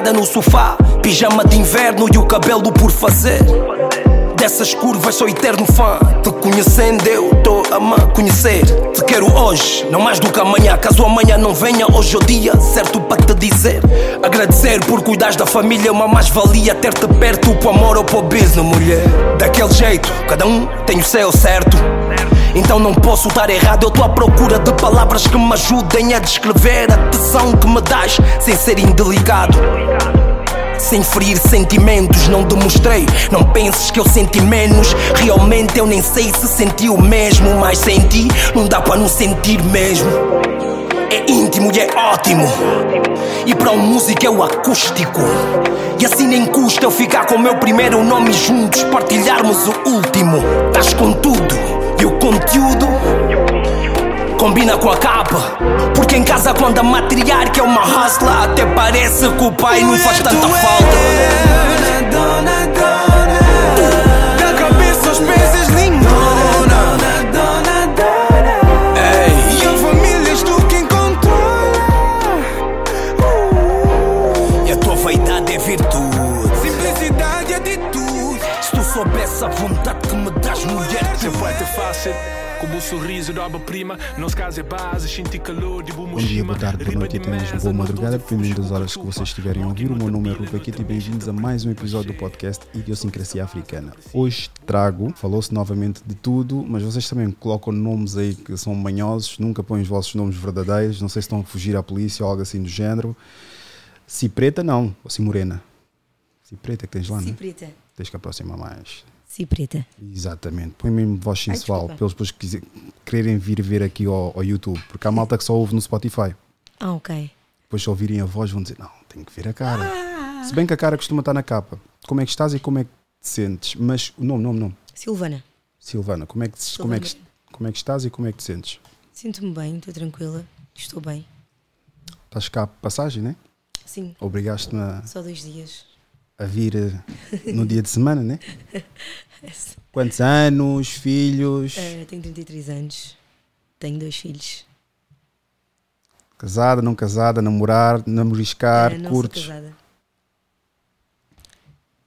deitada no sofá, pijama de inverno e o cabelo por fazer. Dessas curvas sou eterno fã. Te conhecendo, eu tô a me conhecer. Te quero hoje, não mais do que amanhã. Caso amanhã não venha, hoje é o dia certo para te dizer. Agradecer por cuidares da família, uma mais-valia ter-te perto, pro amor ou pro business, mulher. Daquele jeito, cada um tem o seu certo. Então não posso estar errado, eu tô à procura de palavras que me ajudem a descrever a tesão que me dás sem ser indelicado. Sem ferir sentimentos, não demonstrei. Não penses que eu senti menos. Realmente eu nem sei se senti o mesmo. Mas senti, não dá para não sentir mesmo. É íntimo e é ótimo. E para um músico é o acústico. E assim nem custa eu ficar com o meu primeiro nome juntos, partilharmos o último. Estás com tudo e o conteúdo combina com a capa. Porque em casa, quando a matriarca é uma hustler, até parece que o pai não faz tanta falta. Como o sorriso da obra-prima. Nosso caso é base, senti calor de Bom dia, boa tarde, boa noite e até mesmo boa madrugada, dependendo das horas que vocês estiverem a ouvir. O meu nome é Rubequito e bem-vindos a mais um episódio do podcast Idiosincrasia Africana. Hoje trago, falou-se novamente de tudo, mas vocês também colocam nomes aí que são manhosos, nunca põem os vossos nomes verdadeiros, não sei se estão a fugir à polícia ou algo assim do género. Se preta, não, ou se morena. Se preta que tens lá, não? é? Cipreta. Tens que aproximar mais. Cipreta. Exatamente, põe mesmo voz sensual, para eles depois quiser- quererem vir ver aqui ao, ao YouTube, porque há malta que só ouve no Spotify. Ah, ok. Depois se ouvirem a voz vão dizer, não, tenho que ver a cara. Se bem que a cara costuma estar na capa. Como é que estás e como é que te sentes? Mas o nome, nome, nome. Silvana. Silvana, como é que, como é que, como é que estás e como é que te sentes? Sinto-me bem, estou tranquila. Estou bem. Estás cá passagem, né? Sim, Obrigaste-me a, só dois dias. A vir eh, no dia de semana, né? Quantos anos, filhos, Eh, tenho 33 anos. Tenho dois filhos. casada, não casada, namorar, namoriscar, Eh, não curtes. sou casada.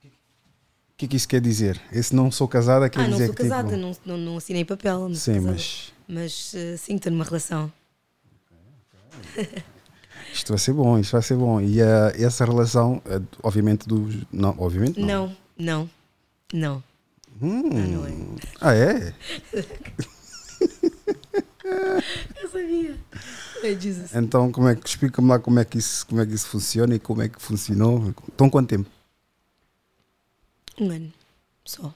O que é que isso quer dizer? Esse não sou casada quer ah, não dizer sou que tipo, casada, não, não, não assinei papel. Não sou Sim, mas Mas eh, sim, estou numa relação. isto vai ser bom, isto vai ser bom. E eh, essa relação, eh, obviamente, dos. Não, obviamente não. Não, não, não. Hum. Ah, não é. Ah, é? Eu sabia. Jesus. Então, como é que explica-me lá como é que isso, como é que isso funciona e como é que funcionou? Então, quanto tempo? Um ano. Só.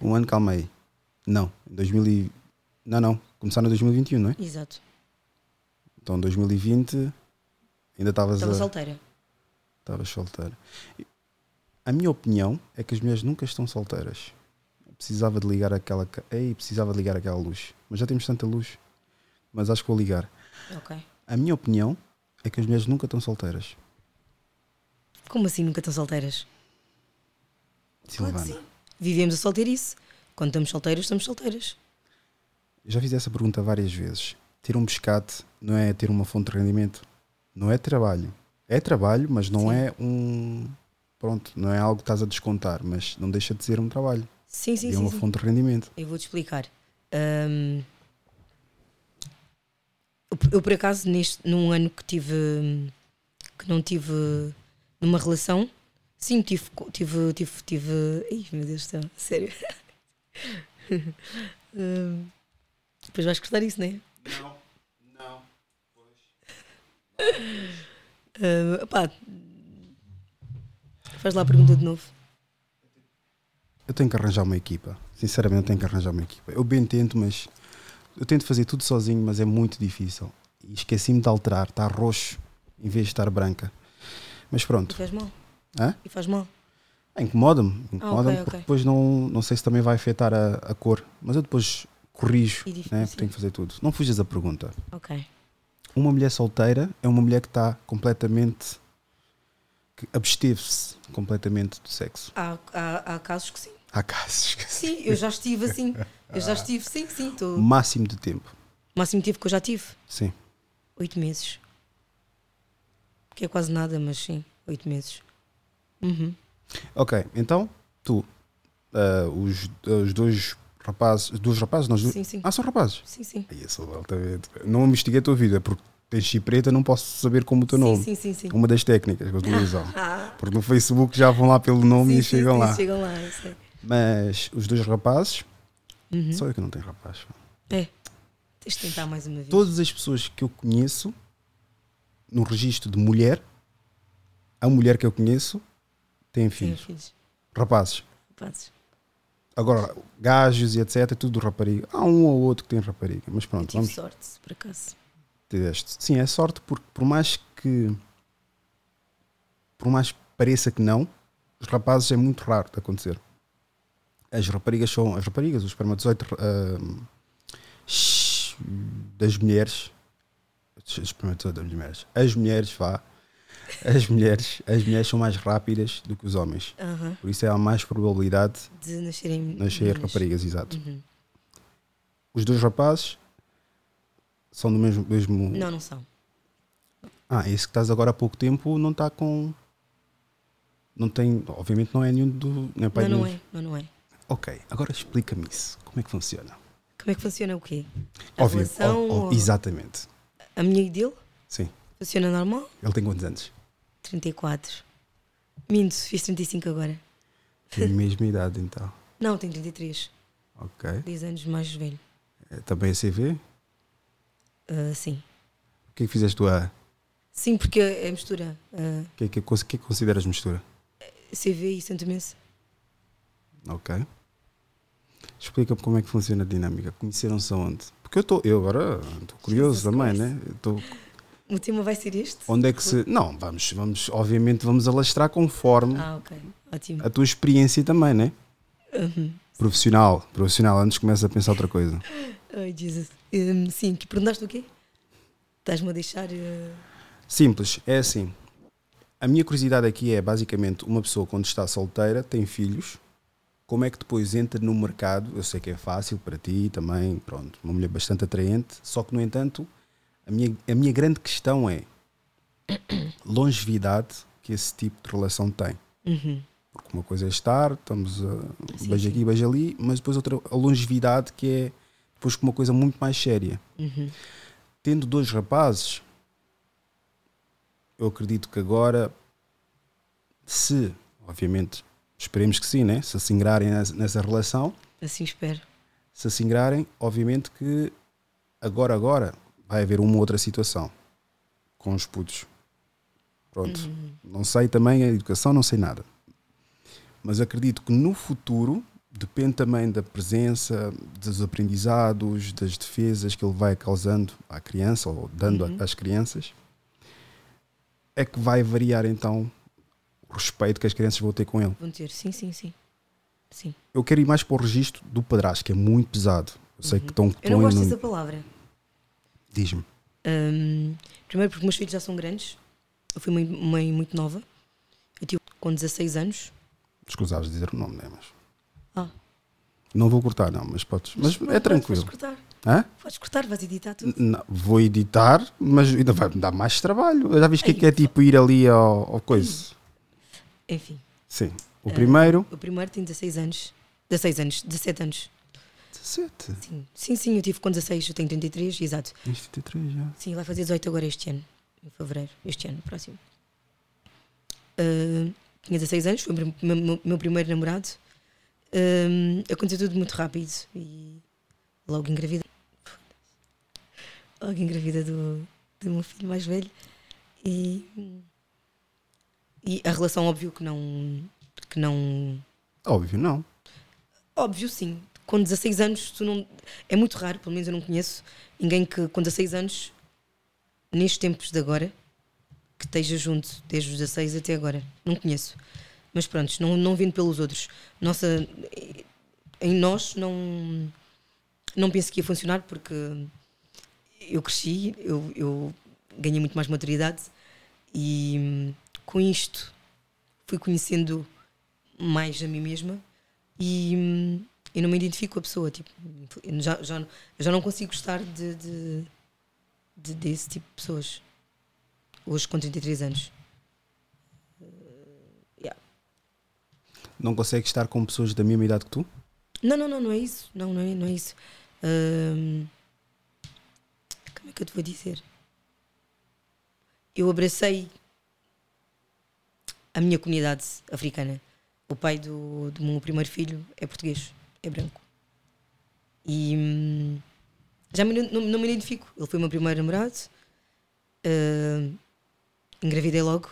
Um ano, calma aí. Não, 2000 e... Não, não. Começaram em 2021, não é? Exato. Então, 2020 ainda estavas Estava a... solteira. Estavas solteira. A minha opinião é que as mulheres nunca estão solteiras. Precisava de ligar aquela. Ei, precisava de ligar aquela luz. Mas já temos tanta luz. Mas acho que vou ligar. Ok. A minha opinião é que as mulheres nunca estão solteiras. Como assim nunca estão solteiras? Claro Silvana. sim. Vivemos a solteirice. Quando estamos solteiros, estamos solteiras. Já fiz essa pergunta várias vezes. Ter um pescate não é ter uma fonte de rendimento. Não é trabalho. É trabalho, mas não Sim. é um. Pronto, não é algo que estás a descontar, mas não deixa de ser um trabalho. Sim, sim, é sim. uma sim. fonte de rendimento. Eu vou-te explicar. Ahm, eu, por acaso, neste, num ano que tive que não tive numa relação, sim, tive, tive, tive, tive. Ih, meu Deus do céu, sério. Ahm, depois vais cortar isso, não é? Não. Pá, faz lá a pergunta de novo. Eu tenho que arranjar uma equipa. Sinceramente, tenho que arranjar uma equipa. Eu bem tento, mas eu tento fazer tudo sozinho, mas é muito difícil. E esqueci-me de alterar. Está roxo em vez de estar branca. Mas E pronto. faz mal. Hã? E faz mal. Ah, Incomoda-me. Incomoda-me ok, porque ok. depois não, não sei se também vai afetar a, a cor. Mas eu depois corrijo, E né? Porque tenho que fazer tudo. Não fujas a pergunta. Ok. Uma mulher solteira é uma mulher que está completamente. que absteve-se completamente do sexo. Há, há, há casos que sim. Há casos que Sim, eu já estive assim. Eu já estive, sim, sim. Tô... máximo de tempo. Máximo tive que eu já tive. Sim. Oito meses. que é quase nada, mas sim, oito meses. Uhum. Ok, então tu, ah, os, os dois rapazes, os dois rapazes, nós Sim, sim. Ah, são rapazes. Sim, sim. Aí, altamente. Não investiguei a tua vida, porque tens chipreta, não posso saber como o teu Sim, nome. sim, sim, sim. Uma das técnicas que eu estou a usar. Ah, Porque no Facebook já vão lá pelo nome sim, e chegam sim, lá. Chegam lá, eu sei. Mas os dois rapazes, Uhum. só eu que não tenho rapaz. É. Tens de tentar mais uma vez. Todas as pessoas que eu conheço no registro de mulher, a mulher que eu conheço tem filhos. filhos. Rapazes. Rapazes. Agora, gajos e etc. É tudo rapariga. Há um ou outro que tem rapariga. Mas Eu pronto, tive vamos sorte, por acaso. ter este. Sim, é sorte porque por mais que. Por mais que pareça que não, os rapazes é muito raro de acontecer. As raparigas são. As raparigas, os espermatozoides shh, das mulheres. Os espermatozoides das mulheres. As mulheres, vá. As mulheres, as mulheres são mais rápidas do que os homens. Por isso é há mais probabilidade De nascerem. nascer raparigas, exato. Uhum. Os dois rapazes são do mesmo. mesmo... Não, não são. Ah, esse que estás agora há pouco tempo não está com. Não tem. Obviamente não é nenhum do. Não é pai Não, não é. Não, não é. Ok, agora explica-me isso. Como é que funciona? Como é que funciona o quê? A Óbvio, relação. ó- ó, ou- Exatamente. A minha e dele? Sim. Funciona normal? Ele tem quantos anos? 34. Minto, fiz 35 agora. Tem a mesma idade então. Não, tenho 33. Ok. 10 anos mais velho. É, também é CV? Ah, sim. O que é que fizeste tu a. Sim, porque é mistura. ah, O que é que, que que consideras mistura? CV e Santo Mense. Ok. Explica-me como é que funciona a dinâmica. Conheceram-se aonde? Porque eu estou. Eu agora estou curioso também, né? Estou O tema vai ser este? Onde é que se. Não, vamos, vamos, obviamente vamos alastrar conforme Ah, ok. Ótimo. a tua experiência também, né? Uhum. Profissional, profissional, antes começa a pensar outra coisa. Ai, Jesus. Hum, sim, que perguntaste o quê? Estás-me a deixar. ah, Simples, é assim. A minha curiosidade aqui é basicamente uma pessoa quando está solteira, tem filhos, como é que depois entra no mercado? Eu sei que é fácil para ti também, pronto, uma mulher bastante atraente, só que no entanto, a minha, a minha grande questão é longevidade que esse tipo de relação tem. Uhum. Porque uma coisa é estar, estamos a Sim, beija aqui, beija ali, mas depois outra, a longevidade que é depois com uma coisa muito mais séria. Uhum. Tendo dois rapazes, eu acredito que agora, se, obviamente, esperemos que sim, né? se se ingrarem nessa, relação, Assim espero. se se ingrarem, obviamente que agora, agora, vai haver uma outra situação com os putos. Pronto. Uhum. Não sei também a educação, não sei nada. Mas acredito que no futuro depende também da presença, dos aprendizados, das defesas que ele vai causando à criança ou dando Uhum. às crianças. É que vai variar então o respeito que as crianças vão ter com ele. Vão ter. Sim, sim, sim. Sim. Eu quero ir mais para o registro do padrasto, que é muito pesado. Eu sei que estão. Uhum. Eu não gosto dessa palavra. Diz-me. Hum, primeiro porque meus filhos já são grandes. Eu fui mãe, mãe muito nova. Eu tive com 16 anos. Escusavas de dizer o nome, né? Mas Ah. não vou cortar, não, mas podes. Mas, Não, é tranquilo. Podes cortar. Hã? Podes cortar, vais editar tudo. Não, vou editar, mas ainda vai me dar mais trabalho. Já viste o que é é tipo ir ali ao, ao coisa? Enfim, Sim. O Eh, primeiro. o primeiro tem 16 anos. 16 anos, 17 anos. 17. Sim, sim, sim eu tive com 16, eu tenho 33, exato. 23 já. Sim, vai fazer 18 agora este ano, em fevereiro, este ano, próximo. Ah, tinha 16 anos, foi o meu, meu- meu primeiro namorado. Ah, aconteceu tudo muito rápido e logo engravida. Logo engravida do, do meu filho mais velho. E, e a relação, óbvio que não. Que não Óbvio, não. Óbvio, sim. Com 16 anos, tu não. É muito raro, pelo menos eu não conheço ninguém que com 16 anos, nestes tempos de agora, que esteja junto desde os 16 até agora. Não conheço. Mas pronto, não, não vendo pelos outros. Nossa. Em nós, não. Não penso que ia funcionar porque eu cresci, eu, eu ganhei muito mais maturidade e com isto fui conhecendo mais a mim mesma e eu não me identifico com a pessoa. Tipo, já, já, já não consigo gostar de, de, de- desse tipo de pessoas. hoje com 33 anos. Não consegues estar com pessoas da mesma idade que tu? Não, não, não, não é isso. Não, não é, não é isso. Ahm, como é que eu te vou dizer? Eu abracei a minha comunidade africana. O pai do, do meu primeiro filho é português, é branco. E hum, já me, não, não me identifico. Ele foi o meu primeiro namorado. Ahm, engravidei logo.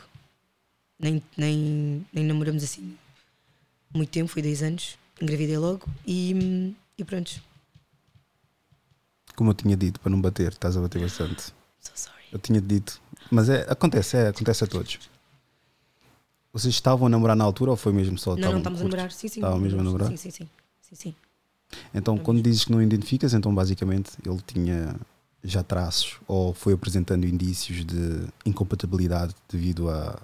Nem, nem, nem namoramos assim muito tempo, foi 10 anos. Engravidei logo e, hum, e pronto. Como eu tinha dito, para não bater, estás a bater bastante. So sorry. Eu tinha dito, mas é, acontece, é, acontece a todos. Vocês estavam a namorar na altura ou foi mesmo só? Não, não estamos a namorar. Sim, sim. Estavam mesmo a namorar? Sim, sim, sim. Sim, sim. Então, quando dizes que não identificas, então basicamente ele tinha já traços ou foi apresentando indícios de incompatibilidade devido a.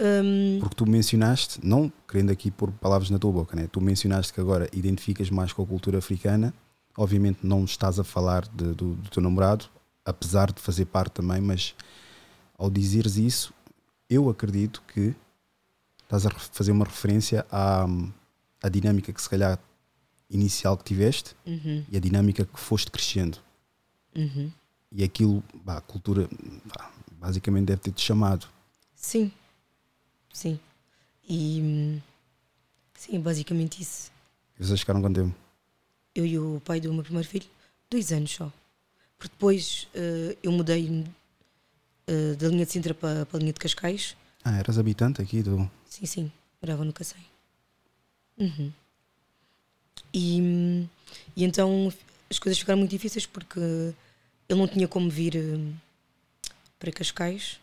Hum, Porque tu mencionaste, não querendo aqui pôr palavras na tua boca, né? tu mencionaste que agora identificas mais com a cultura africana. Obviamente não estás a falar de- do, do teu namorado, apesar de fazer parte também, mas ao dizeres isso, eu acredito que estás a fazer uma referência à, à dinâmica que se calhar inicial que tiveste uhum, e a dinâmica que foste crescendo. uhum. E aquilo, bah, a cultura, bah, basicamente deve ter-te chamado. Sim. Sim. E. Sim, basicamente isso. E vocês ficaram com tempo. Eu e o pai do meu primeiro filho, dois anos só. Porque depois eh, eu mudei eh, da linha de Sintra para, para a linha de Cascais. Ah, eras habitante aqui do. Sim, sim, morava no Cacém. Uhum. E, e então as coisas ficaram muito difíceis porque ele não tinha como vir hum, para Cascais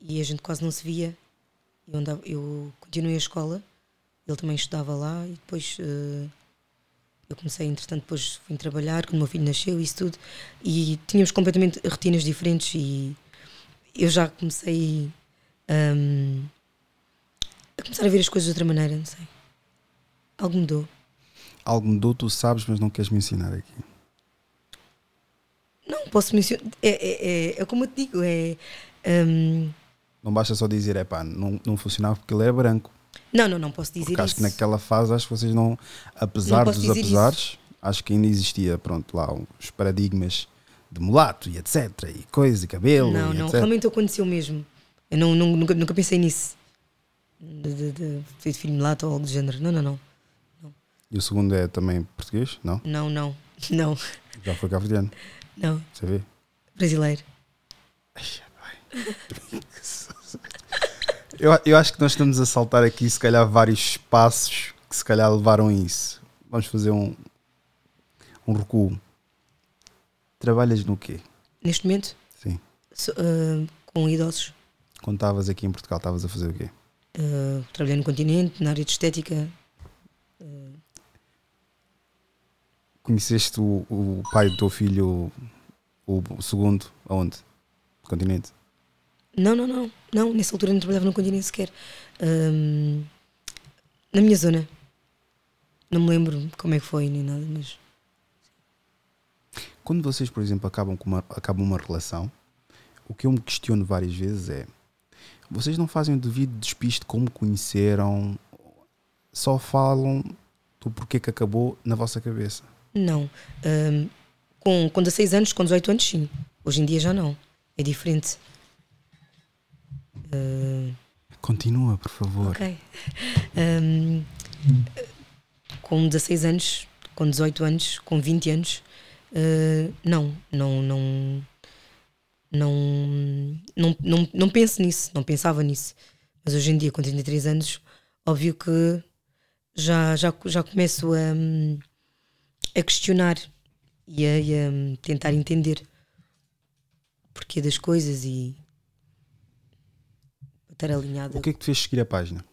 e a gente quase não se via. Eu, andava, eu continuei a escola, ele também estudava lá e depois eh, eu comecei, entretanto, depois vim trabalhar quando o meu filho nasceu isso tudo. E tínhamos completamente rotinas diferentes e eu já comecei hum, a começar a ver as coisas de outra maneira, não sei. Algo mudou. Algo mudou, tu sabes, mas não queres me ensinar aqui. Não posso mencionar. É, é, é, é como eu te digo, é. hum, Não basta só dizer, é pá, não, não funcionava porque ele é branco. não, não, não posso dizer Porque acho isso. que naquela fase, acho que vocês não, apesar posso dos apesares, acho que ainda existia, pronto, lá os paradigmas de mulato e etc. E coisa, e cabelo Não, e não, etc. realmente aconteceu mesmo. Eu não, não- nunca, nunca pensei nisso. De, de, de ter filho mulato ou algo do género. Não, não, não. E o segundo é também português? Não? Não, não. Não, Já foi cabo-verdiano, não. você vê? Brasileiro. Eu, eu acho que nós estamos a saltar aqui, se calhar, vários passos que se calhar levaram a isso. Vamos fazer um, um recuo. Trabalhas no quê? Neste momento, Sim. sou, ah, com idosos. Quando estavas aqui em Portugal, estavas a fazer o quê? Ah, trabalhei no continente, na área de estética. Conheceste o, o pai do teu filho, o, o segundo, aonde? No continente? Não, não, não. Não, nessa altura não trabalhava no continente sequer. Ahm, na minha zona. Não me lembro como é que foi nem nada, mas. Quando vocês, por exemplo, acabam, com uma, acabam uma relação, o que eu me questiono várias vezes é: vocês não fazem o devido despiste como conheceram, só falam do porquê que acabou na vossa cabeça. Não. Ahm, com, com 16 anos, com 18 anos, sim. Hoje em dia já não. É diferente. Ah, Continua, por favor. ok. Ahm, com 16 anos, com 18 anos, com 20 anos, ah, não, não, não, não, não, não, não penso nisso, não pensava nisso. Mas hoje em dia, com 33 anos, óbvio que já, já, já começo a, hum, a questionar e a, e a hum, tentar entender o porquê das coisas e estar alinhada. O que é que te fez seguir a página?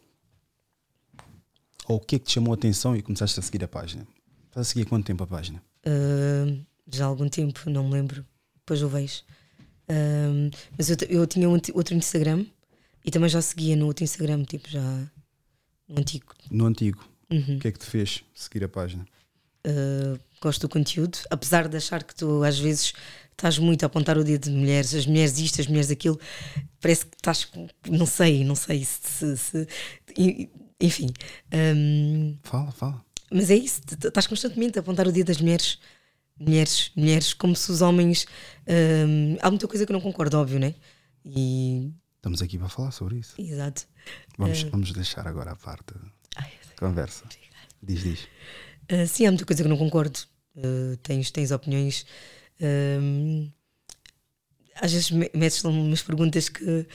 Ou o que é que te chamou a atenção e começaste a seguir a página? Estás a seguir há quanto tempo a página? Uh, já há algum tempo, não me lembro. Depois eu vejo. Um, mas eu, eu tinha um, outro Instagram e também já seguia no outro Instagram, tipo já no antigo. No antigo, Uhum. o que é que te fez seguir a página? Uh, gosto do conteúdo, apesar de achar que tu às vezes estás muito a apontar o dedo de mulheres, as mulheres isto, as mulheres aquilo, parece que estás, não sei, não sei se. se- se- enfim. hum, Fala, fala. mas é isso, estás constantemente a apontar o dedo das mulheres, mulheres, mulheres, como se os homens. hum, há muita coisa que eu não concordo, óbvio, né? E. Estamos aqui para falar sobre isso. Exato. Vamos, vamos deixar agora a parte Ai, conversa. Diz, diz. Uh, sim, há muita coisa que eu não concordo. Uh, tens, tens opiniões. um, às vezes me- metes umas perguntas que.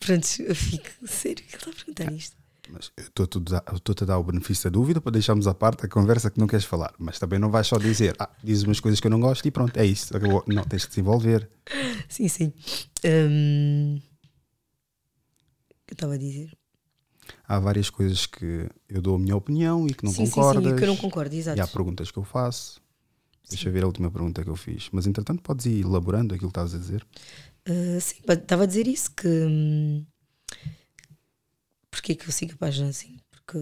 Pronto, eu fico. Sério, que ele está a perguntar isto? Mas eu estou-te a dar- o benefício da dúvida para deixarmos à parte a conversa que não queres falar. Mas também não vais só dizer, ah, dizes umas coisas que eu não gosto e pronto, é isso. Não, tens que desenvolver. Sim, sim. Um, o que eu estava a dizer? Há várias coisas que eu dou a minha opinião e que não sim, concordas. sim, sim, que eu não concordo, exato. E há perguntas que eu faço. Deixa eu ver a última pergunta que eu fiz. Mas entretanto podes ir elaborando aquilo que estás a dizer. Uh, sim, estava a dizer isso que. hum, Porquê que eu sigo a página assim? Porque,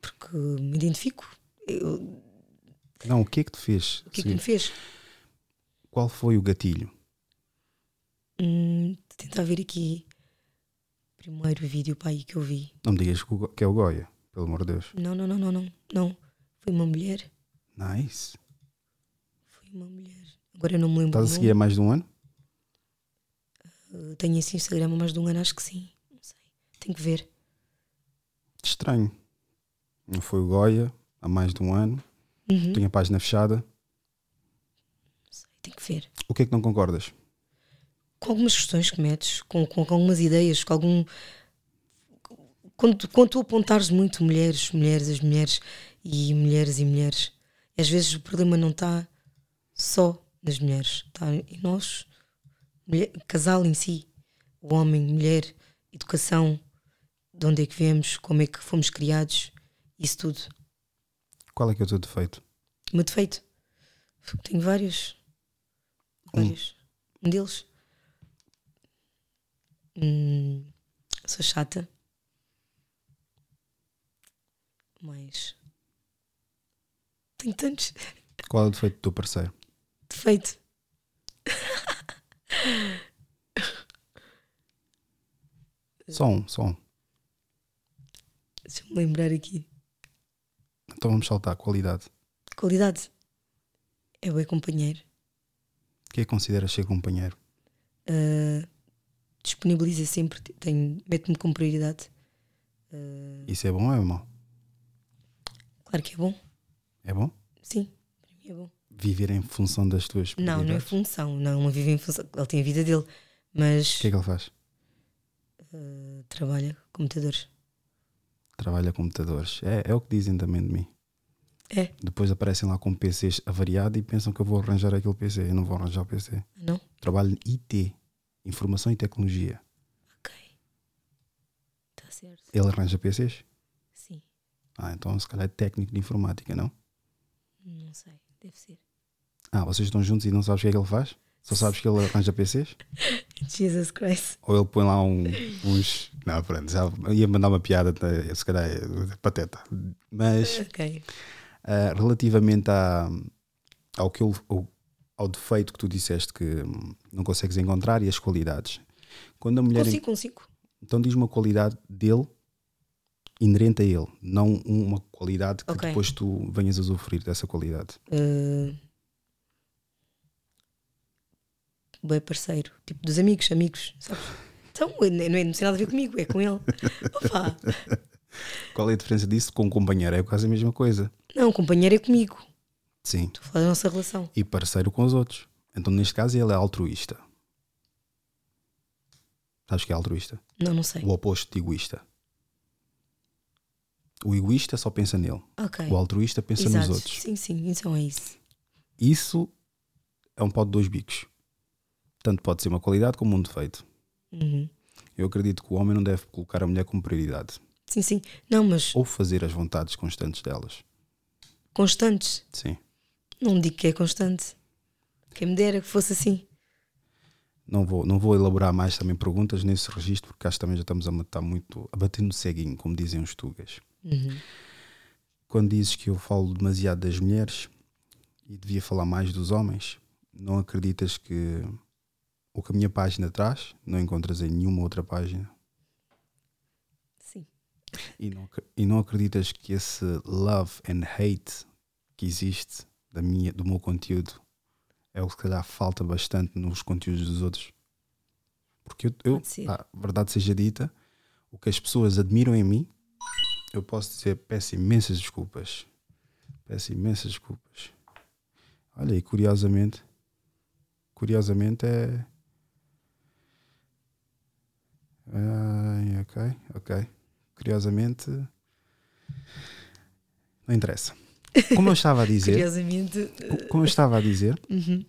porque me identifico. Eu- Não, o que é que te fez? o que é que me fez? Qual foi o gatilho? Hum, tentar ver aqui. Primeiro vídeo para aí que eu vi. Não me digas que é o Goya, pelo amor de Deus. Não, não, não, não, não. Não. Foi uma mulher. Nice. Foi uma mulher. Agora eu não me lembro. Estás a seguir há mais de um ano? Uh, Tenho esse Instagram há mais de um ano, acho que sim. Não sei. Tenho que ver. Estranho. Não foi o Goya há mais de um ano. Uhum. Tenho a página fechada. Tenho que ver. O que é que não concordas? Com algumas questões que metes, com, com, com algumas ideias, com algum. Quando, quando tu apontares muito mulheres, mulheres, as mulheres e mulheres e mulheres, às vezes o problema não está só nas mulheres, está em nós, mulher- casal em si, o homem, mulher, educação, de onde é que viemos, como é que fomos criados, isso tudo. Qual é que é o teu defeito? O meu defeito. Tenho vários. Vários. Um, deles. Hum, sou chata. Mas. Tenho tantos. Qual é o defeito do teu parceiro? Defeito. Só um, só um. Deixa-me lembrar aqui. Então vamos saltar. Qualidade. Qualidade. É o companheiro. O que é que consideras ser companheiro? Uh, disponibiliza sempre. Tenho, mete-me com prioridade. Uh, Isso é bom ou é mau? claro que é bom. É bom? Sim, para mim é bom. Viver em função das tuas Não, não é prioridades? função. Não, não vive em função. Ele tem a vida dele. Mas O que é que ele faz? uh, trabalha com computadores. Trabalha com computadores. É, é o que dizem também de mim. É, Depois aparecem lá com PCs avariados e pensam que eu vou arranjar aquele PC. Eu não vou arranjar o PC. não? Trabalho IT, Informação e Tecnologia. Ok. Está certo. Ele arranja PCs? Sim. Ah, então se calhar é técnico de informática, não? Não sei. Deve ser. Ah, vocês estão juntos e não sabes o que é que ele faz? Só sabes que ele arranja PCs? Jesus Christ. Ou ele põe lá um- uns. Não, pronto, já ia mandar uma piada, eh, se calhar é pateta. Mas Ok. ah, relativamente à, ao, que eu, ao, defeito que tu disseste que hum, não consegues encontrar e as qualidades. Quando a mulher. Consigo, consigo. Então diz uma qualidade dele inerente a ele, não uma qualidade que Ok. depois tu venhas a usufruir dessa qualidade. Uh, bem parceiro. Tipo dos amigos, amigos. Sabes? Então, não, é, não tem nada a ver comigo, é com ele. Opa. Qual é a diferença disso com um companheiro? É quase a mesma coisa. Não, companheiro é comigo. Sim. Estou a falar da nossa relação. E parceiro com os outros. Então, neste caso, ele é altruísta. Sabes o que é altruísta? Não, não sei. O oposto de egoísta. O egoísta só pensa nele. Ok. O altruísta pensa Exato. nos outros. Sim, sim, então é isso. Isso é um pau de dois bicos. Tanto pode ser uma qualidade como um defeito. Uhum. Eu acredito que o homem não deve colocar a mulher como prioridade. Sim, sim. Não, mas Ou fazer as vontades constantes delas. constantes. Sim. Não digo que é constante. Quem me dera que fosse assim. Não vou, não vou elaborar mais também perguntas nesse registro, porque acho que também já estamos a matar muito, a bater no ceguinho, como dizem os tugas. Uhum. Quando dizes que eu falo demasiado das mulheres, e devia falar mais dos homens, não acreditas que o que a minha página traz não encontras em nenhuma outra página? Sim. E não, e não acreditas que esse love and hate que existe da minha, do meu conteúdo é o que se calhar falta bastante nos conteúdos dos outros? Porque eu, eu verdade seja dita, o que as pessoas admiram em mim, eu posso dizer, peço imensas desculpas. Peço imensas desculpas. Olha, e curiosamente, curiosamente é. Ai, ok, ok. Curiosamente, não interessa. Como eu estava a dizer, Curiosamente. co- como eu estava a dizer, Uhum.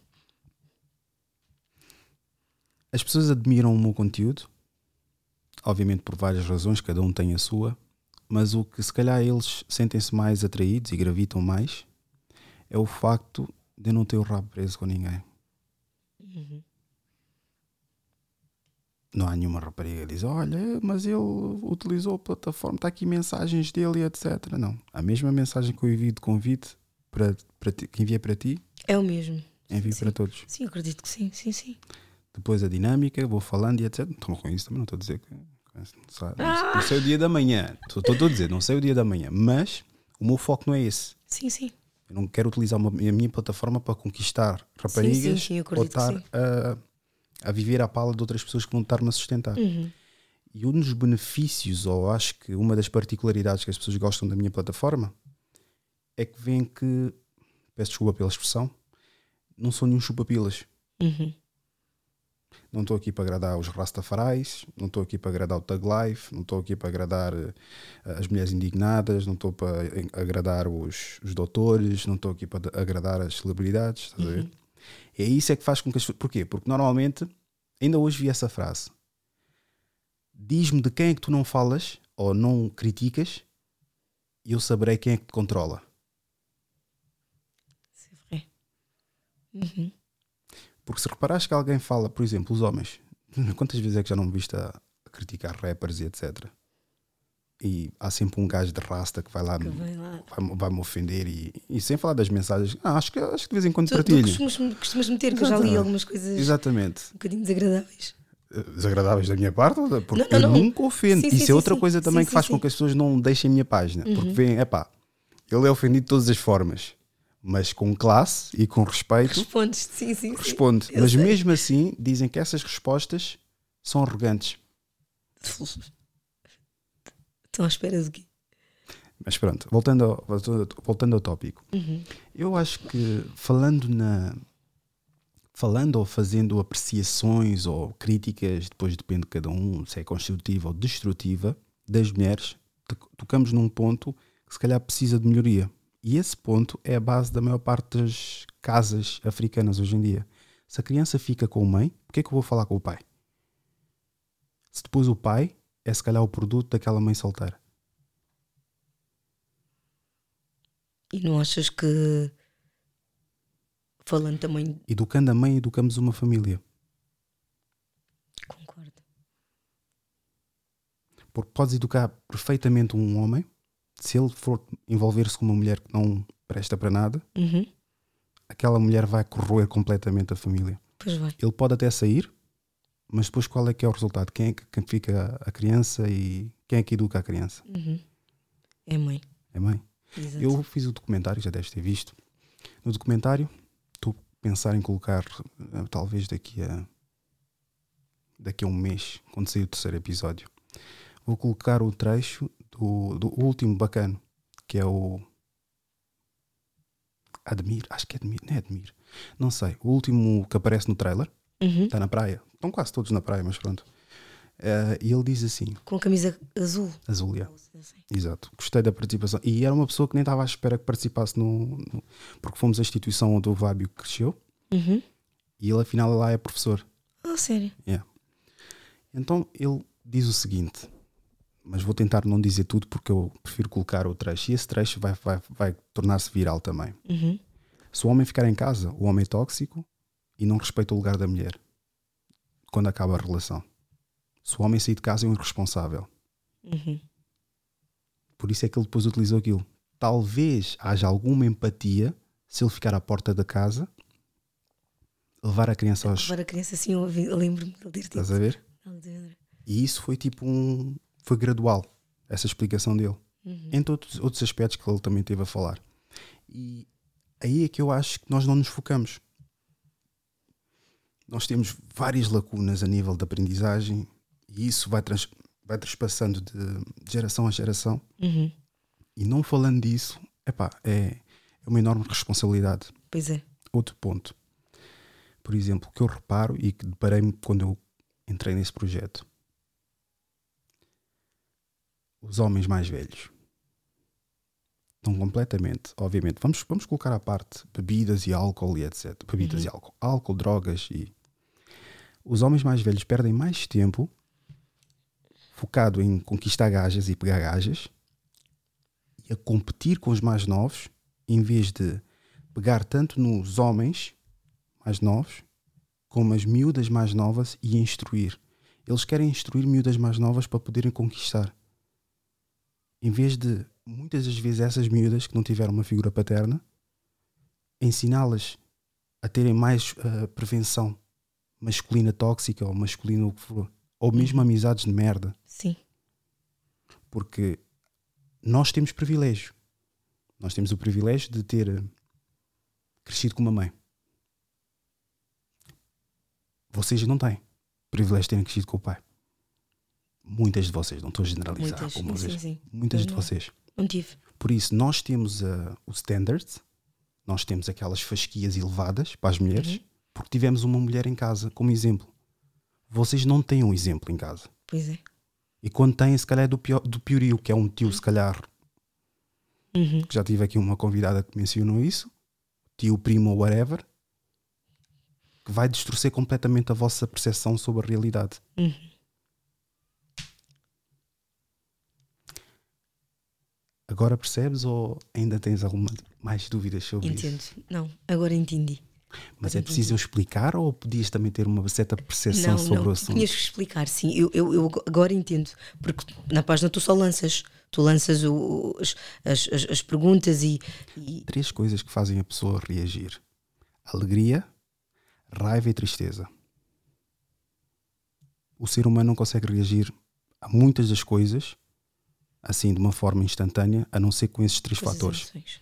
as pessoas admiram o meu conteúdo, obviamente por várias razões, cada um tem a sua, mas o que se calhar eles sentem-se mais atraídos e gravitam mais é o facto de eu não ter o rabo preso com ninguém. Uhum. Não há nenhuma rapariga que diz: Olha, mas ele utilizou a plataforma, está aqui mensagens dele e etc. Não. A mesma mensagem que eu envio de convite para, para ti, que enviei para ti, É o mesmo. envio Sim. para todos. Sim, acredito que sim, sim, sim. Depois a dinâmica, vou falando e etc. Não estou com isso também, não estou a dizer que. Não sei, Ah! não sei o dia da manhã. Estou estou a dizer, não sei o dia da manhã. Mas o meu foco não é esse. Sim, sim. Eu não quero utilizar uma- a minha plataforma para conquistar raparigas sim, sim, eu ou estar sim. a, a viver à pala de outras pessoas que vão estar-me a sustentar. Uhum. E um dos benefícios, ou acho que uma das particularidades que as pessoas gostam da minha plataforma, é que veem que, peço desculpa pela expressão, não sou nenhum chupapilas. Uhum. Não estou aqui para agradar os Rastafarais, não estou aqui para agradar o Tug Life, não estou aqui para agradar eh, as mulheres indignadas, não estou para agradar os, os doutores, não estou aqui para agradar as celebridades. Estás ver? É isso é que faz com que as pessoas. Porquê? Porque normalmente, ainda hoje vi essa frase: diz-me de quem é que tu não falas ou não criticas e eu saberei quem é que te controla. C'est vrai. Uhum. Porque se reparares que alguém fala, por exemplo, os homens, quantas vezes é que já não me viste a criticar rappers e etc. E há sempre um gajo de rasta que vai lá, Que vai lá. vai, vai me ofender e, e sem falar das mensagens, ah, acho, que, acho que de vez em quando Tu, tu partilho. costumas, costumas meter, que eu já li algumas coisas Exatamente. um bocadinho desagradáveis. Eh, Desagradáveis da minha parte, porque Não, não, eu não. nunca ofendo. Sim, Isso sim, é outra sim. coisa também que faz com que as pessoas não deixem a minha página. Porque Uhum. veem, epá, ele é ofendido de todas as formas, mas com classe e com respeito Respondes, sim, sim. responde. Mas sei. mesmo assim, dizem que essas respostas são arrogantes. Estão à espera do quê? Mas pronto, voltando ao, voltando, ao tópico. Uhum. Eu acho que falando na. Falando ou fazendo apreciações ou críticas, depois depende de cada um, se é construtiva ou destrutiva, das mulheres, to- tocamos num ponto que se calhar precisa de melhoria. E esse ponto é a base da maior parte das casas africanas hoje em dia. Se a criança fica com a mãe, porquê é que eu vou falar com o pai? Se depois o pai é se calhar o produto daquela mãe solteira. E não achas que falando também Educando a mãe, educamos uma família. concordo. Porque podes educar perfeitamente um homem, se ele for envolver-se com uma mulher que não presta para nada, Uhum. aquela mulher vai corroer completamente a família. Pois vai. Ele pode até sair, mas depois qual é que é o resultado? Quem é que quem fica a criança e quem é que educa a criança? Uhum. É mãe. É mãe. Exato. Eu fiz o documentário, já deves ter visto. No documentário, estou a pensar em colocar, eh, talvez daqui a daqui a um mês, quando sair o terceiro episódio, vou colocar o trecho do, do último bacano, que é o Admir, acho que é Admir, não é Admir, não sei, o último que aparece no trailer, Uhum. está na praia, estão quase todos na praia, mas pronto. Eh, e ele diz assim, Com a camisa azul. azul, yeah. Exato, gostei da participação. E era uma pessoa que nem estava à espera que participasse no. no- porque fomos a instituição onde o Fábio cresceu Uhum. e ele afinal lá é professor. Ah, sério? Yeah. Então ele diz o seguinte, mas vou tentar não dizer tudo porque eu prefiro colocar o trecho. E esse trecho vai, vai, vai tornar-se viral também. Uhum. Se o homem ficar em casa, o homem é tóxico e não respeita o lugar da mulher quando acaba a relação. Se o homem sair de casa, é um irresponsável. Uhum. Por isso é que ele depois utilizou aquilo. Talvez haja alguma empatia se ele ficar à porta da casa, levar a criança aos. Levar a criança assim, eu, lembro-me de ele ter. Estás a ver? E isso foi tipo um. Foi gradual, essa explicação dele. Entre outros, outros aspectos que ele também teve a falar. E aí é que eu acho que nós não nos focamos. Nós temos várias lacunas a nível de aprendizagem e isso vai, trans, vai transpassando de geração a geração. Uhum. E não falando disso, epá, é, é uma enorme responsabilidade. Pois é. Outro ponto, por exemplo, que eu reparo e que deparei-me quando eu entrei nesse projeto: os homens mais velhos estão completamente, obviamente, vamos, vamos colocar à parte bebidas e álcool e etc. Bebidas e álcool, álcool, drogas e. Os homens mais velhos perdem mais tempo focado em conquistar gajas e pegar gajas e a competir com os mais novos em vez de pegar tanto nos homens mais novos como as miúdas mais novas e instruir. Eles querem instruir miúdas mais novas para poderem conquistar. Em vez de, muitas das vezes, essas miúdas que não tiveram uma figura paterna, ensiná-las a terem mais ah, prevenção masculina tóxica ou masculina o que for, ou mesmo amizades de merda Sim. porque nós temos privilégio. Nós temos o privilégio de ter eh, crescido com uma mãe. Vocês não têm privilégio de terem crescido com o pai. Muitas de vocês, não estou a generalizar, Muitas. como Sim, sim. Muitas de não. vocês. Não tive. Por isso, nós temos uh, o standards, nós temos aquelas fasquias elevadas para as mulheres, Uhum. Porque tivemos uma mulher em casa como exemplo. Vocês não têm um exemplo em casa. Pois é. E quando têm, se calhar é do, pior, do piorio, que é um tio, se calhar, Uhum. já tive aqui uma convidada que mencionou isso, tio, primo ou whatever, que vai distorcer completamente a vossa percepção sobre a realidade. Uhum. Agora percebes ou ainda tens alguma mais dúvidas sobre isso? Entendo. Não, agora entendi. Mas é preciso eu explicar ou podias também ter uma certa percepção Não, sobre não, o assunto? tinhas que explicar, sim. Eu, eu, eu agora entendo. Porque na página tu só lanças. Tu lanças o- as, as, as, as perguntas e, e- Três coisas que fazem a pessoa reagir: alegria, raiva e tristeza. O ser humano não consegue reagir a muitas das coisas assim de uma forma instantânea, a não ser com esses três fatores. emoções.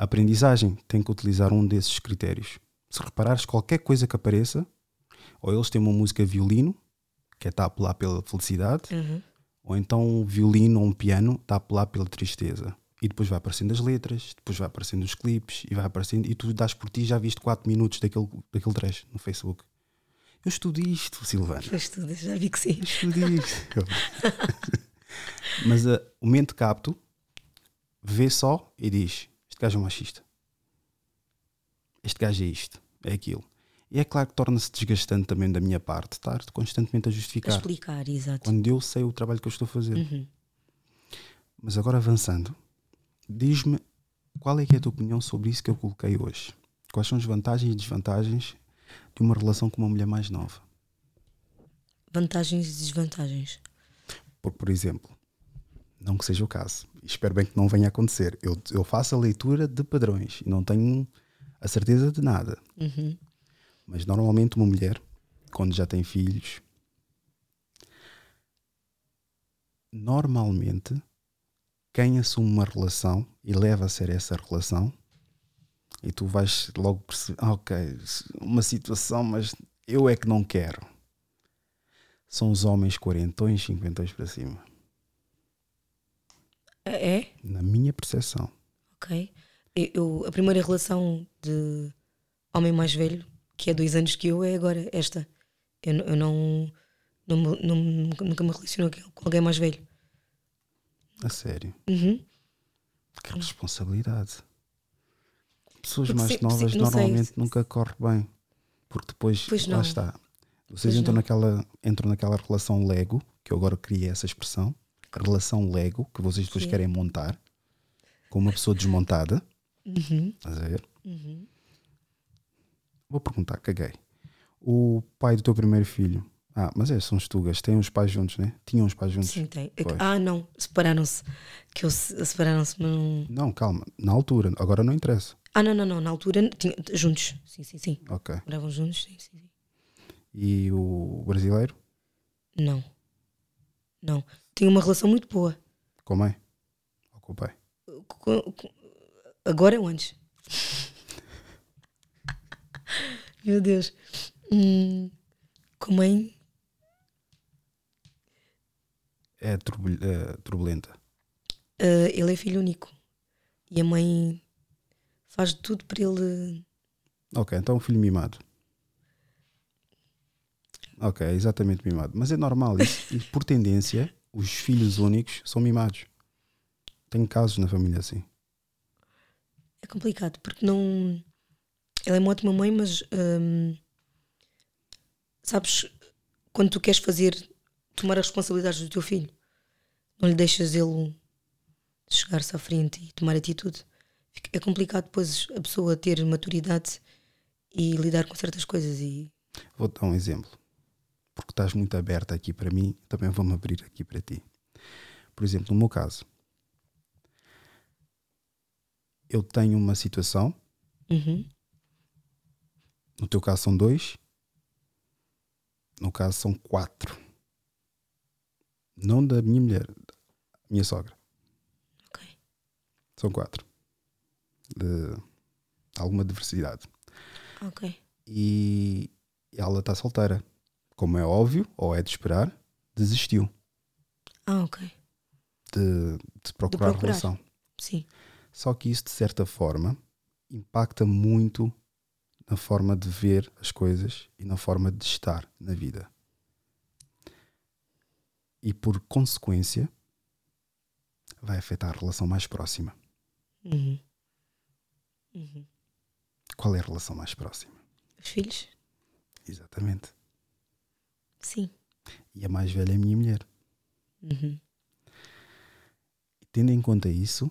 A aprendizagem tem que utilizar um desses critérios. Se reparares qualquer coisa que apareça, ou eles têm uma música violino, que é está a apelar pela felicidade, Uhum. ou então um violino ou um piano está a apelar pela tristeza. E depois vai aparecendo as letras, depois vai aparecendo os clipes, e vai aparecendo, e tu dás por ti já viste 4 minutos daquele, daquele trecho no Facebook. Eu estudo isto, Silvana. Faz tudo, já vi que sim. Eu estudo isto. Mas ah, o mente capto vê só e diz: Este gajo é um machista. Este gajo é isto, é aquilo. E é claro que torna-se desgastante também da minha parte estar constantemente a A justificar. explicar, exato. Quando eu sei o trabalho que eu estou a fazer. Uhum. Mas agora avançando, diz-me qual é que é a tua opinião sobre isso que eu coloquei hoje? Quais são as vantagens e desvantagens de uma relação com uma mulher mais nova? Vantagens e desvantagens. Porque, por exemplo, não que seja o caso, espero bem que não venha a acontecer, eu, eu faço a leitura de padrões e não tenho a certeza de nada. Uhum. Mas normalmente uma mulher, quando já tem filhos, normalmente quem assume uma relação e leva a sério essa relação, e tu vais logo perceber, ah, ok, uma situação, mas eu é que não quero. São os homens quarentões, cinquentões para cima. É? Na minha percepção. Ok. Eu, eu- a primeira relação de homem mais velho, que é dois anos que eu, é agora esta. Eu, eu não, não, não- nunca, nunca me relaciono com alguém mais velho. A sério. Uhum. Que responsabilidade. Pessoas Porque mais se- novas se- não sei. normalmente nunca corre bem. Porque depois, Pois lá não. está. Vocês Pois entram não. naquela, entram naquela relação Lego, que eu agora criei essa expressão, relação Lego, que vocês depois é? querem montar, com uma pessoa desmontada. Uhum. Estás a ver? Uhum. Vou perguntar, caguei. O pai do teu primeiro filho Ah, mas é, são estugas, têm os pais juntos, né? Tinham os pais juntos. Sim, tem. É Pois. ah, não, separaram-se. Que eu se- separaram-se, mas não. Não, calma, na altura, agora não interessa. Ah, não, não, não. Na altura tinha, juntos. Sim, sim, sim. Ok. Moravam juntos, sim, sim, sim. E o brasileiro? Não. Não. Tinha uma relação muito boa. Com a mãe? Ou com o pai? Com- com- agora ou antes? Meu Deus. Hum, com a mãe, É, turbul- é turbulenta. ah, ele é filho único. E a mãe faz tudo para ele. Ok, então um filho mimado. Ok, exatamente mimado. Mas é normal, isso, por tendência, os filhos únicos são mimados. Tenho casos na família assim. É complicado, porque não. Ela é uma ótima mãe, mas. hum, sabes, quando tu queres fazer. tomar as responsabilidades do teu filho, não lhe deixas ele chegar-se à frente e tomar atitude. É complicado depois a pessoa ter maturidade e lidar com certas coisas. E Vou-te dar um exemplo. Porque estás muito aberta aqui para mim, também vou-me abrir aqui para ti. Por exemplo, no meu caso, eu tenho uma situação, Uhum. no teu caso são dois, no caso são quatro. Não da minha mulher, da minha sogra. Ok. São quatro. De alguma diversidade. Ok. E ela está solteira. Como é óbvio, ou é de esperar, desistiu Ah, ok. de, de procurar, procurar. relação. Sim. Só que isso, de certa forma, impacta muito na forma de ver as coisas e na forma de estar na vida. E por consequência, vai afetar a relação mais próxima. Uhum. Uhum. Qual é a relação mais próxima? Os filhos? Exatamente. Sim. E a mais velha é a minha mulher. Uhum. E tendo em conta isso,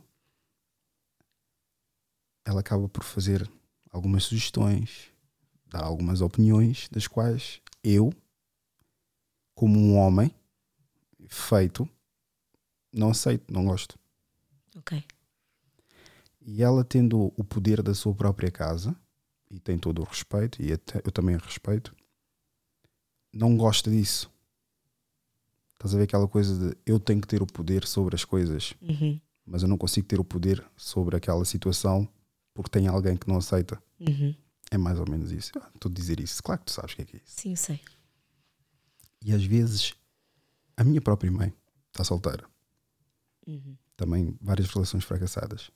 ela acaba por fazer algumas sugestões, dar algumas opiniões, das quais eu, como um homem feito, não aceito, não gosto. Ok. E ela tendo o poder da sua própria casa, e tem todo o respeito, e até eu também respeito, não gosta disso. Estás a ver aquela coisa de eu tenho que ter o poder sobre as coisas, Uhum. mas eu não consigo ter o poder sobre aquela situação porque tem alguém que não aceita. Uhum. É mais ou menos isso. Ah, Estou a dizer isso. Claro que tu sabes o que é que é isso. Sim, sei. E às vezes, a minha própria mãe está solteira. Uhum. Também várias relações fracassadas.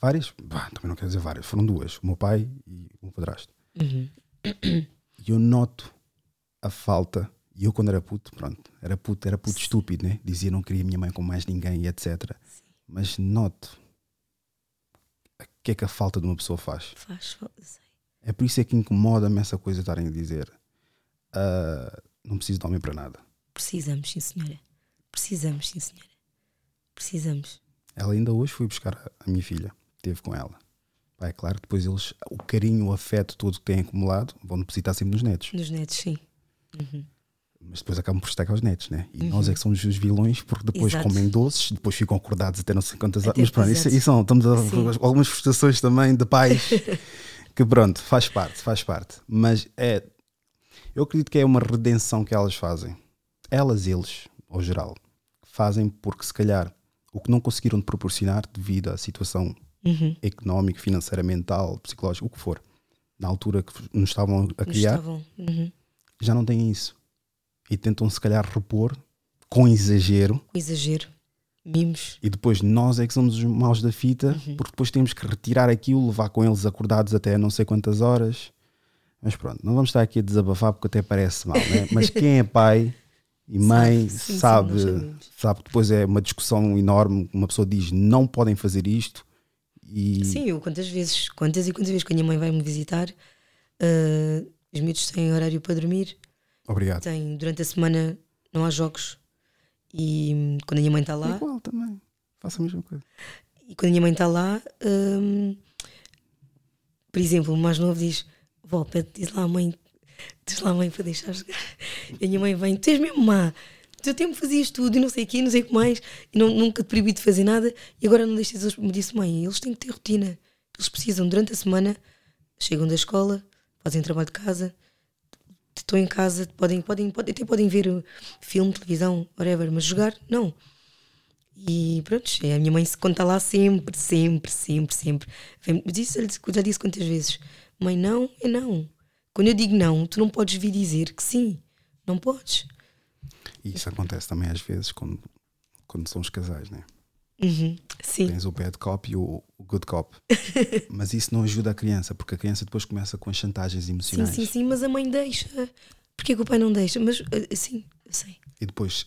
Várias, bah, também não quero dizer várias, foram duas. O meu pai e o meu padrasto. Uhum. E eu noto a falta. E eu, quando era puto, pronto, era puto, era puto estúpido, né? Dizia não queria minha mãe com mais ninguém e etc. Mas noto o que é que a falta de uma pessoa faz. Faz. Sei. É por isso é que incomoda-me essa coisa de estarem a dizer ah, não preciso de homem para nada. Precisamos, sim, senhora. Precisamos, sim, senhora. Precisamos. Ela ainda hoje foi buscar a- minha filha, teve com ela. Pá, é claro depois eles, o carinho, o afeto todo que têm acumulado, vão depositar sempre nos netos. Nos netos, sim. Mas depois acabam por com os netos, né? E nós é que somos os vilões porque depois Exato. comem doces, depois ficam acordados até não sei quantas horas. Mas pronto, isso, isso são, estamos a Sim. algumas frustrações também de pais que pronto, faz parte, faz parte. Mas é, eu acredito que é uma redenção que elas fazem. Elas, eles, ao geral, fazem porque se calhar o que não conseguiram te proporcionar devido à situação Uhum. económica, financeira, mental, psicológica, o que for, na altura que nos estavam a criar, estavam. Uhum. Já não têm isso. E tentam se calhar repor com exagero exagero. Mimos. e depois nós é que somos os maus da fita porque depois temos que retirar aquilo, levar com eles acordados até não sei quantas horas. Mas pronto, não vamos estar aqui a desabafar porque até parece mal, né? mas quem é pai e mãe Sabe, sim, sim, sabe, sabemos. sabe, depois é uma discussão enorme, uma pessoa diz não podem fazer isto e Sim, eu quantas vezes, quantas e quantas vezes que a minha mãe vai me visitar, ah, os miúdos têm horário para dormir, obrigado. têm, durante a semana não há jogos. E hum, quando a minha mãe está lá, Igual também, faço a mesma coisa. e quando a minha mãe está lá, hum, por exemplo, o mais novo diz: Vó, pede, diz lá à mãe, diz lá à mãe para deixar jogar. E a minha mãe vem, tu és mesmo má. Teu tempo fazias tudo e não sei o quê, não sei o que mais, e não, nunca te proibi de fazer nada, e agora não deixas. Me disse, mãe, eles têm que ter rotina. Eles precisam, durante a semana, chegam da escola, fazem trabalho de casa, estão em casa, podem, podem, podem, até podem ver filme, televisão, whatever, mas jogar, não. E pronto, é a minha mãe se conta lá sempre, sempre, sempre, sempre. Disse, já disse quantas vezes: Mãe, não é não. Quando eu digo não, tu não podes vir dizer que sim. Não podes. E isso acontece também às vezes quando, quando são os casais, né? Uhum, Sim. Tens o bad cop e o, o good cop. Mas isso não ajuda a criança, porque a criança depois começa com as chantagens Sim, emocionais. sim, sim, mas a mãe deixa. Porquê que o pai não deixa? Mas uh, sim, eu sei. E depois,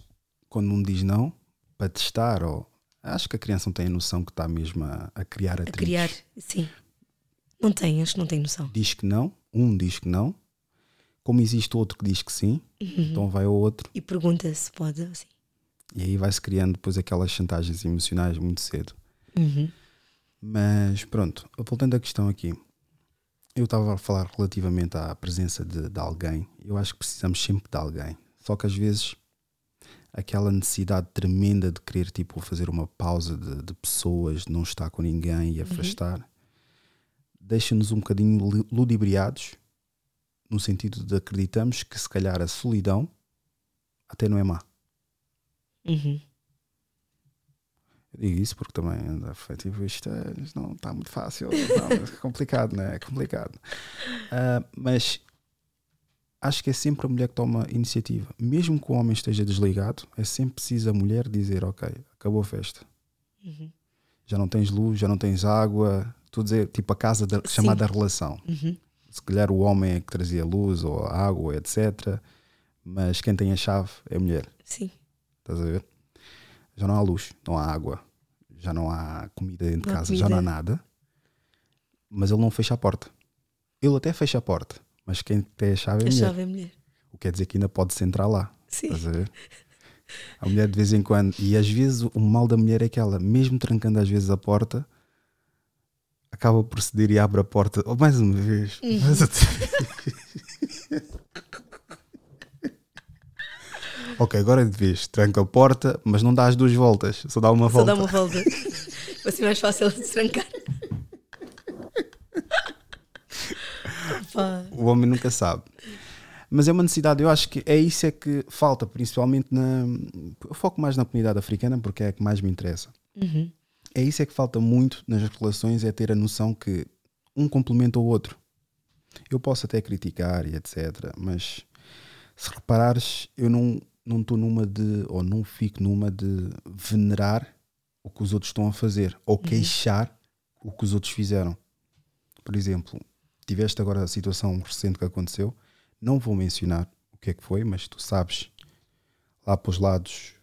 quando um diz não, para testar, ou acho que a criança não tem a noção que está mesmo a, a criar A atritos. criar, sim. Não tem, acho que não tem noção. Diz que não, um diz que não, como existe outro que diz que sim, Uhum. então vai ao outro E pergunta se pode, assim. E aí vai-se criando depois aquelas chantagens emocionais muito cedo. Uhum. Mas pronto, voltando à questão aqui, eu estava a falar relativamente à presença de, de alguém. Eu acho que precisamos sempre de alguém. Só que às vezes aquela necessidade tremenda de querer tipo fazer uma pausa de, de pessoas, de não estar com ninguém e afastar, deixa-nos um bocadinho lu- ludibriados no sentido de acreditamos que se calhar a solidão até não é má. Uhum. Eu digo isso porque também anda afetivo, isto, é- não está muito fácil, não, é complicado, não é? É complicado. Ah, mas acho que é sempre a mulher que toma iniciativa. Mesmo que o homem esteja desligado, é sempre preciso a mulher dizer: Ok, acabou a festa. Uhum. Já não tens luz, já não tens água. Estou a dizer, tipo a casa da, chamada relação. Uhum. Se calhar o homem é que trazia luz ou água, etc. Mas quem tem a chave é a mulher. Sim. Estás a ver? Já não há luz, não há água, já não há comida dentro de casa, já não há comida. nada. Mas ele não fecha a porta. Ele até fecha a porta, mas quem tem a chave é a A mulher. chave é mulher. O que quer dizer que ainda pode-se entrar lá. Sim. Estás a ver? A mulher de vez em quando. E às vezes o mal da mulher é que ela, mesmo trancando às vezes a porta, acaba por ceder e abre a porta. Oh, mais uma vez. Uhum. Mais outra vez. Ok, agora é de vez. Tranca a porta, mas não dá as duas voltas. Só dá uma Só volta. dá uma volta. Vai ser mais fácil de trancar. O homem nunca sabe. Mas é uma necessidade, eu acho que é isso é que falta, principalmente na. Eu foco mais na comunidade africana porque é a que mais me interessa. Uhum. É isso é que falta muito nas relações, é ter a noção que um complementa o outro. Eu posso até criticar e etc, mas se reparares, eu não não estou numa de, ou não fico numa de venerar o que os outros estão a fazer, ou queixar o que os outros fizeram. Por exemplo, tiveste agora a situação recente que aconteceu, não vou mencionar o que é que foi, mas tu sabes lá para os lados,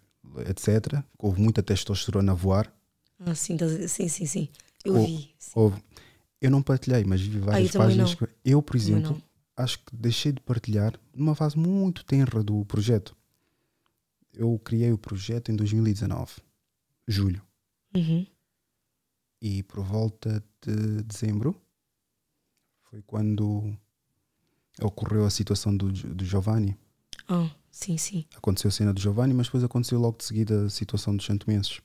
etc, houve muita testosterona a voar, Ah, sim, dizer- sim, sim, sim. Eu vi. Sim. Houve. Eu não partilhei, mas vi várias eu também páginas. que- Eu, por exemplo, acho que deixei de partilhar numa fase muito tenra do projeto. Eu criei o projeto em 2019, julho, Uhum. e por volta de dezembro foi quando ocorreu a situação do, do Giovanni. Ah, sim, sim. Aconteceu a cena do Giovanni, mas depois aconteceu logo de seguida a situação dos santomenses.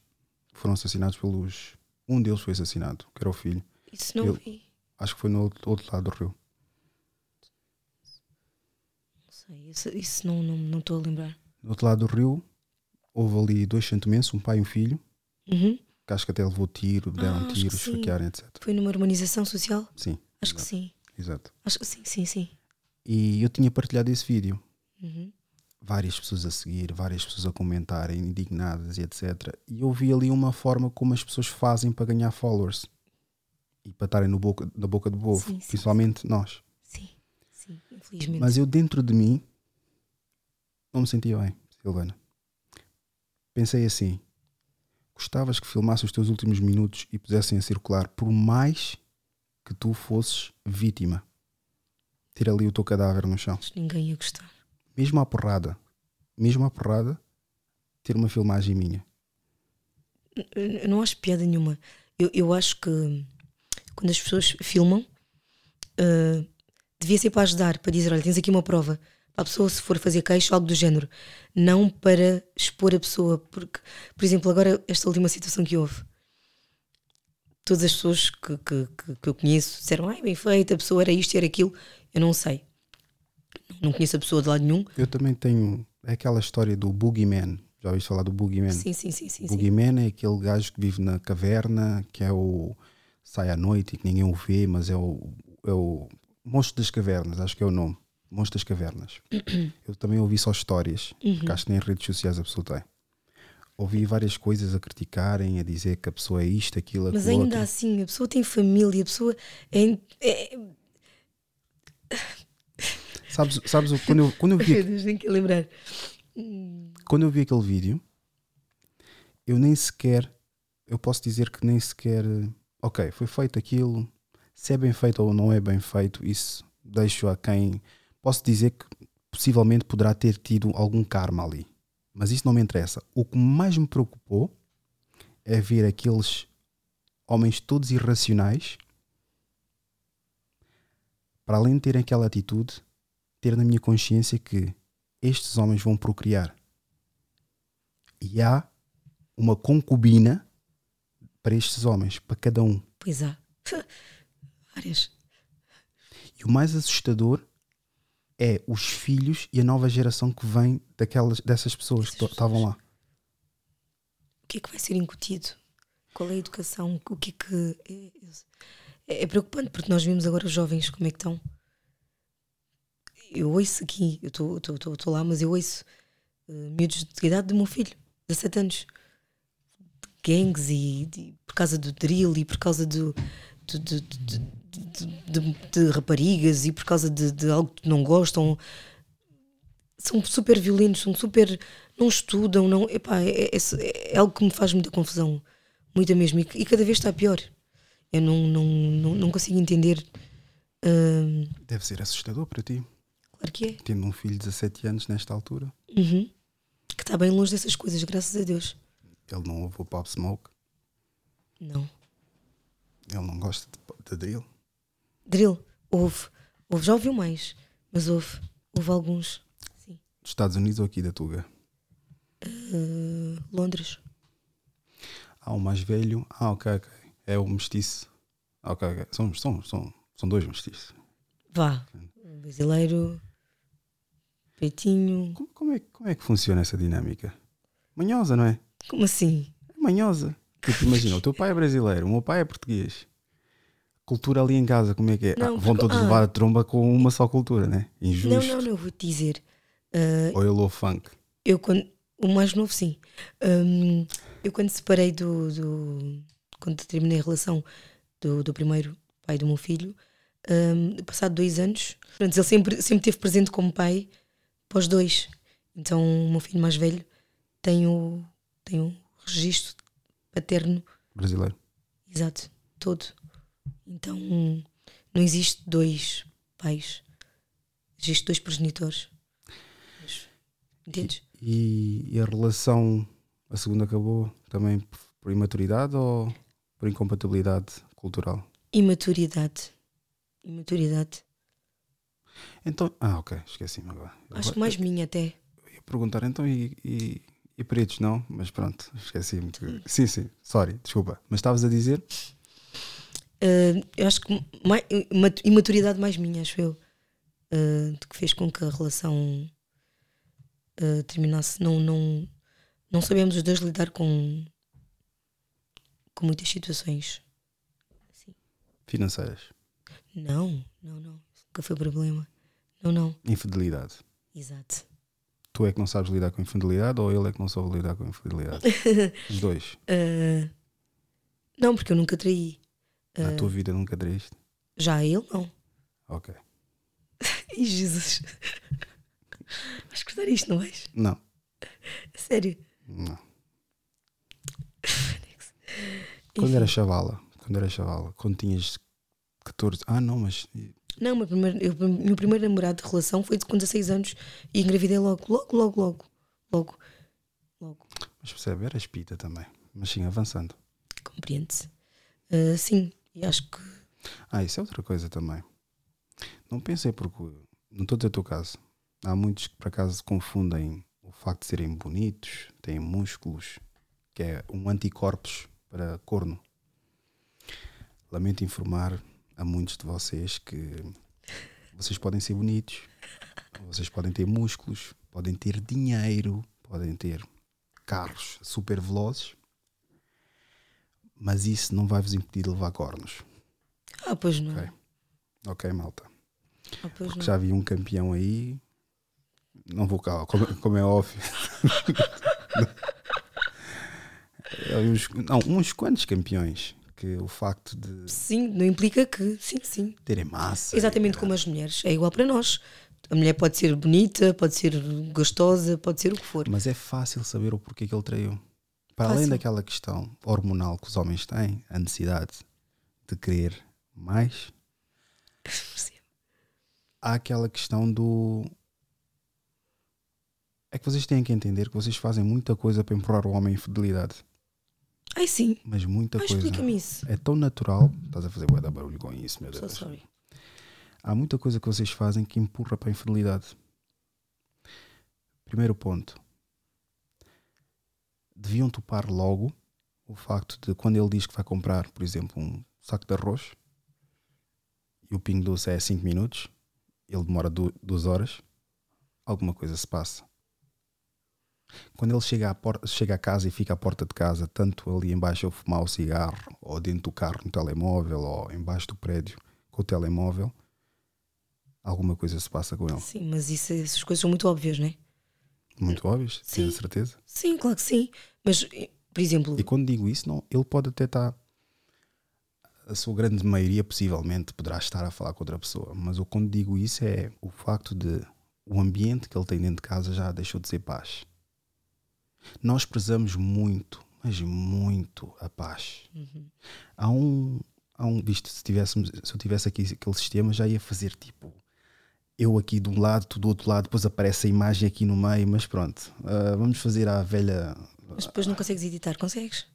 Foram assassinados pelos. Um deles foi assassinado, que era o filho. Isso não Eu- vi. Acho que foi no outro, outro lado do rio. Não sei. Isso, isso não estou não, estou a lembrar. Do outro lado do rio, houve ali dois santomenses, um pai e um filho, Uhum. que acho que até levou tiro, deram Ah, acho tiro, que sim. esfaquearam, etc. Foi numa harmonização social? Sim, Acho que Exato. sim. exato. Acho que sim, sim, sim. E eu tinha partilhado esse vídeo. Uhum. Várias pessoas a seguir, várias pessoas a comentarem, indignadas e etc. E eu vi ali uma forma como as pessoas fazem para ganhar followers e para estarem no boca, na boca do povo, Sim, sim, principalmente nós. Sim, sim. Infelizmente. Mas eu dentro de mim não me sentia bem, Silvana. Pensei assim: gostavas que filmasse os teus últimos minutos e pusessem a circular, por mais que tu fosses vítima. Tira ali o teu cadáver no chão. Ninguém ia gostar. Mesmo à porrada, mesmo à porrada, ter uma filmagem minha. Eu não acho piada nenhuma. Eu, eu acho que quando as pessoas filmam, uh, devia ser para ajudar, para dizer: olha, tens aqui uma prova. A pessoa, se for fazer queixo, algo do género. Não para expor a pessoa. Porque, por exemplo, agora, esta última situação que houve. Todas as pessoas que, que, que, que eu conheço disseram, ai, bem feito, a pessoa era isto, era aquilo. Eu não sei. Não conheço a pessoa de lado nenhum. Eu também tenho. Aquela história do Boogeyman. Já ouviste falar do Boogeyman? Sim, sim, sim, sim. sim. Boogeyman é aquele gajo que vive na caverna, que é o. sai à noite e que ninguém o vê, mas é o. É o monstro das cavernas, acho que é o nome. Monstro das cavernas. Eu também ouvi só histórias, que acho que nem redes sociais a pessoa tem. Ouvi várias coisas a criticarem, a dizer que a pessoa é isto, aquilo, Mas aquilo. ainda outro. assim, a pessoa tem família, a pessoa é. é... Sabes, sabes o- quando, eu, quando, eu vi, Deus, tenho que lembrar. quando eu vi aquele vídeo, eu nem sequer. Eu posso dizer que nem sequer. Ok, foi feito aquilo. Se é bem feito ou não é bem feito, isso deixo a quem. Posso dizer que possivelmente poderá ter tido algum karma ali. Mas isso não me interessa. O que mais me preocupou é ver aqueles homens todos irracionais, para além de terem aquela atitude, ter na minha consciência que estes homens vão procriar. E há uma concubina para estes homens, para cada um. Pois há. Várias. E o mais assustador é os filhos e a nova geração que vem daquelas, dessas pessoas que estavam lá. O que é que vai ser incutido? Qual é a educação? O que é que. É, é- é preocupante porque nós vimos agora os jovens como é que estão. Eu ouço aqui, eu estou lá, mas eu ouço uh, miúdos de idade do meu filho, 17 anos, de gangues e, de- por causa do drill e por causa do, do- do- do- de, de- de raparigas e por causa de, algo que não gostam. São super violentos, são super. não estudam, não. Epá, é, é, é algo que me faz muita confusão, muita mesmo, e, e cada vez está pior. Eu não, não, não, não consigo entender. hum, Deve ser assustador para ti, claro que é. tendo um filho de 17 anos nesta altura. Uhum. Que está bem longe dessas coisas, graças a Deus. Ele não ouve o Pop Smoke, Não. ele não gosta de, de drill. Drill, houve. houve. Já ouviu mais, mas houve. Houve alguns. Sim. Dos Estados Unidos ou aqui da Tuga? Uh, Londres. Ah, o mais velho. Ah, ok, ok. É o mestiço. Ah, Ok, ok. São, são, são, são dois mestiços. Vá. Um Brasileiro. Peitinho. Como, como é, como é que funciona essa dinâmica? Manhosa, não é? Como assim? É manhosa. Tipo, imagina, o teu pai é brasileiro, o meu pai é português. Cultura ali em casa, como é que é? Não, Ah, vão porque- todos ah. levar a tromba com uma só cultura, né? Injusto. Não, não, não, vou-te dizer. Uh, Ou ele ouve funk. eu quando. O mais novo, sim. Hum, eu quando separei do, do- Quando terminei a relação do, do primeiro pai do meu filho, hum, passado dois anos, pronto, ele sempre, sempre esteve presente como pai para os dois. Então o meu filho mais velho tem o, tem o registro paterno Brasileiro. exato, todo. Então não existe dois pais. Existe dois progenitores. Entendes? E, e a relação, a segunda acabou também por- imaturidade ou por incompatibilidade cultural? Imaturidade. Imaturidade. Então, ah, ok, esqueci-me agora. Acho que mais minha até. Eu ia perguntar então e, e, e pretos não, mas pronto, esqueci-me. que- Sim, sim, sorry, desculpa. Mas estavas a dizer? Uh, eu acho que mais, imatu- imaturidade mais minha, acho eu. Uh, que fez com que a relação uh, terminasse. Não, não, não sabemos os dois lidar com, com muitas situações. Financeiras. Não, não, não. Isso nunca foi problema. Não, não. Infidelidade. Exato. Tu é que não sabes lidar com infidelidade ou ele é que não sabe lidar com infidelidade? Os dois. Uh, não, porque eu nunca traí. Na tua vida nunca traíste? Já ele, não. Ok. Ai, Jesus. Vais cortar isto, não vais? Não, Sério. não. Quando era chavala, quando era chavala, quando tinhas 14. Ah, não, mas. Não, o meu primeiro, eu- meu primeiro namorado de relação foi de com 16 anos e engravidei logo, logo, logo, logo. Logo. Logo. Mas percebe, era espita também. Mas sim, avançando. Compreende-se. Ah, sim, e acho que. Ah, isso é outra coisa também. Não pensei porque. Não estou a dizer o teu caso. Há muitos que por acaso confundem o facto de serem bonitos, têm músculos, que é um anticorpos para corno. Lamento informar a muitos de vocês que vocês podem ser bonitos, vocês podem ter músculos, podem ter dinheiro, podem ter carros super velozes, mas isso não vai vos impedir de levar cornos. Ah, pois não. Ok. Ok, malta. Ah, Porque não. já vi um campeão aí. Não vou cá, como, como é óbvio. Uns, não, uns quantos campeões que o facto de Sim, não implica que. Sim, sim. terem massa. Exatamente como as mulheres. É igual para nós. A mulher pode ser bonita, pode ser gostosa, pode ser o que for. Mas é fácil saber o porquê que ele traiu. Para além Fácil. daquela questão hormonal que os homens têm, a necessidade de querer mais, há aquela questão do. É que vocês têm que entender que vocês fazem muita coisa para empurrar o homem em fidelidade. Ai sim. Mas muita coisa. explica-me isso. É tão natural. Estás a fazer bué da barulho com isso, meu So Deus. sorry. Há muita coisa que vocês fazem que empurra para a infidelidade. Primeiro ponto. Deviam topar logo o facto de quando ele diz que vai comprar, por exemplo, um saco de arroz e o pingo doce é 5 minutos, ele demora 2 horas, alguma coisa se passa. Quando ele chega à, porta, chega à casa e fica à porta de casa, tanto ali embaixo a fumar o cigarro, ou dentro do carro no telemóvel, ou embaixo do prédio com o telemóvel, alguma coisa se passa com ele. Sim, mas isso, essas coisas são muito óbvias, não é? Muito óbvio, Sim. tens a certeza? Sim, claro que sim. Mas, por exemplo, E quando digo isso, não, ele pode até estar. A sua grande maioria, possivelmente, poderá estar a falar com outra pessoa. Mas eu, quando digo isso, é o facto de o ambiente que ele tem dentro de casa já deixou de ser paz. Nós prezamos muito, mas muito a paz. Há um. Há um visto, se, tivéssemos, se eu tivesse aqui aquele sistema, já ia fazer tipo. Eu aqui de um lado, tu do outro lado, depois aparece a imagem aqui no meio, mas pronto. ah, vamos fazer a velha mas depois não consegues editar, consegues?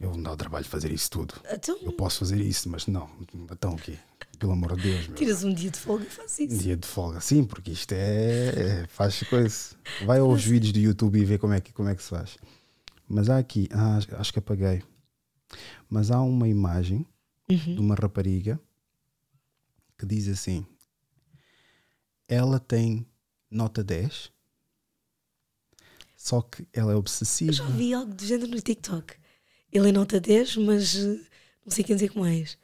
Eu não dá o trabalho de fazer isso tudo. Então, Eu posso fazer isso, mas não. Então o quê? Pelo amor de Deus, meu. tiras um dia de folga e fazes Um isso. dia de folga, sim, porque isto é. é- faz coisa. Vai aos vídeos do YouTube e vê como é que, como é que se faz. Mas há aqui, ah, acho- acho que apaguei. Mas há uma imagem de uma rapariga que diz assim: ela tem nota 10, só que ela é obsessiva. Já vi algo do género no TikTok. Ele é nota 10, mas eh, não sei quem dizer como és.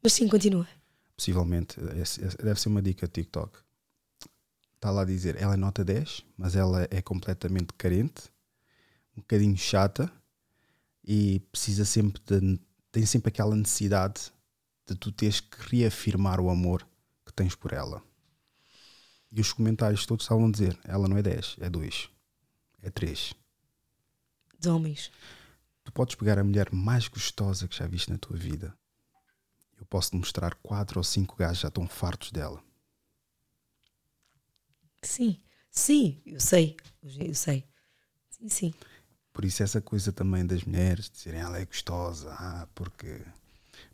Mas sim, continua. possivelmente, esse deve ser uma dica de TikTok. Está lá a dizer, ela é nota 10, mas ela é completamente carente, um bocadinho chata e precisa sempre de, tem sempre aquela necessidade de tu teres que reafirmar o amor que tens por ela. E os comentários todos estavam a dizer, ela não é 10, é 2, é 3. De homens. Tu podes pegar a mulher mais gostosa que já viste na tua vida. Eu posso te mostrar quatro ou cinco gajos já estão fartos dela. Sim, sim, eu sei. Eu sei. Sim, sim. Por isso essa coisa também das mulheres dizerem ela é gostosa, ah, porque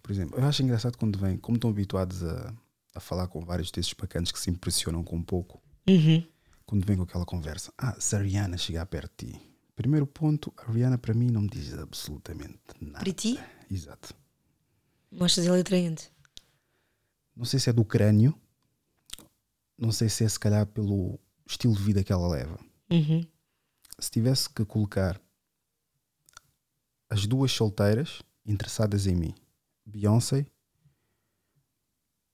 por exemplo, eu acho engraçado quando vem, como estão habituados a, a falar com vários desses bacanas que se impressionam com pouco, Uhum. Quando vem com aquela conversa, ah, se a Rihanna chegar perto de ti. Primeiro ponto, a Rihanna para mim não me diz absolutamente nada. Para ti, Exato. mostras ela atraente. Não sei se é do crânio, não sei se é se calhar pelo estilo de vida que ela leva. Uhum. Se tivesse que colocar as duas solteiras interessadas em mim, Beyoncé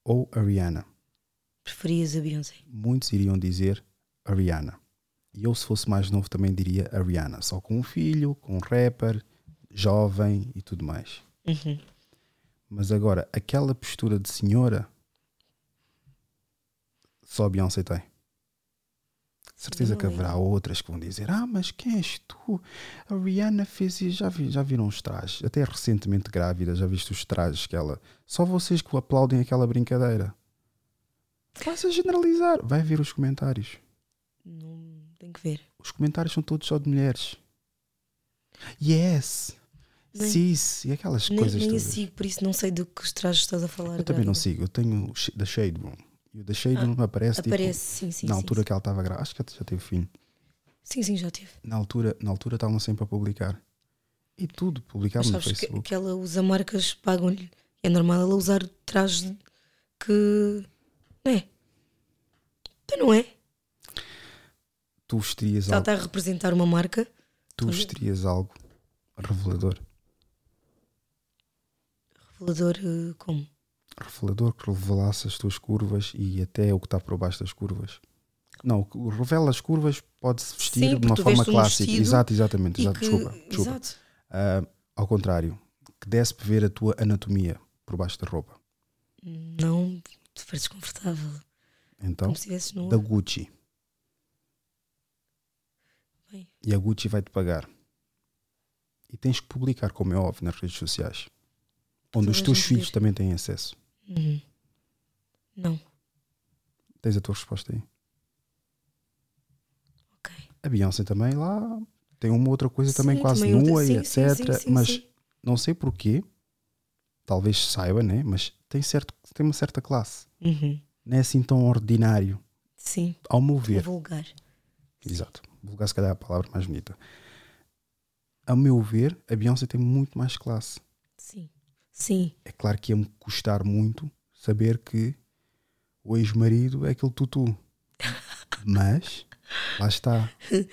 ou a Rihanna, Preferias a Beyoncé. muitos iriam dizer a Rihanna. E eu, se fosse mais novo, também diria a Rihanna, só com um filho, com um rapper, jovem e tudo mais. Uhum. Mas agora, aquela postura de senhora, só a Beyoncé tem. Certeza que haverá outras que vão dizer: Ah, mas quem és tu? A Rihanna fez isso. Já, vi, já viram os trajes? Até recentemente grávida, já viste os trajes que ela. Só vocês que aplaudem aquela brincadeira. Vais a generalizar. Vai ver os comentários. Não tenho que ver. Os comentários são todos só de mulheres. Yes! Nem- Sis! E aquelas Nem, coisas nem todas. sigo, por isso não sei do que os trajes estás a falar. Eu também não sigo. Eu tenho da Shade Room. E o da Shade aparece, Aparece, tipo, sim, sim. na sim, altura sim. que ela estava grávida. Acho que já teve filho. Sim, sim, já tive. Na altura na altura estavam sempre a publicar. E tudo, publicavam no sabes que, Facebook. que ela usa marcas, pagam-lhe. É normal ela usar trajes que. Não é? Então não é? Tu vesterias Se ela algo, está a representar uma marca, tu vesterias algo revelador. revelador eh, como? Revelador que revelasse as tuas curvas e até o que está por baixo das curvas. Não, o que revela as curvas pode-se vestir Sim, de uma tu forma um clássica. vestido Exato, exatamente. E Exato, que- desculpa. desculpa. Exato. Ah, ao contrário, que desse para ver a tua anatomia por baixo da roupa. Não, tu pareces confortável. Então, como se estivesses da Gucci. Bem. E a Gucci vai-te pagar. E tens que publicar, como é óbvio, nas redes sociais. Onde Toda os teus filhos ver. também têm acesso. Uhum. Não, Tens a tua resposta aí. ok. A Beyoncé também lá tem uma outra coisa também Sim, quase também nua outra- e sim, etc. sim, mas não sei porquê. Talvez saiba, né? Mas tem, certo, tem uma certa classe. Uhum. Não é assim tão ordinário. Sim, Ao meu ver. vulgar. Exato. Vulgar se calhar é a palavra mais bonita. A meu ver, a Beyoncé tem muito mais classe. Sim, sim, É claro que ia-me custar muito saber que o ex-marido é aquele tutu. Mas lá está.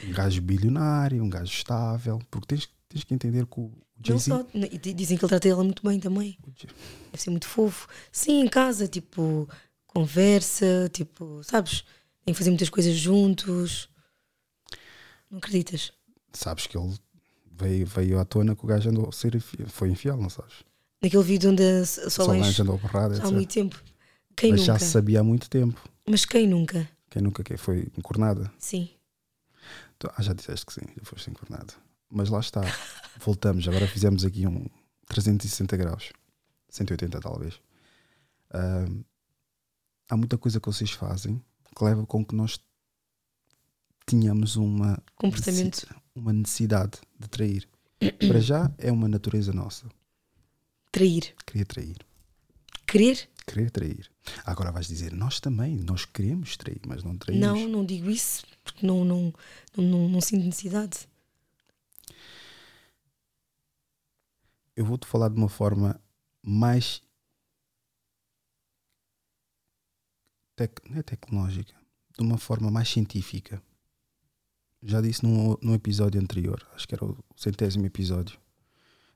Um gajo bilionário, um gajo estável. Porque tens, tens que entender que o não Jay-Z. Dizem que ele trata ela muito bem também. Deve ser muito fofo. Sim, em casa, tipo, conversa, tipo, sabes? Tem que fazer muitas coisas juntos. Não acreditas? Sabes que ele veio, veio à tona que o gajo andou a ser infiel. Foi infiel, não sabes? Naquele vídeo onde a Solange Solange andou borrada, há muito tempo. Quem Mas nunca? já se sabia há muito tempo. Mas quem nunca? Quem nunca que foi encornada? Sim. Ah, já disseste que sim, já foste encornada. Mas lá está. Voltamos. Agora fizemos aqui um 360 graus. 180 talvez. Ahm, há muita coisa que vocês fazem que leva com que nós tenhamos uma Comportamento. uma necessidade de trair. Para já é uma natureza nossa. Trair. Querer trair. Querer? Querer trair. Agora vais dizer, nós também, nós queremos trair, mas não traímos. Não, não digo isso, porque não, não, não, não, não sinto necessidade. Eu vou-te falar de uma forma mais. Tec... Não é tecnológica, de uma forma mais científica. Já disse num, num episódio anterior, acho que era o centésimo episódio.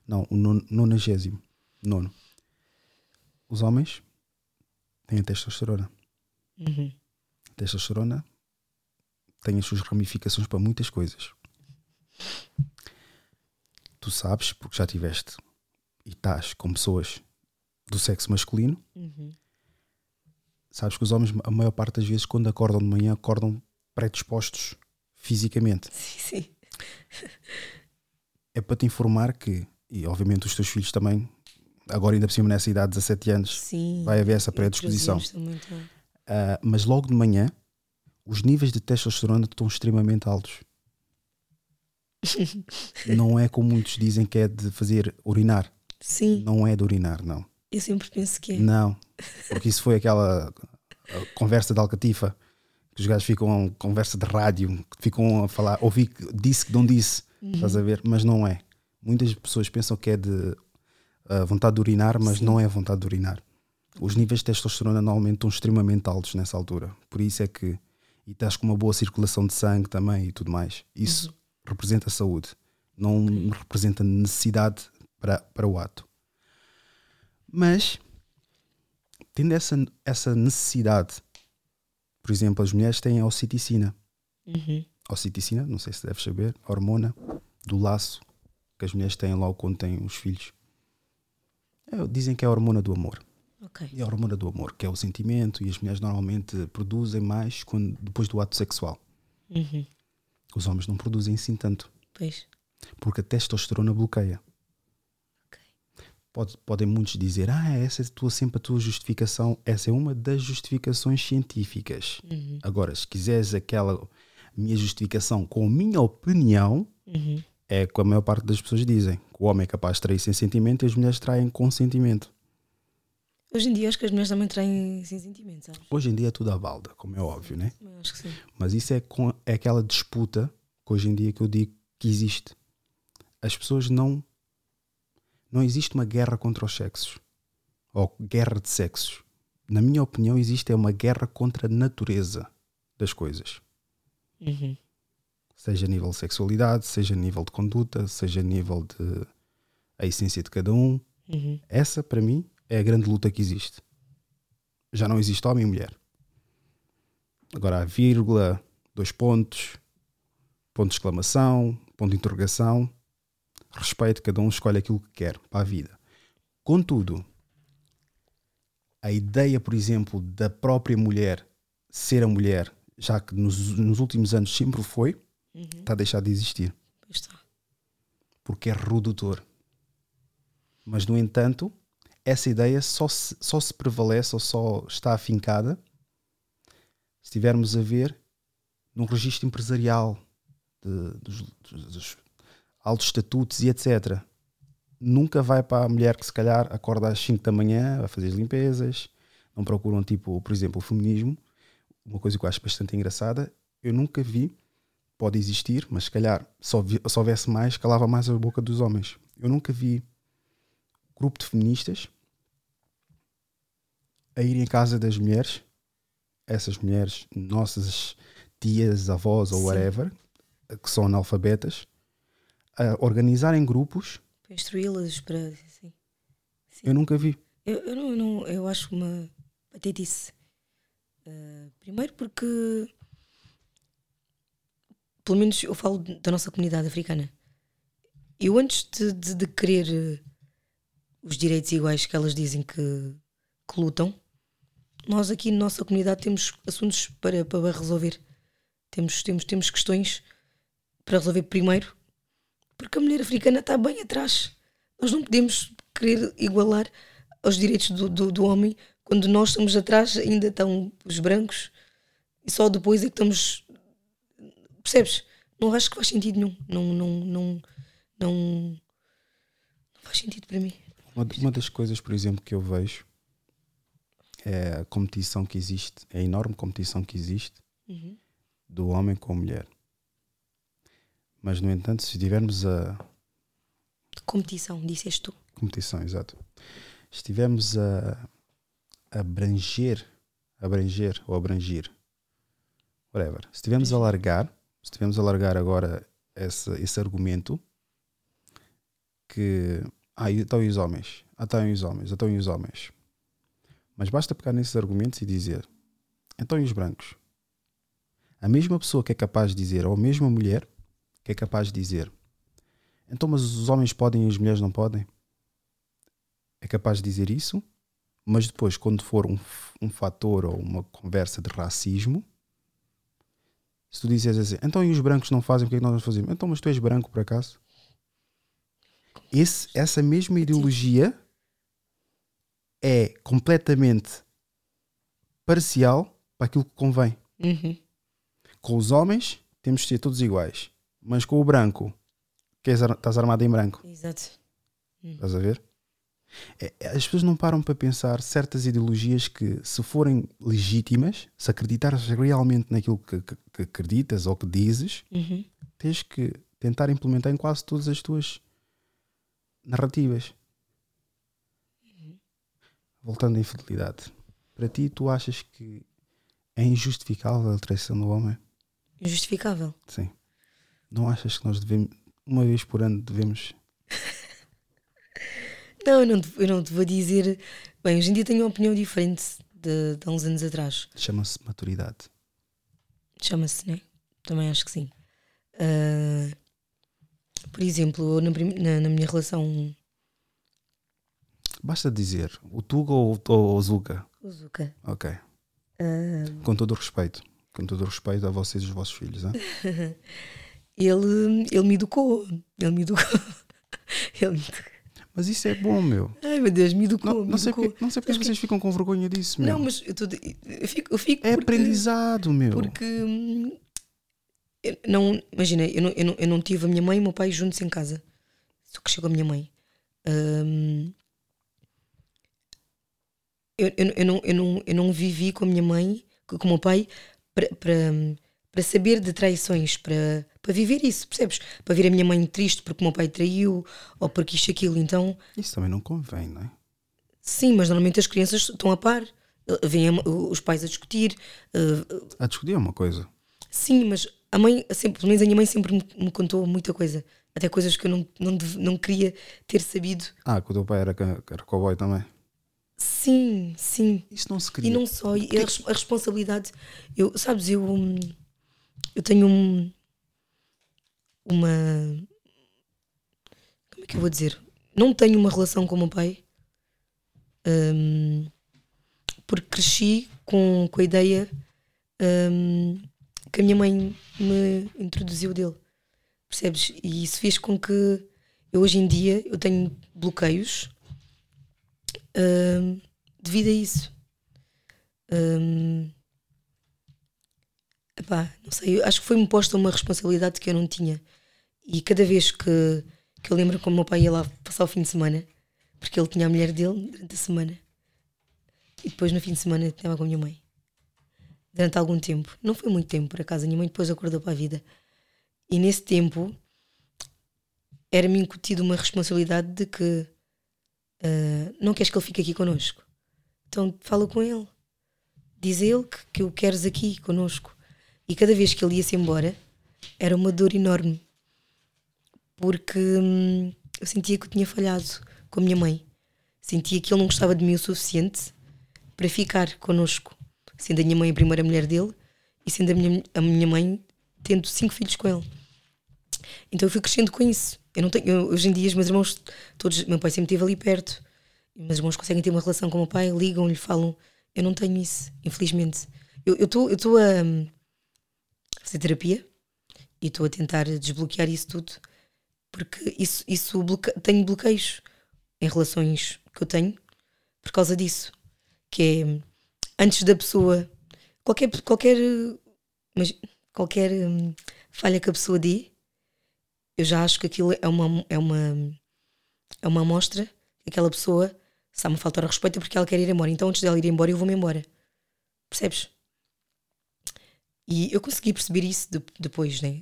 Não, o non- nonagésimo. Nono. Os homens têm a testosterona. Uhum. A testosterona tem as suas ramificações para muitas coisas. Tu sabes, porque já tiveste e estás com pessoas do sexo masculino, Uhum. sabes que os homens, a maior parte das vezes, quando acordam de manhã, acordam predispostos fisicamente. Sim, sim. É para te informar que, e obviamente os teus filhos também, agora ainda por cima nessa idade de 17 anos, Sim. vai haver essa predisposição. Ah, mas logo de manhã, os níveis de testosterona estão extremamente altos. não é como muitos dizem que é de fazer urinar. Sim, Não é de urinar, não. eu sempre penso que é. Não. Porque isso foi aquela conversa de alcatifa que os gajos ficam conversa de rádio, ficam a falar, ouvi que disse que não disse, estás a ver? Mas não é. Muitas pessoas pensam que é de ah, vontade de urinar, mas Sim. não é vontade de urinar. Os níveis de testosterona normalmente estão extremamente altos nessa altura. Por isso é que. E estás com uma boa circulação de sangue também e tudo mais. Isso representa saúde. Não representa necessidade para, para o ato. Mas, tendo essa, essa necessidade, por exemplo, as mulheres têm a oxiticina. Uhum. Oxiticina, não sei se deves saber, a hormona do laço que as mulheres têm logo quando têm os filhos. É, dizem que é a hormona do amor. Ok. É a hormona do amor, que é o sentimento, e as mulheres normalmente produzem mais quando, depois do ato sexual. Uhum. Os homens não produzem assim tanto, Pois. porque a testosterona bloqueia. Pode, podem muitos dizer, ah, essa é tua, sempre a tua justificação. Essa é uma das justificações científicas. Uhum. Agora, se quiseres aquela minha justificação com a minha opinião, Uhum. é que a maior parte das pessoas dizem que o homem é capaz de trair sem sentimento e as mulheres traem com sentimento. Hoje em dia acho que as mulheres também traem sem sentimentos, sabes? Hoje em dia é tudo à balda, como é óbvio, né? Eu acho que sim. Mas isso é, com, é aquela disputa que hoje em dia que eu digo que existe. As pessoas não. Não existe uma guerra contra os sexos. Ou guerra de sexos. Na minha opinião, existe é uma guerra contra a natureza das coisas. Uhum. Seja a nível de sexualidade, seja a nível de conduta, seja a nível de a essência de cada um. Uhum. Essa, para mim, é a grande luta que existe. Já não existe homem e mulher. Agora há vírgula, dois pontos, ponto de exclamação, ponto de interrogação. Respeito, cada um escolhe aquilo que quer para a vida. Contudo, a ideia, por exemplo, da própria mulher ser a mulher, já que nos, nos últimos anos sempre foi, está a deixar de existir está. porque é redutor. Mas, no entanto, essa ideia só se, só se prevalece ou só está afincada se estivermos a ver num registro empresarial de- dos- dos altos estatutos e etc. Nunca vai para a mulher que se calhar acorda às 5 da manhã a fazer as limpezas, não procuram tipo, por exemplo, o feminismo. Uma coisa que eu acho bastante engraçada, eu nunca vi pode existir, mas se calhar se houve- se houvesse mais, calava mais a boca dos homens. Eu nunca vi grupo de feministas a ir em casa das mulheres, essas mulheres, nossas tias, avós ou Sim. whatever, que são analfabetas, a organizarem grupos. Para instruí-las, para. Sim. Eu nunca vi. Eu, eu, não, eu não- eu acho uma patetice. Uh, primeiro porque, pelo menos eu falo da nossa comunidade africana. Eu antes de, de, de querer eh, os direitos iguais que elas dizem que, que lutam, nós aqui na nossa comunidade temos assuntos para, para resolver. Temos, temos, temos questões para resolver primeiro, porque a mulher africana está bem atrás. Nós não podemos querer igualar aos direitos do, do, do homem quando nós estamos atrás, ainda estão os brancos e só depois é que estamos. Percebes? Não acho que faz sentido nenhum. Não, não, não, não, não faz sentido para mim. Uma, uma das coisas, por exemplo, que eu vejo é a competição que existe, é a enorme competição que existe Uhum. do homem com a mulher. Mas, no entanto, se tivermos a competição, disseste tu. competição, exato, se estivermos a abranger, abranger ou abrangir, whatever, se estivermos a largar, se estivermos a largar agora esse, esse argumento que ah, e então e os homens, ah, então e os homens, então e os homens. Mas basta pegar nesses argumentos e dizer então e os brancos? A mesma pessoa que é capaz de dizer, ou a mesma mulher que é capaz de dizer então, mas os homens podem e as mulheres não podem? É capaz de dizer isso, mas depois, quando for um, um fator ou uma conversa de racismo, se tu dizes assim, então e os brancos não fazem, porque é que nós fazemos? Então, mas tu és branco por acaso? Esse, essa mesma ideologia é completamente parcial para aquilo que convém. Uhum. Com os homens, temos de ser todos iguais, mas com o branco, que ar- estás armado em branco. Exato. Estás a ver? É- é- as pessoas não param para pensar certas ideologias que, se forem legítimas, se acreditares realmente naquilo que, que- que acreditas ou que dizes, Uhum. tens que tentar implementar em quase todas as tuas narrativas. Voltando à infidelidade. Para ti, tu achas que é injustificável a traição do homem? Injustificável. Sim. Não achas que nós devemos, uma vez por ano, devemos Não, eu não, te, eu não te vou dizer. Bem, hoje em dia tenho uma opinião diferente de, de há uns anos atrás. chama-se maturidade. Chama-se, né? Também acho que sim. Ah, por exemplo, na, na- na minha relação Basta dizer o Tuga ou, ou o Zuka. o Zuka, Ok. ah, Com todo o respeito. Com todo o respeito a vocês e os vossos filhos. Hein? ele, ele me educou. Ele me educou. ele me educou. Mas isso é bom, meu. Ai meu Deus, me educou. Não, me não sei educou. porque, não sei porque vocês ficam com vergonha disso, meu. Não, mas eu, tô, eu fico. Eu fico é porque- aprendizado, meu. Porque hum, eu não, imagina, eu não, eu, não, eu não tive a minha mãe e o meu pai juntos em casa. Só que chegou a minha mãe. Hum, eu, eu, eu não, eu, não, eu não vivi com a minha mãe, com o meu pai, para saber de traições, para, para viver isso, percebes? Para ver a minha mãe triste porque o meu pai traiu ou porque isto aquilo. Então, Isso também não convém, não é? sim, mas normalmente as crianças estão a par. Vêm a- os pais a discutir. eh, A discutir é uma coisa. sim, mas a mãe, sempre, pelo menos a minha mãe sempre me, me contou muita coisa. Até coisas que eu não, não, não queria ter sabido. Ah, que o teu pai era, era cowboy também. Sim, sim. Isso não se cria. E não só, e a, a responsabilidade. Eu, sabes, eu, hum, eu tenho um, uma. Como é que eu vou dizer? Não tenho uma relação com o meu pai hum, porque cresci com, com a ideia hum, que a minha mãe me introduziu dele. Percebes? E isso fez com que eu hoje em dia eu tenho bloqueios hum, devido a isso. Hum, epá, não sei, acho que foi-me posta uma responsabilidade que eu não tinha. E cada vez que, que eu lembro como o meu pai ia lá passar o fim de semana, porque ele tinha a mulher dele durante a semana, e depois no fim de semana estava com a minha mãe. Durante algum tempo, não foi muito tempo por acaso, a minha mãe depois acordou para a vida. E nesse tempo era-me incutido uma responsabilidade de que ah, não queres que ele fique aqui connosco. Então fala com ele. Diz a ele que, que o queres aqui connosco. E cada vez que ele ia-se embora, era uma dor enorme. Porque hum, eu sentia que eu tinha falhado com a minha mãe. Sentia que ele não gostava de mim o suficiente para ficar connosco. Sendo a minha mãe a primeira mulher dele e sendo a minha, a minha mãe tendo cinco filhos com ele. Então eu fui crescendo com isso. Eu não tenho, eu- hoje em dia, os meus irmãos, todos, meu pai sempre esteve ali perto. Meus irmãos conseguem ter uma relação com o meu pai, ligam-lhe, falam. Eu não tenho isso, infelizmente. Eu estou eu a hum, fazer terapia e estou a tentar desbloquear isso tudo, porque isso, isso bloque... tenho bloqueios em relações que eu tenho por causa disso. Que é antes da pessoa, qualquer, qualquer, mas, qualquer hum, falha que a pessoa dê, eu já acho que aquilo é uma, é uma, é uma amostra que aquela pessoa está-me a faltar ao respeito é porque ela quer ir embora. Então, antes dela ir embora, eu vou-me embora. Percebes? E eu consegui perceber isso de- depois, né?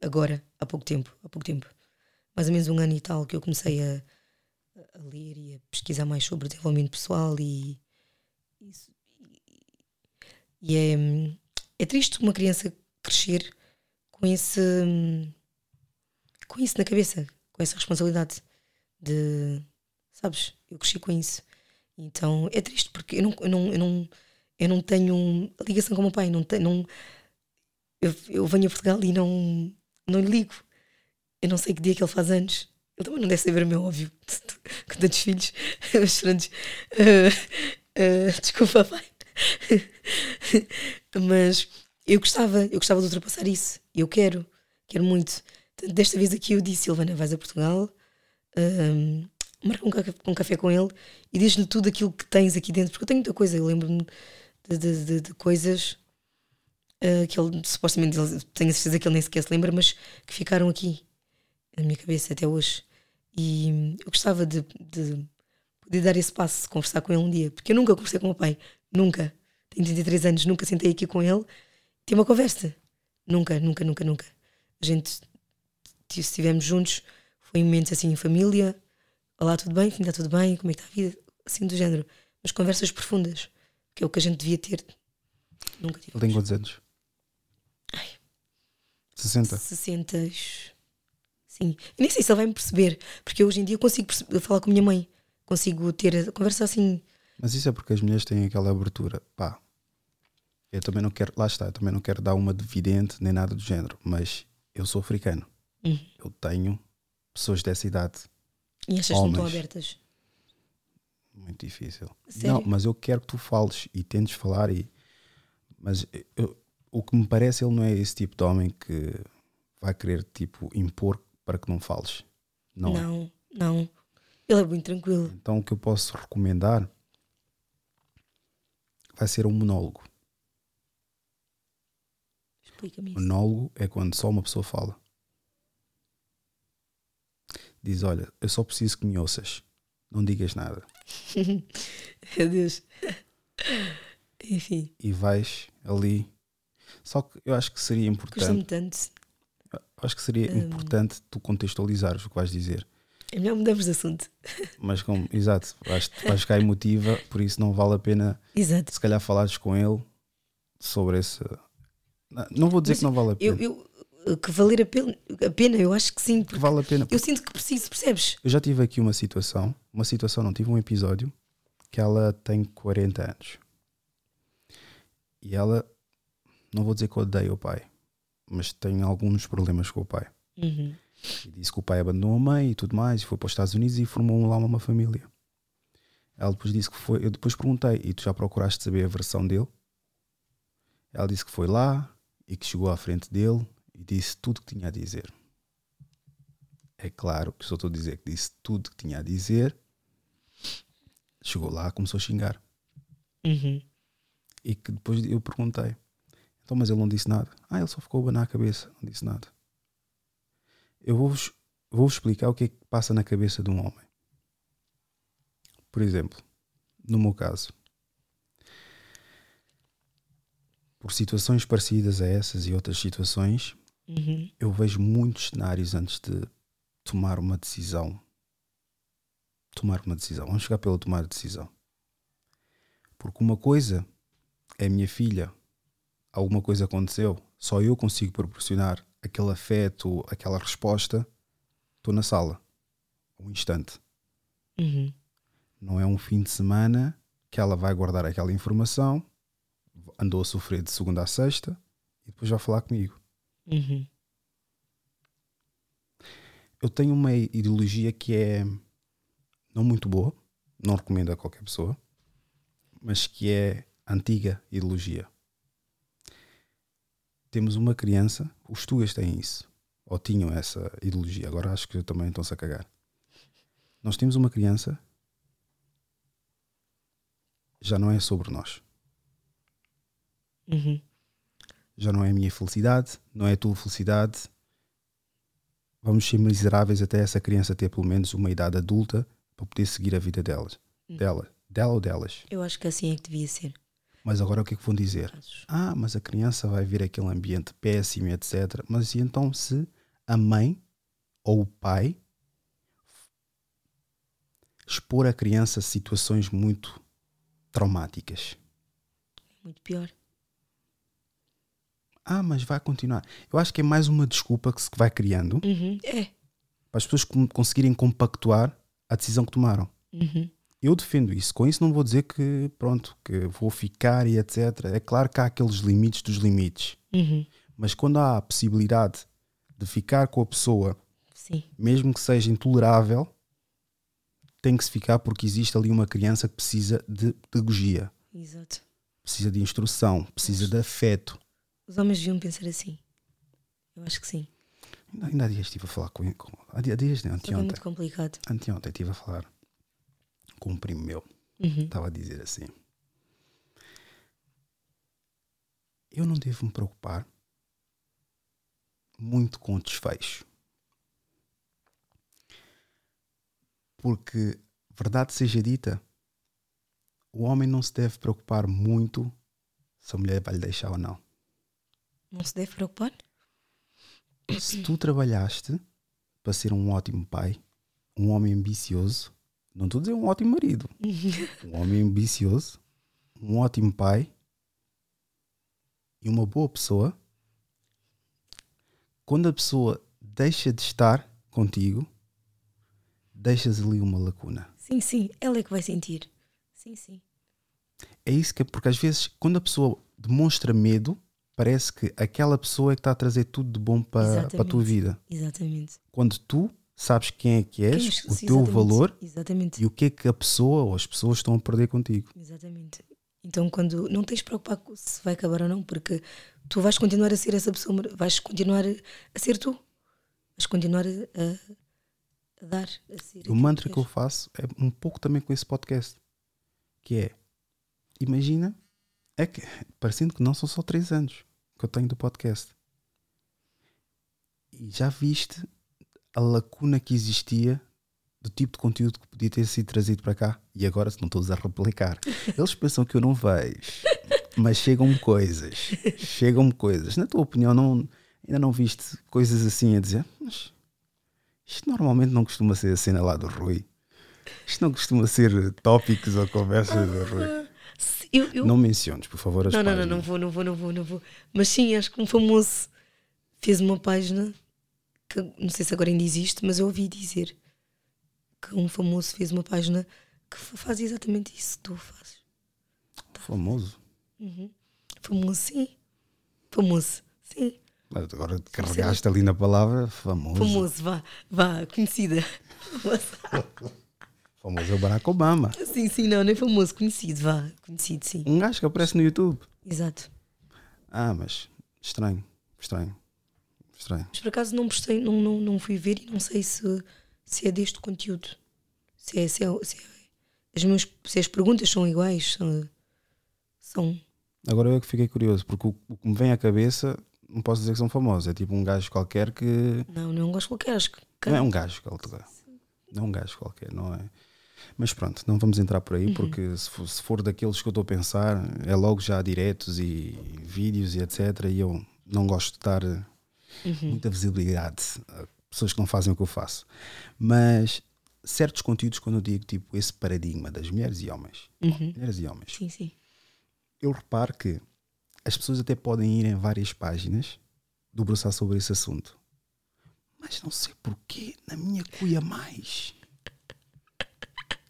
Agora, há pouco tempo, há pouco tempo, mais ou menos um ano e tal, que eu comecei a, a ler e a pesquisar mais sobre desenvolvimento pessoal e, e é, é triste uma criança crescer com esse com isso na cabeça, com essa responsabilidade de sabes, eu cresci com isso. Então é triste porque eu não, eu não, eu não, eu não tenho ligação com o meu pai, não tenho, não, eu, eu venho a Portugal e não, não ligo. Eu não sei que dia que ele faz anos. Ele também não deve saber o meu, óbvio. Com tantos filhos. Mas pronto. Ah, ah, desculpa, pai. Mas eu gostava, eu gostava de ultrapassar isso. Eu quero, quero muito. Desta vez aqui eu disse, Silvana, vais a Portugal, ahm, marca um café, um café com ele e diz-lhe tudo aquilo que tens aqui dentro, porque eu tenho muita coisa, eu lembro-me de, de- de- de coisas ah, que ele, supostamente, ele, tenho a certeza que ele nem sequer se lembra, mas que ficaram aqui na minha cabeça até hoje. E eu gostava de, de poder dar esse passo, conversar com ele um dia, porque eu nunca conversei com o meu pai, nunca. Tenho 33 anos, nunca sentei aqui com ele, ter uma conversa. Nunca, nunca, nunca, nunca. A gente, se estivemos juntos, foi em momentos assim em família. Olá, tudo bem? Está tudo bem? Como é que está a vida? Assim do género. Mas conversas profundas, que é o que a gente devia ter. Nunca tive. Ele tem quantos anos? 60. 60. Sim. Eu nem sei se ele vai me perceber, porque hoje em dia eu consigo falar com a minha mãe. Consigo ter a conversa assim. Mas isso é porque as mulheres têm aquela abertura. Pá, eu também não quero, lá está, eu também não quero dar uma de vidente nem nada do género, mas eu sou africano. Uhum. Eu tenho pessoas dessa idade. E estas não estão Homens. abertas. Muito difícil. Sério? Não, mas eu quero que tu fales e tentes falar e mas eu- o que me parece ele não é esse tipo de homem que vai querer tipo impor para que não fales. Não, é. Não, não. Ele é muito tranquilo. Então o que eu posso recomendar vai ser um monólogo. Explica-me isso. Monólogo é quando só uma pessoa fala. Diz: Olha, eu só preciso que me ouças. Não digas nada. Meu Deus. Enfim, e vais ali. Só que eu acho que seria custa-me importante, tanto. Acho que seria Hum. importante tu contextualizares o que vais dizer. É melhor mudamos de assunto. Mas como, exato, vais, vais ficar emotiva, por isso não vale a pena Exato. se calhar falares com ele sobre esse. Não, vou dizer Mas que não vale a pena. Eu, eu, que valer a pena, a pena, eu acho que sim. que porque vale a pena. Eu sinto que preciso, percebes? Eu já tive aqui uma situação, uma situação, não, tive um episódio que ela tem 40 anos. E ela, não vou dizer que odeia o pai, mas tem alguns problemas com o pai. Uhum. E disse que o pai abandonou a mãe e tudo mais, e foi para os Estados Unidos e formou lá uma família. Ela depois disse que foi. Eu depois perguntei, e tu já procuraste saber a versão dele? Ela disse que foi lá e que chegou à frente dele e disse tudo que tinha a dizer. É claro que só estou a dizer que disse tudo que tinha a dizer. Chegou lá, começou a xingar. Uhum. E que depois eu perguntei: então, mas ele não disse nada. Ah, ele só ficou a abanar a cabeça, não disse nada. Eu vou-vos vou explicar o que é que passa na cabeça de um homem. Por exemplo, no meu caso, por situações parecidas a essas e outras situações, Uhum. eu vejo muitos cenários antes de tomar uma decisão. Tomar uma decisão. Vamos chegar pelo tomar decisão. Porque uma coisa é a minha filha, alguma coisa aconteceu, só eu consigo proporcionar aquele afeto, aquela resposta. Estou na sala, um instante. Uhum. Não é um fim de semana que ela vai guardar aquela informação, andou a sofrer de segunda a sexta e depois vai falar comigo. Uhum. eu tenho uma ideologia que é não muito boa, não recomendo a qualquer pessoa, mas que é antiga ideologia. Temos uma criança, os tugas têm isso, ou tinham essa ideologia, agora acho que também estão-se a cagar. Nós temos uma criança, já não é sobre nós. Uhum. já não é a minha felicidade, não é a tua felicidade. Vamos ser miseráveis até essa criança ter pelo menos uma idade adulta para poder seguir a vida delas. Dela, dela ou delas. Eu acho que assim é que devia ser. Mas agora o que é que vão dizer? Ah, mas a criança vai ver aquele ambiente péssimo, etc. Mas e então se a mãe ou o pai expor a criança a situações muito traumáticas? Muito pior. Ah, mas vai continuar. Eu acho que é mais uma desculpa que se vai criando Uhum. É. para as pessoas conseguirem compactuar a decisão que tomaram. Uhum. Eu defendo isso. Com isso não vou dizer que pronto, que vou ficar e etc. É claro que há aqueles limites dos limites. Uhum. Mas quando há a possibilidade de ficar com a pessoa, Sim. mesmo que seja intolerável, tem que se ficar porque existe ali uma criança que precisa de pedagogia, Exato. precisa de instrução, precisa de afeto. Os homens deviam pensar assim. Eu acho que sim. Ainda, ainda há dias estive a falar com ele. com- Há dias, não, é anteontem. muito complicado. Anteontem estive a falar com um primo meu. Uhum. Estava a dizer assim: Eu não devo me preocupar muito com o desfecho. Porque, verdade seja dita, o homem não se deve preocupar muito se a mulher vai lhe deixar ou não. Não se deve preocupar? Se tu trabalhaste para ser um ótimo pai, um homem ambicioso, não estou a dizer um ótimo marido, um homem ambicioso, um ótimo pai e uma boa pessoa, quando a pessoa deixa de estar contigo, deixas ali uma lacuna. Sim, sim. Ela é que vai sentir. Sim, sim. É isso que é, porque às vezes, quando a pessoa demonstra medo, parece que aquela pessoa é que está a trazer tudo de bom para, para a tua vida. Exatamente. Quando tu sabes quem é que és, Quem o sim, teu exatamente. valor Exatamente. e o que é que a pessoa ou as pessoas estão a perder contigo. Exatamente. Então, quando não tens de preocupar com se vai acabar ou não, porque tu vais continuar a ser essa pessoa, vais continuar a ser tu, vais continuar a, a- dar, a ser. O mantra que eu és. faço é um pouco também com esse podcast, que é, imagina, é que, parecendo que não são só três anos que eu tenho do podcast. E já viste a lacuna que existia do tipo de conteúdo que podia ter sido trazido para cá e agora não estou a replicar. Eles pensam que eu não vejo, mas chegam-me coisas. Chegam-me coisas. Na tua opinião, não, ainda não viste coisas assim a dizer? Mas isto normalmente não costuma ser a cena lá do Rui. Isto não costuma ser tópicos ou conversas do Rui. Se- Eu, eu- Não menciones, por favor, as não, não, não, páginas. não vou, não vou, não vou, não vou. Mas sim, acho que um famoso fez uma página que não sei se agora ainda existe, mas eu ouvi dizer que um famoso fez uma página que fa- faz exatamente isso que tu fazes. Famoso. Famoso, sim. Famoso, sim. Mas Agora carregaste ali na palavra famoso. Famoso, vá, vá, conhecida. Famoso é o Barack Obama. sim, sim, não, não é famoso, conhecido, vá, conhecido, sim. Um gajo que aparece no YouTube. Exato. Ah, mas estranho, estranho, estranho. Mas por acaso não prestei, não, não, não fui ver e não sei se, se é deste conteúdo. Se, é, se, é, se, é- as minhas, se as perguntas são iguais. São. são Agora eu é que fiquei curioso, porque o, o que me vem à cabeça, não posso dizer que são famosos, é tipo um gajo qualquer que. não, não gosto qualquer. Acho que. Não é um gajo qualquer. Não é um gajo qualquer, não é? Mas pronto, não vamos entrar por aí, porque se for, se for daqueles que eu estou a pensar, é logo já diretos e vídeos e etc. E eu não gosto de dar muita visibilidade pessoas que não fazem o que eu faço. Mas certos conteúdos, quando eu digo tipo esse paradigma das mulheres e homens, mulheres e homens, Sim, sim. eu reparo que as pessoas até podem ir em várias páginas debruçar sobre esse assunto. Mas não sei porquê, na minha cuia mais.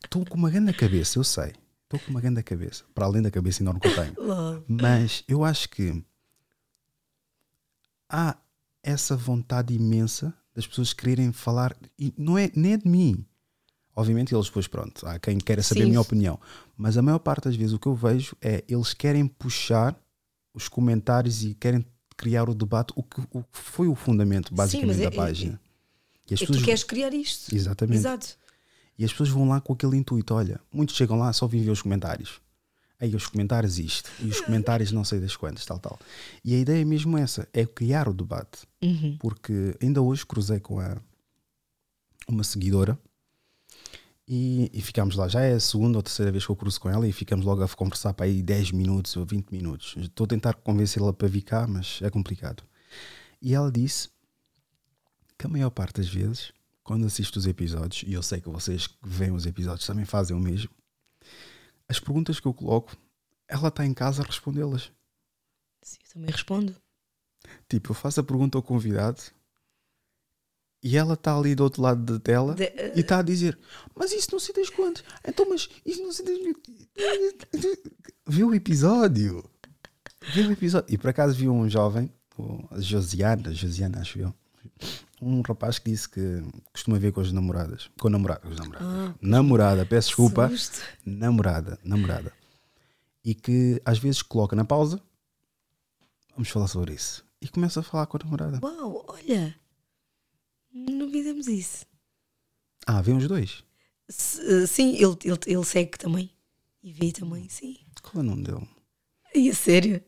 Estou com uma grande cabeça, eu sei. Estou com uma grande cabeça. Para além da cabeça enorme que eu tenho. Mas eu acho que há essa vontade imensa das pessoas quererem falar, e não é nem é de mim. Obviamente eles depois, pronto, há quem queira saber Sim. a minha opinião. Mas a maior parte das vezes o que eu vejo é eles querem puxar os comentários e querem criar o debate, o que, o que foi o fundamento basicamente mas é- da página. E as É que tu queres criar isto. Exatamente. Exato. E as pessoas vão lá com aquele intuito. Olha, muitos chegam lá só vêm ver os comentários. Aí os comentários isto. E os comentários não sei das quantas, tal, tal. E a ideia é mesmo essa. É criar o debate. Porque ainda hoje cruzei com a, uma seguidora e, e ficámos lá. Já é a segunda ou terceira vez que eu cruzo com ela e ficamos logo a conversar para aí 10 minutos ou 20 minutos. Estou a tentar convencê-la para vir cá, mas é complicado. E ela disse que a maior parte das vezes, quando assisto os episódios, e eu sei que vocês que veem os episódios também fazem o mesmo, as perguntas que eu coloco, ela está em casa a respondê-las. Sim, eu também respondo. Tipo, eu faço a pergunta ao convidado e ela está ali do outro lado da tela De- eh, e está a dizer: Mas isso não sei das quantas. Então, mas isso não sei das. Viu o episódio? Viu o episódio? E por acaso vi um jovem, o Josiana, Josiana, acho eu. Um rapaz que disse que costuma ver com as namoradas. Com namorada. Com as namoradas. namorada, peço desculpa. Susto. Namorada, namorada. E que às vezes coloca na pausa. Vamos falar sobre isso. E começa a falar com a namorada. Uau, olha. Não fizemos isso. Ah, vem os dois. S- eh, sim, ele, ele, ele segue também. E vê também, sim. Qual é o nome dele? E a sério?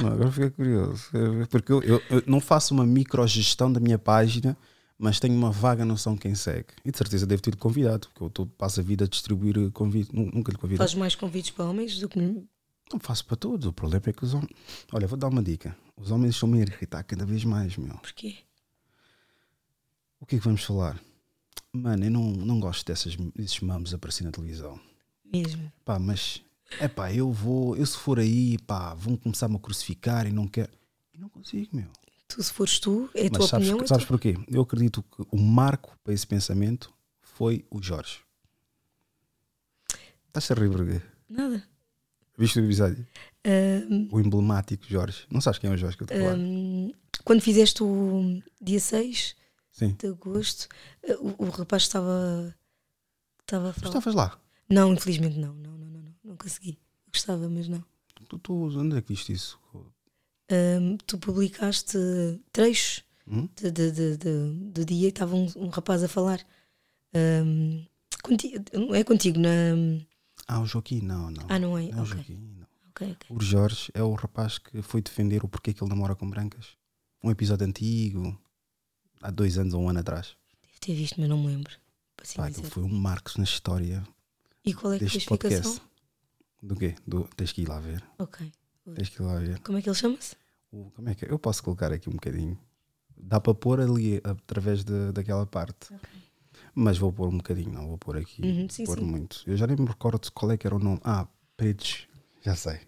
Não, agora fiquei curioso. Porque eu, eu- eu não faço uma microgestão da minha página, mas tenho uma vaga noção de quem segue. E de certeza devo ter convidado, porque eu tô, passo a vida a distribuir convites. Nu- Nunca lhe convido. Fazes mais convites para homens do que. Não faço para todos. O problema é que os homens. Olha, vou dar uma dica. Os homens estão-me a irritar cada vez mais, meu. Porquê? O que é que vamos falar? Mano, eu não, não gosto dessas, desses mamos a aparecer na televisão. Mesmo. Pá, mas é pá, eu vou, eu se for aí, pá, vão começar-me a crucificar e não quero. E não consigo, meu. Tu, se fores tu, é a tua Mas sabes, opinião. é sabes tua... porquê? Eu acredito que o marco para esse pensamento foi o Jorge. Estás a rir porquê? Nada. Viste o episódio? Ahm, O emblemático Jorge. Não sabes quem é o Jorge que eu estou a falar? quando fizeste o dia 6 Sim. de agosto, eh, o, o rapaz estava. Estava a Tu falar. estavas lá. Não, infelizmente não, não. Não consegui. Gostava, mas não. Tu, tu, onde é que viste isso? Ahm, tu publicaste trechos Hum? de, de, de, do dia e estava um, um rapaz a falar. Ahm, contigo, não é contigo, na. Ah, o Joaquim? Não, não. Ah, não é? Não é o Ok. Joaquim, não. Ok, ok. O Jorge é o rapaz que foi defender o porquê que ele namora com brancas. Um episódio antigo, há dois anos ou um ano atrás. Devo ter visto, mas não me lembro. ser Pá, foi um marco na história E qual é a deste classificação? podcast. Do quê? Do, tens que ir lá ver. Ok. Tens que ir lá ver. Como é que ele chama-se? Como é que é? Eu posso colocar aqui um bocadinho. Dá para pôr ali através de- daquela parte. Mas vou pôr um bocadinho, não vou pôr aqui. Uhum, sim, pôr sim. muito. Eu já nem me recordo qual é que era o nome. Ah, pretos. Já sei.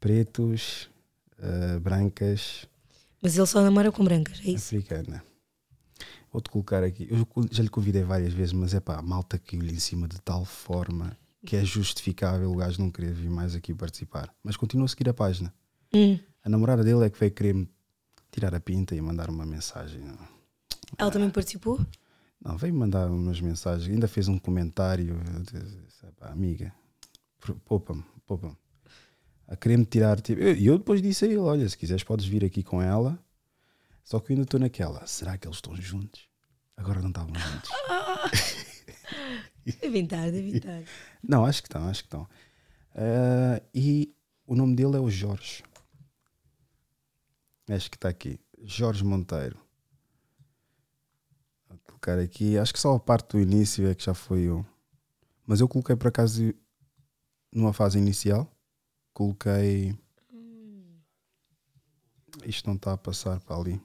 Pretos, eh, brancas, Mas ele só namora com brancas, é isso? africana. Vou-te colocar aqui. Eu já lhe convidei várias vezes, mas é pá, malta caiu-lhe em cima de tal forma que é justificável o gajo não querer vir mais aqui participar. Mas continua a seguir a página. Hum. A namorada dele é que veio querer tirar a pinta e mandar uma mensagem. Ela também participou? Não, veio mandar umas mensagens, ainda fez um comentário. eu disse, "Epá, amiga, poupa-me, poupa-me. A querer-me tirar. tipo, eu- E eu, depois disse a ele: Olha, se quiseres, podes vir aqui com ela. Só que eu ainda estou naquela. Será que eles estão juntos? Agora não estavam juntos. Devem estar, devem estar. Não, acho que estão, acho que estão. Ah, e o nome dele é o Jorge. Acho que está aqui. Jorge Monteiro. Vou colocar aqui. Acho que só a parte do início é que já foi o. Mas eu coloquei por acaso numa fase inicial. Coloquei. Isto não está a passar para ali.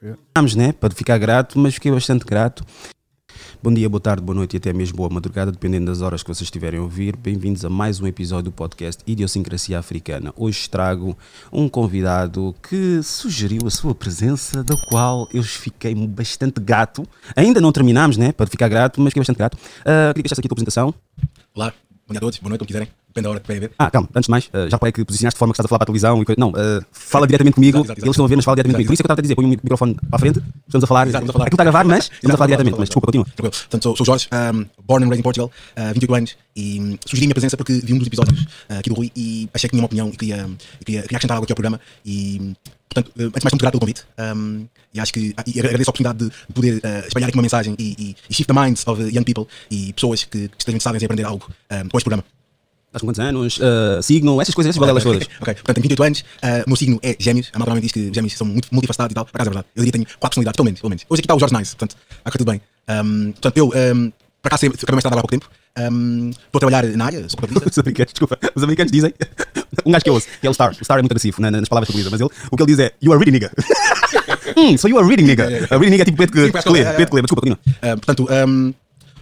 Ver. Vamos, né? Para ficar grato, mas fiquei bastante grato. Bom dia, boa tarde, boa noite e até mesmo boa madrugada, dependendo das horas que vocês estiverem a ouvir. Bem-vindos a mais um episódio do podcast Idiosincrasia Africana. Hoje trago um convidado que sugeriu a sua presença, da qual eu fiquei bastante grato. Ainda não terminamos, né? Para ficar grato, mas fiquei bastante grato. Ah, queria que deixasse aqui a tua apresentação. Olá, bom dia a todos, boa noite, como quiserem. Depende da hora que querem ver. Ah, calma, antes de mais, ah, já reparei que posicionaste de forma que estás a falar para a televisão e coisa. Não, ah, fala diretamente comigo. Exato, exato, exato. Eles estão a ver, mas fala diretamente comigo. Por isso é que eu estava a dizer, põe o microfone para a frente, estamos a falar. Exato, estamos a falar. Aquilo está a gravar, mas estamos a Exato, falar diretamente. Mas desculpa, continua. Tranquilo. Portanto, sou, sou Jorge, um, born and raised in Portugal, uh, 28 anos, e um, sugeri a minha presença porque vi um dos episódios uh, aqui do Rui e achei que tinha uma opinião e queria, queria, queria acrescentar algo aqui ao programa. E, um, portanto, uh, antes de mais, muito grato pelo convite. Um, e acho que e agradeço a oportunidade de poder uh, espalhar aqui uma mensagem e, e, e shift the minds of uh, young people e pessoas que, que estejam interessadas em aprender algo um, com este programa. Com quantos anos? Ah, signo, essas coisas, essas balelas todas. ok, portanto, tenho 28 anos, uh, meu signo é Gêmeos. A malta diz que Gêmeos são muito multifacetados e tal. Por acaso é verdade. Eu diria que tenho quatro personalidades, pelo menos. Pelo menos. Hoje aqui está o Jorge Nice, portanto, correr tudo bem. Um, portanto, eu, um, por acaso, acabei mestrado agora há pouco tempo. Um, a trabalhar na área, sou contabilista. Os americanos, desculpa, os americanos dizem. Um gajo que é osso, que é o Star. O Star é muito agressivo na- nas palavras que utiliza, mas ele, o que ele diz é You are reading, nigga. hum, so you are reading, nigga. A reading, nigga é tipo preto que lê, preto que lê, mas desculpa, continua. Uh, portanto, um,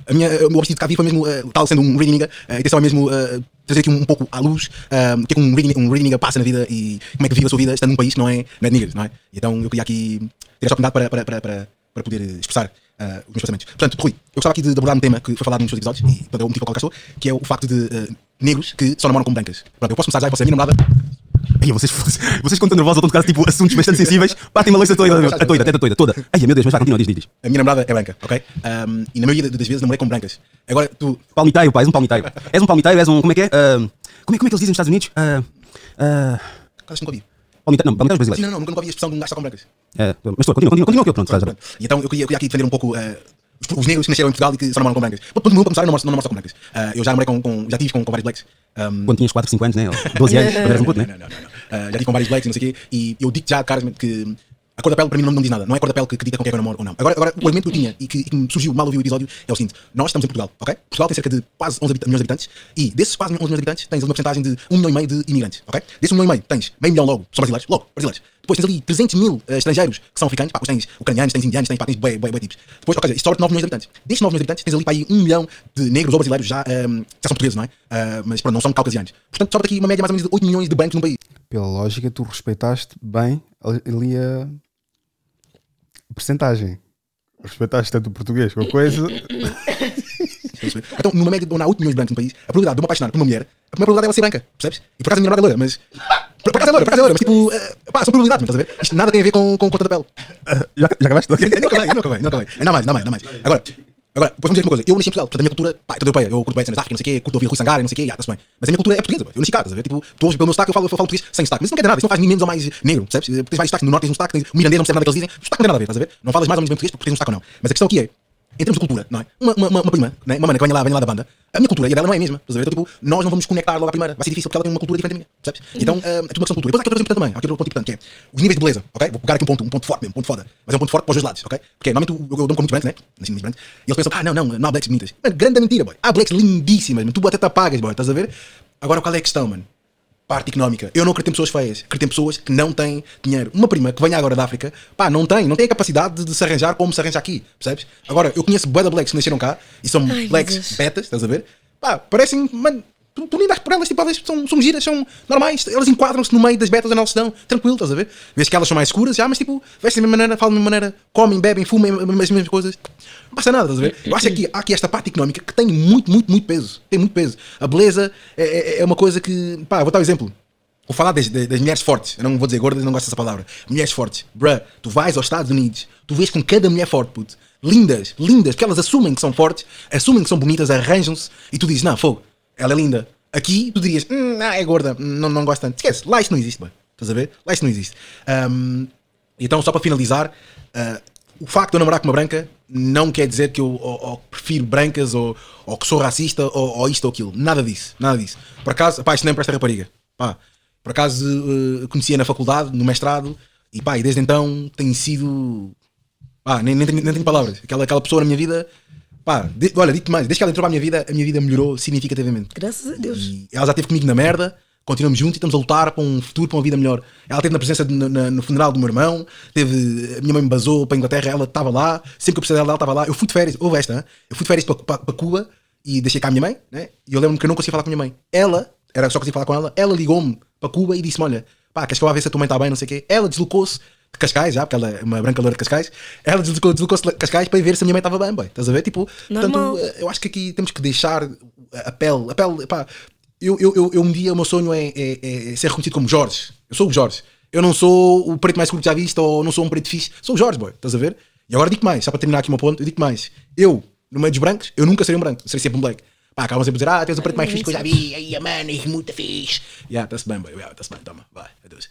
a minha, o meu objetivo de cá vir foi mesmo, uh, tal sendo um reading nigga, uh, a intenção é mesmo uh, trazer aqui um, um pouco à luz um, o que é que um reading, um passa na vida e como é que vive a sua vida estando num país que não é, é de niggas, não é? E então eu queria aqui ter esta oportunidade para, para, para, para, para poder expressar uh, os meus pensamentos. Portanto, Rui, eu gostava aqui de, abordar um tema que foi falado nos seus episódios e portanto, é o motivo pelo qual que é o facto de uh, negros que só namoram com brancas. Pronto, eu posso começar já e posso ser a minha namorada. Ai, vocês, vocês quando estão nervosos ou estão tipo, assuntos bastante sensíveis, partem uma louça toda, a toda, a teta toda, toda. Ai, meu Deus, mas vai, continua, diz, diz. A minha namorada é branca, ok? Um, e na maioria das vezes namorei com brancas. Agora, tu, Palmiteiro, pá, és um palmiteiro. És um palmiteiro, és um, como é que é? Ah, como é? Como é que eles dizem nos Estados Unidos? Ah, ah, Caso nunca ouvi. palmiteiro, não, palmiteiros Sim, brasileiros. não, não, nunca, ouvi a expressão de um gajo só com brancas. É, mas tu, continua, continua, continua que eu pronto, já, já. E então eu queria, eu queria aqui defender um pouco eh, os, os negros que nasceram em Portugal e que só namoram com brancas. Todo mundo, para começar, namora, não namora só com brancas. Eh, eu já namorei com, com já tive com, com vários blacks. Um, Quando tinhas 4, 5 anos, né? Ou 12 anos, quando eras um puto, né? não, não, não, não. Eh, já tive com vários blacks e não sei o quê. E eu digo já, caras, que a cor da pele para mim não, não diz nada. Não é a cor da pele que, que dita com quem é que eu namoro ou não. Agora, agora o argumento que eu tinha e que, e que me surgiu mal ouvi o episódio é o seguinte: nós estamos em Portugal, ok? Portugal tem cerca de quase 11 habita- milhões de habitantes e desses quase 11 milhões de habitantes tens uma porcentagem de 1 milhão e meio de imigrantes, ok? Desses 1 milhão e meio tens meio milhão logo, são brasileiros, logo, brasileiros. Depois tens ali 300 mil eh, estrangeiros que são africanos, pá, depois tens ucranianos, tens indianos, tens, pá, tens bué, bué, bué tipos. Depois, ok, isto sobra 9 milhões de habitantes. Destes 9 milhões de habitantes tens ali para aí 1 milhão de negros ou brasileiros já, ehm, já são portugueses, não é? Ah, mas pronto, não são caucasianos. Portanto, sobra aqui uma média mais ou menos de 8 milhões de brancos no país. Pela lógica, tu respeitaste bem ali a percentagem. Respeitaste tanto o português com a coisa. Então, numa média de onde há 8 milhões de brancos no país, a probabilidade de eu me apaixonar por uma mulher, a primeira probabilidade é ela ser branca, percebes? E por acaso a minha namorada é loira, mas. Por, acaso é loira, por acaso é loira, mas tipo. eh, pá, são probabilidades, estás a ver? Isto nada tem a ver com, com cor da pele. já, já acabaste? Não acabei, não acabei, não acabei. Não mais, não mais, não mais. Agora, agora, depois vamos dizer uma coisa. Eu nasci em Portugal, portanto a minha cultura, pá, é toda europeia. Eu curto bem cenas da África, não sei o quê, curto ouvir Rui Sangara, não sei o quê, já, está bem. Mas a minha cultura é portuguesa, eu nasci cá, estás a ver? Tipo, tu ouves pelo meu sotaque, eu falo, eu falo português sem sotaque. Mas isso não quer dizer nada, isso não faz nem menos ou mais negro, percebes? Tens vários sotaques, no norte tens um sotaque, tens o mirandês, não percebe nada que eles dizem, o sotaque não tem nada a ver, estás a ver? Não falas mais ou menos bem português porque tens um sotaque ou não. Mas a questão aqui é, em termos de cultura, não é? Uma, uma, uma, prima, não é? uma mana que venha lá, venha lá da banda, a minha cultura e a dela não é a mesma. Estás a ver? Então, tipo, nós não vamos conectar logo à primeira. Vai ser difícil porque ela tem uma cultura diferente da minha. Percebes? Então, ah, é tudo uma questão de cultura. Depois há aqui outra coisa importante também. Há aqui outro ponto importante que é os níveis de beleza, ok? Vou pegar aqui um ponto, um ponto forte mesmo, um ponto foda. Mas é um ponto forte para os dois lados, ok? Porque normalmente eu, eu dou-me com muitos brancos, né? Branco. E eles pensam, ah, não, não, não há blacks bonitas. Mano, grande mentira, boy. Há blacks lindíssimas, mano. Tu até te apagas, boy. Estás a ver? Agora qual é a questão, mano? Parte económica. Eu não acredito em pessoas feias, acredito em pessoas que não têm dinheiro. Uma prima que venha agora da África, pá, não tem, não tem a capacidade de, se arranjar como se arranja aqui, percebes? Agora, eu conheço bué blacks que nasceram cá e são Ai, blacks Deus. betas, estás a ver? Pá, parecem, mano, tu, tu nem por elas, tipo, elas são, são giras, são normais, elas enquadram-se no meio das betas da nossa cidão, tranquilo, estás a ver? Vês que elas são mais escuras, já, mas tipo, vestem da mesma maneira, falam da mesma maneira, comem, bebem, fumem as mesmas coisas. Não passa nada, estás a ver? Eu acho que há aqui esta parte económica que tem muito, muito, muito peso. Tem muito peso. A beleza é, é- é uma coisa que, pá, vou dar um exemplo. Vou falar das, das- das mulheres fortes. Eu não vou dizer gordas, não gosto dessa palavra. Mulheres fortes. Bruh, tu vais aos Estados Unidos, tu vês com cada mulher forte, puto. Lindas, lindas, porque elas assumem que são fortes, assumem que são bonitas, arranjam-se e tu dizes, não, fogo, ela é linda. Aqui tu dirias, hum, ah, é gorda, não, não gosto tanto. Esquece, lá isto não existe, boy. Estás a ver? Lá isto não existe. Ahm, então, só para finalizar, ah, o facto de eu namorar com uma branca não quer dizer que eu ou- ou prefiro brancas ou, ou que sou racista ou, ou isto ou aquilo. Nada disso, nada disso. Por acaso, pá, isto nem para esta rapariga. Pá, por acaso eh, conhecia na faculdade, no mestrado, e pá, e desde então tem sido. Pá, nem, nem, tenho, nem tenho palavras. Aquela, aquela pessoa na minha vida. Pá, de- olha, dito mais, desde que ela entrou para a minha vida, a minha vida melhorou significativamente. Graças a Deus. E ela já esteve comigo na merda, continuamos juntos e estamos a lutar para um futuro, para uma vida melhor. Ela esteve na presença de- na- no funeral do meu irmão, teve, a minha mãe me basou para a Inglaterra, ela estava lá, sempre que eu precisei dela, ela estava lá. Eu fui de férias, houve esta, hein? eu fui de férias para, para, para Cuba e deixei cá a minha mãe, né? e eu lembro-me que eu não conseguia falar com a minha mãe. Ela, era só conseguia falar com ela, ela ligou-me para Cuba e disse-me: Olha, pá, queres que eu vá ver se a tua mãe está bem, não sei o quê. Ela deslocou-se de Cascais, já, porque ela é uma branca loura de Cascais, ela deslocou- deslocou-se de Cascais para ver se a minha mãe estava bem, boy. estás a ver? Tipo, Normal. portanto, eu acho que aqui temos que deixar a pele, a pele, pá, eu, eu, eu, eu um dia o meu sonho é, é- é ser reconhecido como Jorge. Eu sou o Jorge. Eu não sou o preto mais escuro que já viste ou não sou um preto fixe. Sou o Jorge, boy. Estás a ver? E agora digo mais, só para terminar aqui o meu ponto, eu digo mais. Eu, no meio dos brancos, eu nunca serei um branco. Serei sempre um black. Pá, acabam sempre a dizer, ah, tens o preto mais fixe que eu já vi. Aí, a mano, é muito fixe. Já, está-se bem, boy. Já, está-se bem, toma, vai, adeus.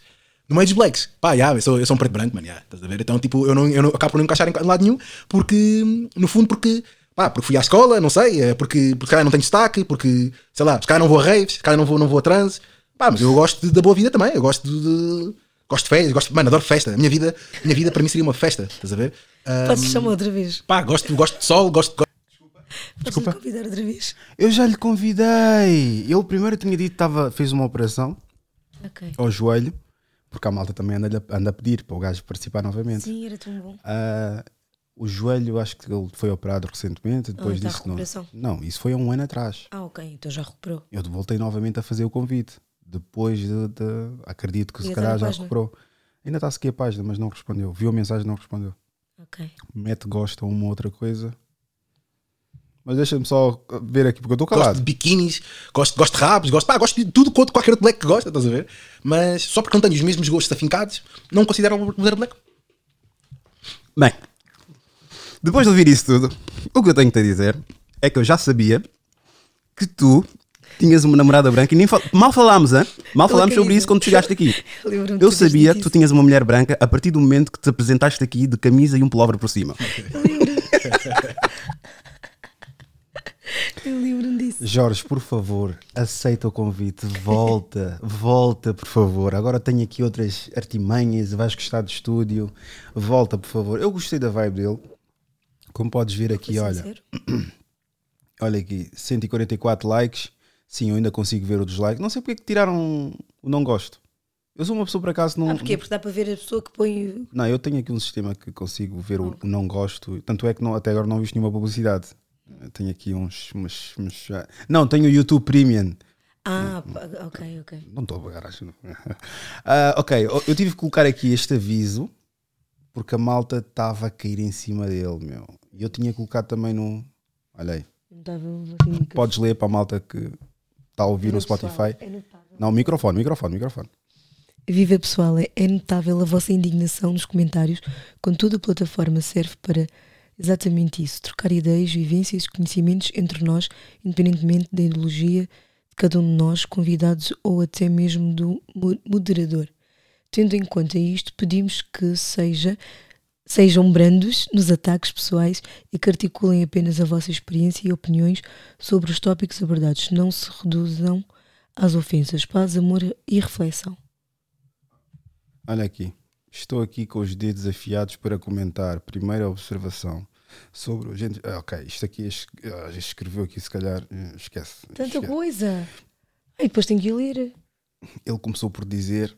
No meio dos blacks, pá, já, eu, sou, eu sou um preto branco, mano, já, estás a ver? Então, tipo, eu, não, eu não, acabo por não encaixar em lado nenhum, porque, no fundo, porque, pá, porque fui à escola, não sei, é porque, porque se calhar não tenho destaque, porque, sei lá, se calhar não vou a raves, se calhar não vou, não vou a transe, pá, mas eu gosto de- da boa vida também, eu gosto de, de- gosto de festas, gosto, mano, adoro festa, a minha vida, a minha vida para mim seria uma festa, estás a ver? Ah, Podes chamar outra vez? pá, gosto, gosto de sol, gosto, gosto Podes me convidar outra vez? Eu já lhe convidei. Ele primeiro tinha dito que tava, fez uma operação Ok. ao joelho, porque a malta também anda, anda a pedir para o gajo participar novamente. Sim, era tão bom. Ah, o joelho, acho que ele foi operado recentemente. Depois está disso, em recuperação. não. Não, isso foi há um ano atrás. Ah, ok, então já recuperou. Eu voltei novamente a fazer o convite. Depois de. de- acredito que se Ia calhar já página. recuperou. Ainda está a seguir a página, mas não respondeu. Viu a mensagem não respondeu. Ok. Mete gosta uma outra coisa. Mas deixa-me só ver aqui, porque eu estou gosto calado. de biquínis, gosto, gosto de rabos, gosto, pá, gosto de tudo quanto qualquer outro black que gosta, estás a ver? Mas só porque não tenho os mesmos gostos afincados, não considero o brasileiro black. Bem, depois de ouvir isso tudo, o que eu tenho que te dizer é que eu já sabia que tu tinhas uma namorada branca e nem fal- mal falámos, hein? Mal falámos sobre isso quando chegaste aqui. Eu ter sabia que tu tinhas uma mulher branca a partir do momento que te apresentaste aqui de camisa e um pullover por cima. Eu lembro-me disso. Jorge, por favor, aceita o convite, volta, volta, por favor. Agora tenho aqui outras artimanhas, vais gostar do estúdio, volta, por favor. Eu gostei da vibe dele. Como podes ver aqui, olha, sincero. olha aqui, 144 likes. Sim, eu ainda consigo ver o dislike. Não sei porque é que tiraram o não gosto. Eu sou uma pessoa por acaso não. Ah, porquê? Porque dá para ver a pessoa que põe. Não, eu tenho aqui um sistema que consigo ver o, o não gosto. Tanto é que não, até agora não viste nenhuma publicidade. Eu tenho aqui uns. uns- uns- não, tenho o YouTube Premium. Ah, ok, ok. Não estou a pagar, acho. não. Ah, ok, eu tive que colocar aqui este aviso porque a malta estava a cair em cima dele, meu. E eu tinha colocado também no. Olha aí, assim, podes ler para a malta que está a ouvir no Pessoal, Spotify. é. Não, microfone, microfone, microfone. Viva pessoal, é, é notável a vossa indignação nos comentários, contudo a plataforma serve para exatamente isso, trocar ideias, vivências, conhecimentos entre nós, independentemente da ideologia de cada um de nós, convidados ou até mesmo do mo- moderador. Tendo em conta isto, pedimos que seja Sejam brandos nos ataques pessoais e que articulem apenas a vossa experiência e opiniões sobre os tópicos abordados. Não se reduzam às ofensas. Paz, amor e reflexão. Olha aqui. Estou aqui com os dedos afiados para comentar. Primeira observação sobre gente. ah, Ok, isto aqui es- ah, já escreveu aqui, se calhar. eh, Esquece. Tanta esquece. coisa. E depois tenho que ler. Ele começou por dizer: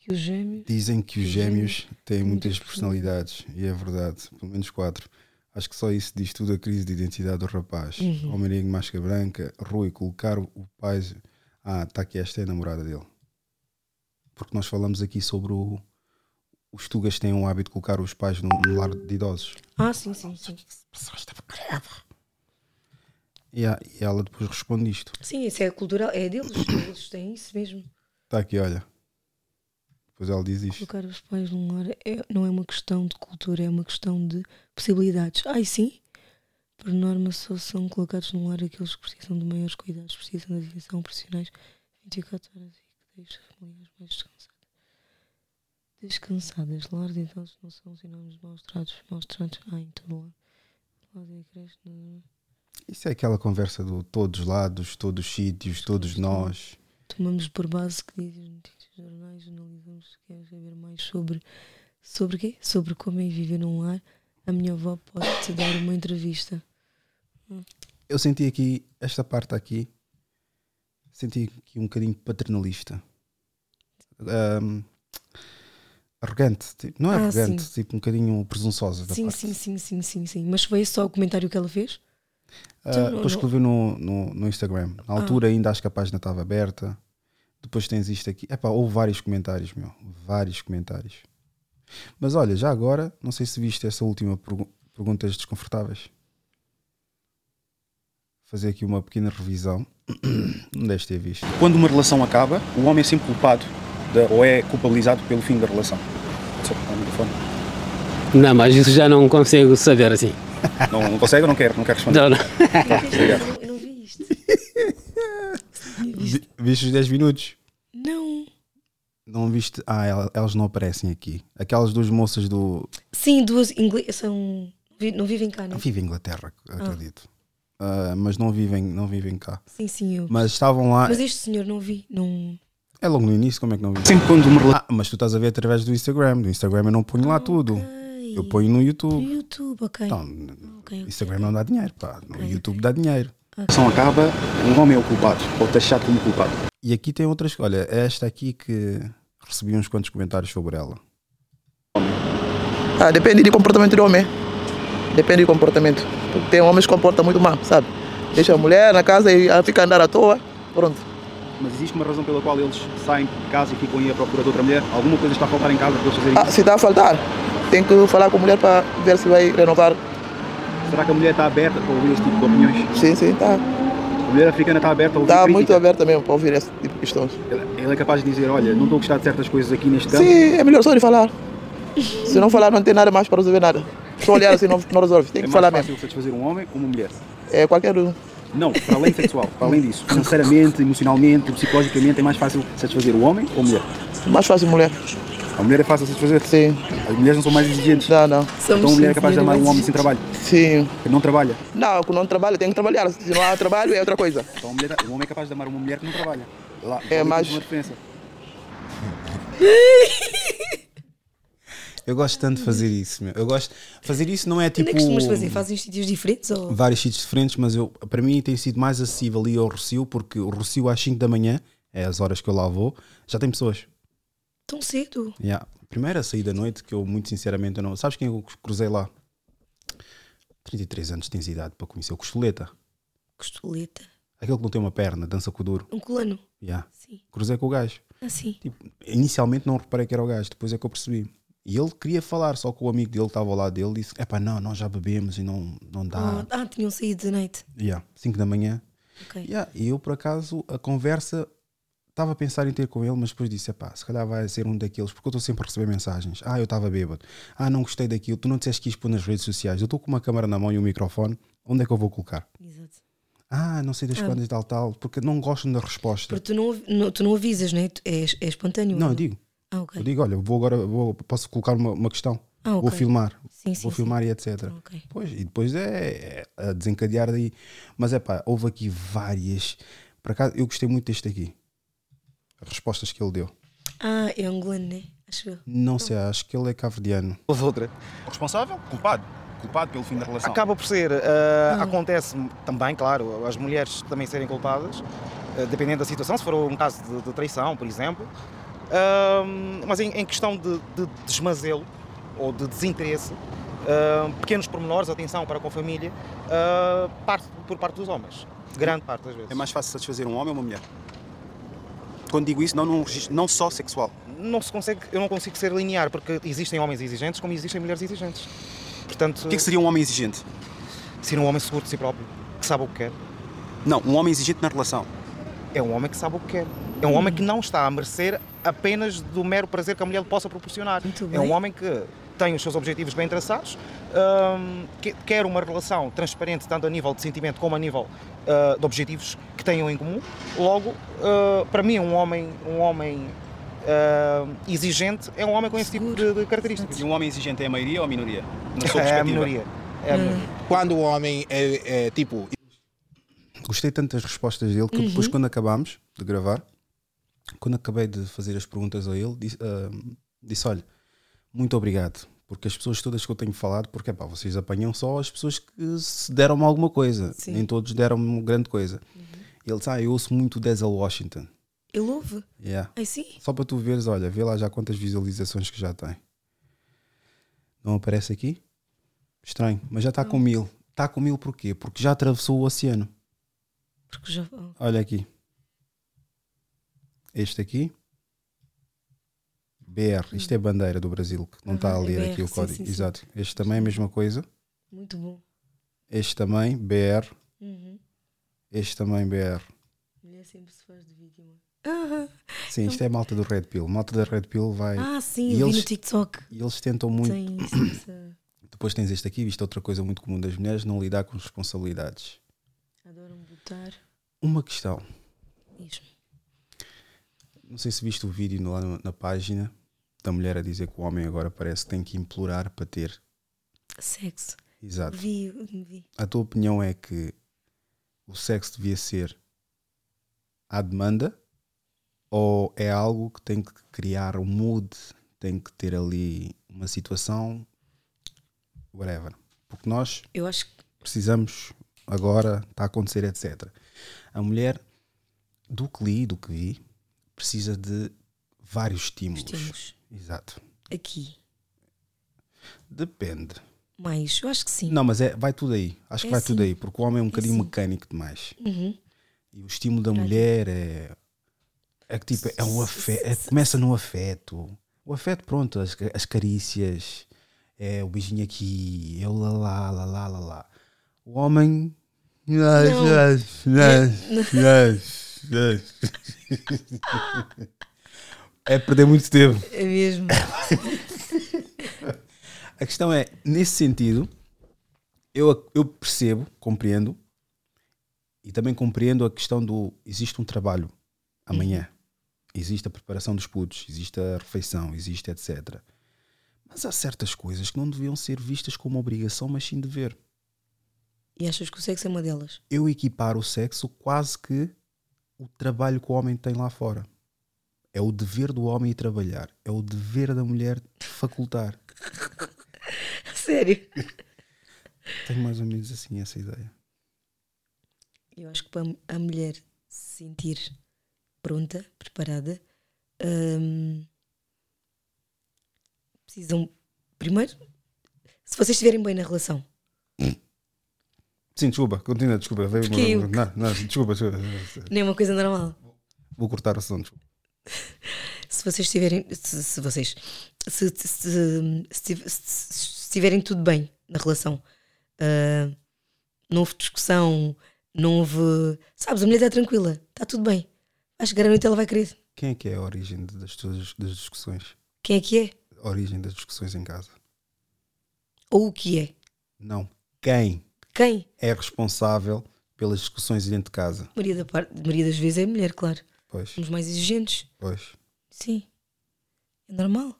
Que o gêmeo. dizem que os Os gêmeos têm muitas personalidades. E é verdade, pelo menos quatro. Acho que só isso diz tudo a crise de identidade do rapaz. Uhum. Homem máscara branca, Rui, colocar o o pai. Ah, está aqui, esta é a namorada dele. Porque nós falamos aqui sobre o. Os tugas têm o hábito de colocar os pais no, no lar de idosos. Ah, sim, sim, sim. E, a- e ela depois responde isto. Sim, isso é cultural. É deles. Eles têm isso mesmo. Está aqui, olha. Depois ela diz isto. Colocar os pais num lar é- não é uma questão de cultura, é uma questão de possibilidades. Ai, sim. Por norma, só são colocados num lar aqueles que precisam de maiores cuidados, precisam de atenção profissionais 24 horas e que deixa as famílias mais descansadas. Descansadas. Lar de idosos não são sinónimos de maus tratos. Maus tratos há em todo lado. Creche, não- Isso é aquela conversa do todos lados, todos os sítios, todos nós. Tomamos por base que dizem as notícias dos jornais, analisamos se queres saber mais sobre sobre quê? Sobre como é viver num lar. A minha avó pode te dar uma entrevista. Eu senti aqui, esta parte aqui, senti aqui um bocadinho paternalista. Ahm, arrogante. tipo, não é Ah, arrogante, sim. tipo um bocadinho presunçosa da Sim, parte. sim, sim, sim, sim, sim. Mas foi esse só o comentário que ela fez? Ah, Então, não- escrevi no, no, no Instagram. Na Ah. altura ainda acho que a página estava aberta. Depois tens isto aqui. Epá, houve vários comentários, meu. Vários comentários. Mas olha, já agora, não sei se viste essa última pergu- perguntas desconfortáveis. Fazer aqui uma pequena revisão. Não deves ter visto. Quando uma relação acaba, o homem é sempre culpado da- ou é culpabilizado pelo fim da relação. Só para o microfone. Não, mas isso já não consigo saber assim. Não, não consegue ou não quer? Não quer responder? Não, não. Eu não, não vi isto. Vi- Viste os 10 minutos? Não. Não viste? Ah, el- elas não aparecem aqui. Aquelas duas moças do. Sim, duas inglesas são. Não vivem cá, não? Vivem em Inglaterra, acredito. Ah, mas não vivem, não vivem cá. Sim, sim, eu. Mas estavam lá. Mas este senhor não vi. Não. É logo no início, como é que não vi? Sempre quando uma relação. Ah, mas tu estás a ver através do Instagram. Do Instagram eu não ponho lá tudo. Eu ponho no No YouTube. YouTube, ok. Então, Ok, ok. Instagram não dá dinheiro, pá. No. YouTube dá dinheiro. relação acaba, o homem é o culpado, ou taxado como culpado. E aqui tem outras. Olha, é esta aqui que recebi uns quantos comentários sobre ela. Ah, depende do comportamento do homem. Depende do comportamento. Porque tem homens que comportam muito mal, sabe? Deixa a mulher na casa e ela fica a andar à toa. Pronto. Mas existe uma razão pela qual eles saem de casa e ficam aí à procura de outra mulher? Alguma coisa está a faltar em casa para eles fazerem Ah, isso? se está a faltar, tem que falar com a mulher para ver se vai renovar. Será que a mulher está aberta para ouvir esse tipo de opiniões? Sim, sim, está. A mulher africana está aberta a ouvir Está muito aberta mesmo para ouvir esse tipo de questões. Ele é capaz de dizer, olha, não estou a gostar de certas coisas aqui neste campo. Sim, é melhor só de falar. Se não falar, não tem nada mais para resolver nada. Só olhar assim não, não resolve. Tem É que mais falar fácil mesmo. satisfazer um homem ou uma mulher? É qualquer um. Não, para além sexual, para além disso, financeiramente, emocionalmente, psicologicamente, é mais fácil satisfazer o homem ou a mulher? Mais fácil mulher. A mulher é fácil satisfazer? Sim. As mulheres não são mais exigentes. Não, não. Então a mulher é capaz de amar um homem sem trabalho, Sim. que não trabalha. Não, que não trabalha, tem que trabalhar. Se não há trabalho, é outra coisa. Então a mulher, um homem é capaz de amar uma mulher que não trabalha. Lá, É mais- uma diferença. Eu gosto tanto de fazer isso, meu. Eu gosto. Fazer isso não é Onde tipo. é que costumas fazer? Fazem em sítios diferentes? Ou... vários sítios diferentes, mas eu, para mim tem sido mais acessível ali ao Rocio, porque o Rocio às 5 da manhã, é as horas que eu lá vou, já tem pessoas. Tão cedo? Yeah. Primeira saída da noite, que eu muito sinceramente eu não. Sabes quem eu cruzei lá? 33 anos tens idade para conhecer o Costoleta. Costoleta. Aquele que não tem uma perna, dança com o duro. Um colano. Yeah. Sim. Cruzei com o gajo. Assim. Tipo, inicialmente não reparei que era o gajo, depois é que eu percebi. E ele queria falar, só que o amigo dele estava ao lado dele disse: Epá, não, nós já bebemos e não, não dá. Ah, ah, tinham saído de noite. Yeah, 5 da manhã. Ok. Yeah, e eu, por acaso, a conversa estava a pensar em ter com ele, mas depois disse: Epá, se calhar vai ser um daqueles, porque eu estou sempre a receber mensagens. Ah, eu estava bêbado. Ah, não gostei daquilo. Tu não disseste que ias pôr nas redes sociais. Eu estou com uma câmera na mão e um microfone. Onde é que eu vou colocar? Exato. Ah, não sei das Ah. quantas tal, tal, porque não gostam da resposta. Porque tu não, não- tu não avisas, não é? É, é espontâneo. Não, eu digo. Ah, ok. Eu digo, olha, vou agora, vou, posso colocar uma, uma questão. Ah, ok. Vou filmar. Sim, sim, vou sim. filmar e etc. Ok. Pois, e depois é, é a desencadear daí. Mas é pá, houve aqui várias. Por acaso, eu gostei muito deste aqui. As respostas que ele deu. Ah, é angolano, né? Acho eu. Não sei, acho que ele é cabo-verdiano. Houve outra. Responsável? Culpado. Culpado pelo fim da relação. Acaba por ser, eh, acontece também, claro, as mulheres também serem culpadas, eh, dependendo da situação, se for um caso de, de traição, por exemplo. Ahm, mas em, em questão de, de desmazelo ou de desinteresse, ahm, pequenos pormenores, atenção para com a família, ah, parte por parte dos homens. Grande parte das vezes. É mais fácil satisfazer um homem ou uma mulher? Quando digo isso, não num não só sexual. Não se consegue, eu não consigo ser linear, porque existem homens exigentes como existem mulheres exigentes. Portanto, O que é que seria um homem exigente? ser um homem seguro de si próprio, que sabe o que quer. Não, um homem exigente na relação. É um homem que sabe o que quer. É um homem que não está a merecer apenas do mero prazer que a mulher lhe possa proporcionar. É um homem que tem os seus objetivos bem traçados, hum, que- quer uma relação transparente, tanto a nível de sentimento como a nível ah, de objetivos que tenham em comum. Logo, ah, para mim, um homem, um homem ah, exigente é um homem com esse tipo de, de características. E um homem exigente é a maioria ou a minoria? Na sua É a minoria. É a minoria. Quando o homem é, é, tipo. Gostei tanto das respostas dele que depois, quando acabámos de gravar, quando acabei de fazer as perguntas a ele, disse, ah, disse: Olha, muito obrigado, porque as pessoas todas que eu tenho falado, porque pá, vocês apanham só as pessoas que se deram-me alguma coisa, Sim. nem todos deram-me grande coisa. Ele disse: Ah, eu ouço muito o Denzel Washington. Ele ouve. Yeah. Ai, sim. Só para tu veres, olha, vê lá já quantas visualizações que já tem. Não aparece aqui? Estranho, mas já está com mil. Está com mil porquê? Porque já atravessou o oceano. Porque já. Olha aqui. Este aqui. BR. Isto é bandeira do Brasil, que não está a é ler BR, aqui o sim, código. sim, sim. Exato. Este também é a mesma coisa. Muito bom. Este também, BR. Uhum. Este também, BR. Mulher sempre se faz de vítima. Aham. Sim, isto é a malta do Red Pill. Malta da Red Pill vai. Ah, sim, E eles- no TikTok. E eles tentam muito. Tem isso, Depois tens este aqui, isto é outra coisa muito comum das mulheres, não lidar com responsabilidades. Adoram botar. Uma questão. Diz-me. Não sei se viste o vídeo lá na, na página da mulher a dizer que o homem agora parece que tem que implorar para ter. Sexo. Exato. Vi, vi. A tua opinião é que o sexo devia ser à demanda ou é algo que tem que criar um mood, tem que ter ali uma situação, whatever. Porque nós Eu acho que. precisamos agora, está a acontecer, etc. A mulher, do que li, do que vi, precisa de vários estímulos. Estímulos. Exato. Aqui. Depende. Mais. Eu acho que sim. Não, mas é, vai tudo aí. Acho que É vai tudo sim. aí, porque o homem é um bocadinho sim. mecânico demais. Uhum. E o estímulo da mulher é. É que tipo, é um afeto. é- começa no afeto. O afeto, pronto, as, as carícias, é o beijinho aqui, é o lá lá, lá lá, lá lá. O homem. É perder muito tempo. É mesmo. A questão é, nesse sentido, eu, eu percebo, compreendo, e também compreendo a questão do existe um trabalho amanhã. Existe a preparação dos putos, existe a refeição, existe etc. Mas há certas coisas que não deviam ser vistas como obrigação, mas sim dever. E achas que o sexo é uma delas? Eu equiparo o sexo quase que o trabalho que o homem tem lá fora. É o dever do homem ir trabalhar. É o dever da mulher facultar. Sério? Tenho mais ou menos assim essa ideia. Eu acho que para a mulher se sentir pronta, preparada, hum, precisam. Primeiro, se vocês estiverem bem na relação, Sim, desculpa, continua, desculpa. Veio Porque eu- não, não, desculpa, desculpa. nem uma coisa normal. Vou cortar o som, desculpa. Se vocês estiverem. Se, se vocês. Se, se, se, estiverem tudo bem na relação, ah, não houve discussão, não houve. Sabes, a mulher está tranquila, está tudo bem. Vai chegar à noite ela vai querer. Quem é que é a origem das, tuas- das discussões? Quem é que é? A origem das discussões em casa? Ou o que é? Não. Quem Quem? é responsável pelas discussões dentro de casa? A maioria, da parte, a maioria das vezes é mulher, claro. Pois, Somos mais exigentes. pois. Sim. É normal.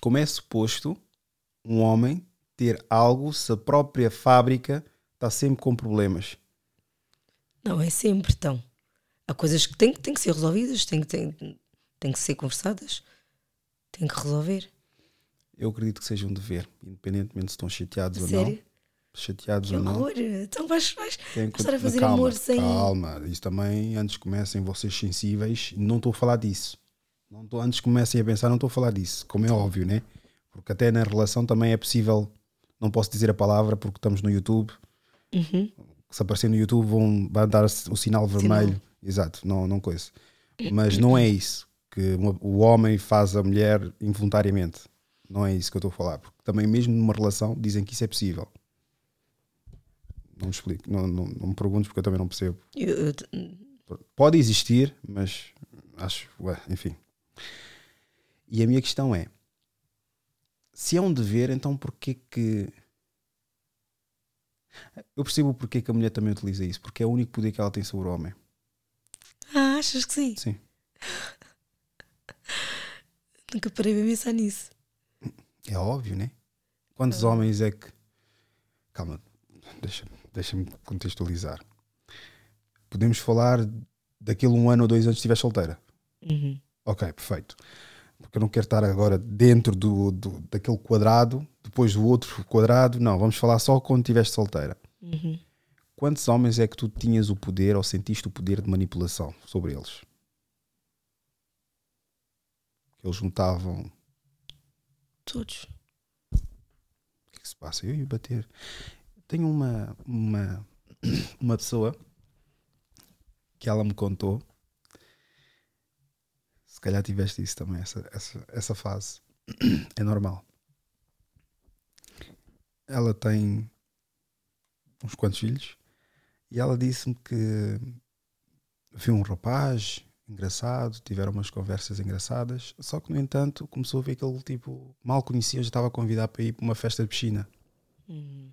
Como é suposto um homem ter algo se a própria fábrica está sempre com problemas? Não, é sempre então. Há coisas que têm, têm que ser resolvidas, têm, que- têm, têm que ser conversadas, têm que resolver. Eu acredito que seja um dever, independentemente se estão chateados A ou sério? não. Chateados Que ou não. horror! Então vais, vais, Tem estar a fazer calma, amor sem. Calma, isso também, antes comecem vocês sensíveis, não estou a falar disso. Não estou, antes comecem a pensar, não estou a falar disso, como é óbvio, né? Porque até na relação também é possível, não posso dizer a palavra porque estamos no YouTube. Uhum. Se aparecer no YouTube vão, vai dar o sinal vermelho. Exato, não, não coisa. Mas não é isso que o homem faz a mulher involuntariamente. Não é isso que eu estou a falar. Porque também, mesmo numa relação, dizem que isso é possível. Não me explico, não, não, não me perguntes porque eu também não percebo. Eu- Pode existir, mas acho, ué, enfim. E a minha questão é: se é um dever, então porquê que. Eu percebo porque que a mulher também utiliza isso, porque é o único poder que ela tem sobre o homem. Ah, achas que sim? Sim. Nunca parei a pensar nisso. É óbvio, né? Quantos homens é que. Calma, deixa- deixa-me contextualizar. Podemos falar daquele um ano ou dois anos que estiver solteira. Uhum. Ok, perfeito. Porque eu não quero estar agora dentro do, do- daquele quadrado, depois do outro quadrado. Não, vamos falar só quando estiveste solteira. Uhum. Quantos homens é que tu tinhas o poder ou sentiste o poder de manipulação sobre eles? Que eles notavam. Todos. O que é que se passa? Eu ia bater. Tenho uma, uma, uma pessoa que ela me contou. Se calhar tiveste isso também, essa, essa, essa fase. É normal. Ela tem uns quantos filhos e ela disse-me que viu um rapaz engraçado, tiveram umas conversas engraçadas, só que no entanto começou a ver que ele tipo mal conhecia, já estava a convidar para ir para uma festa de piscina. Uhum.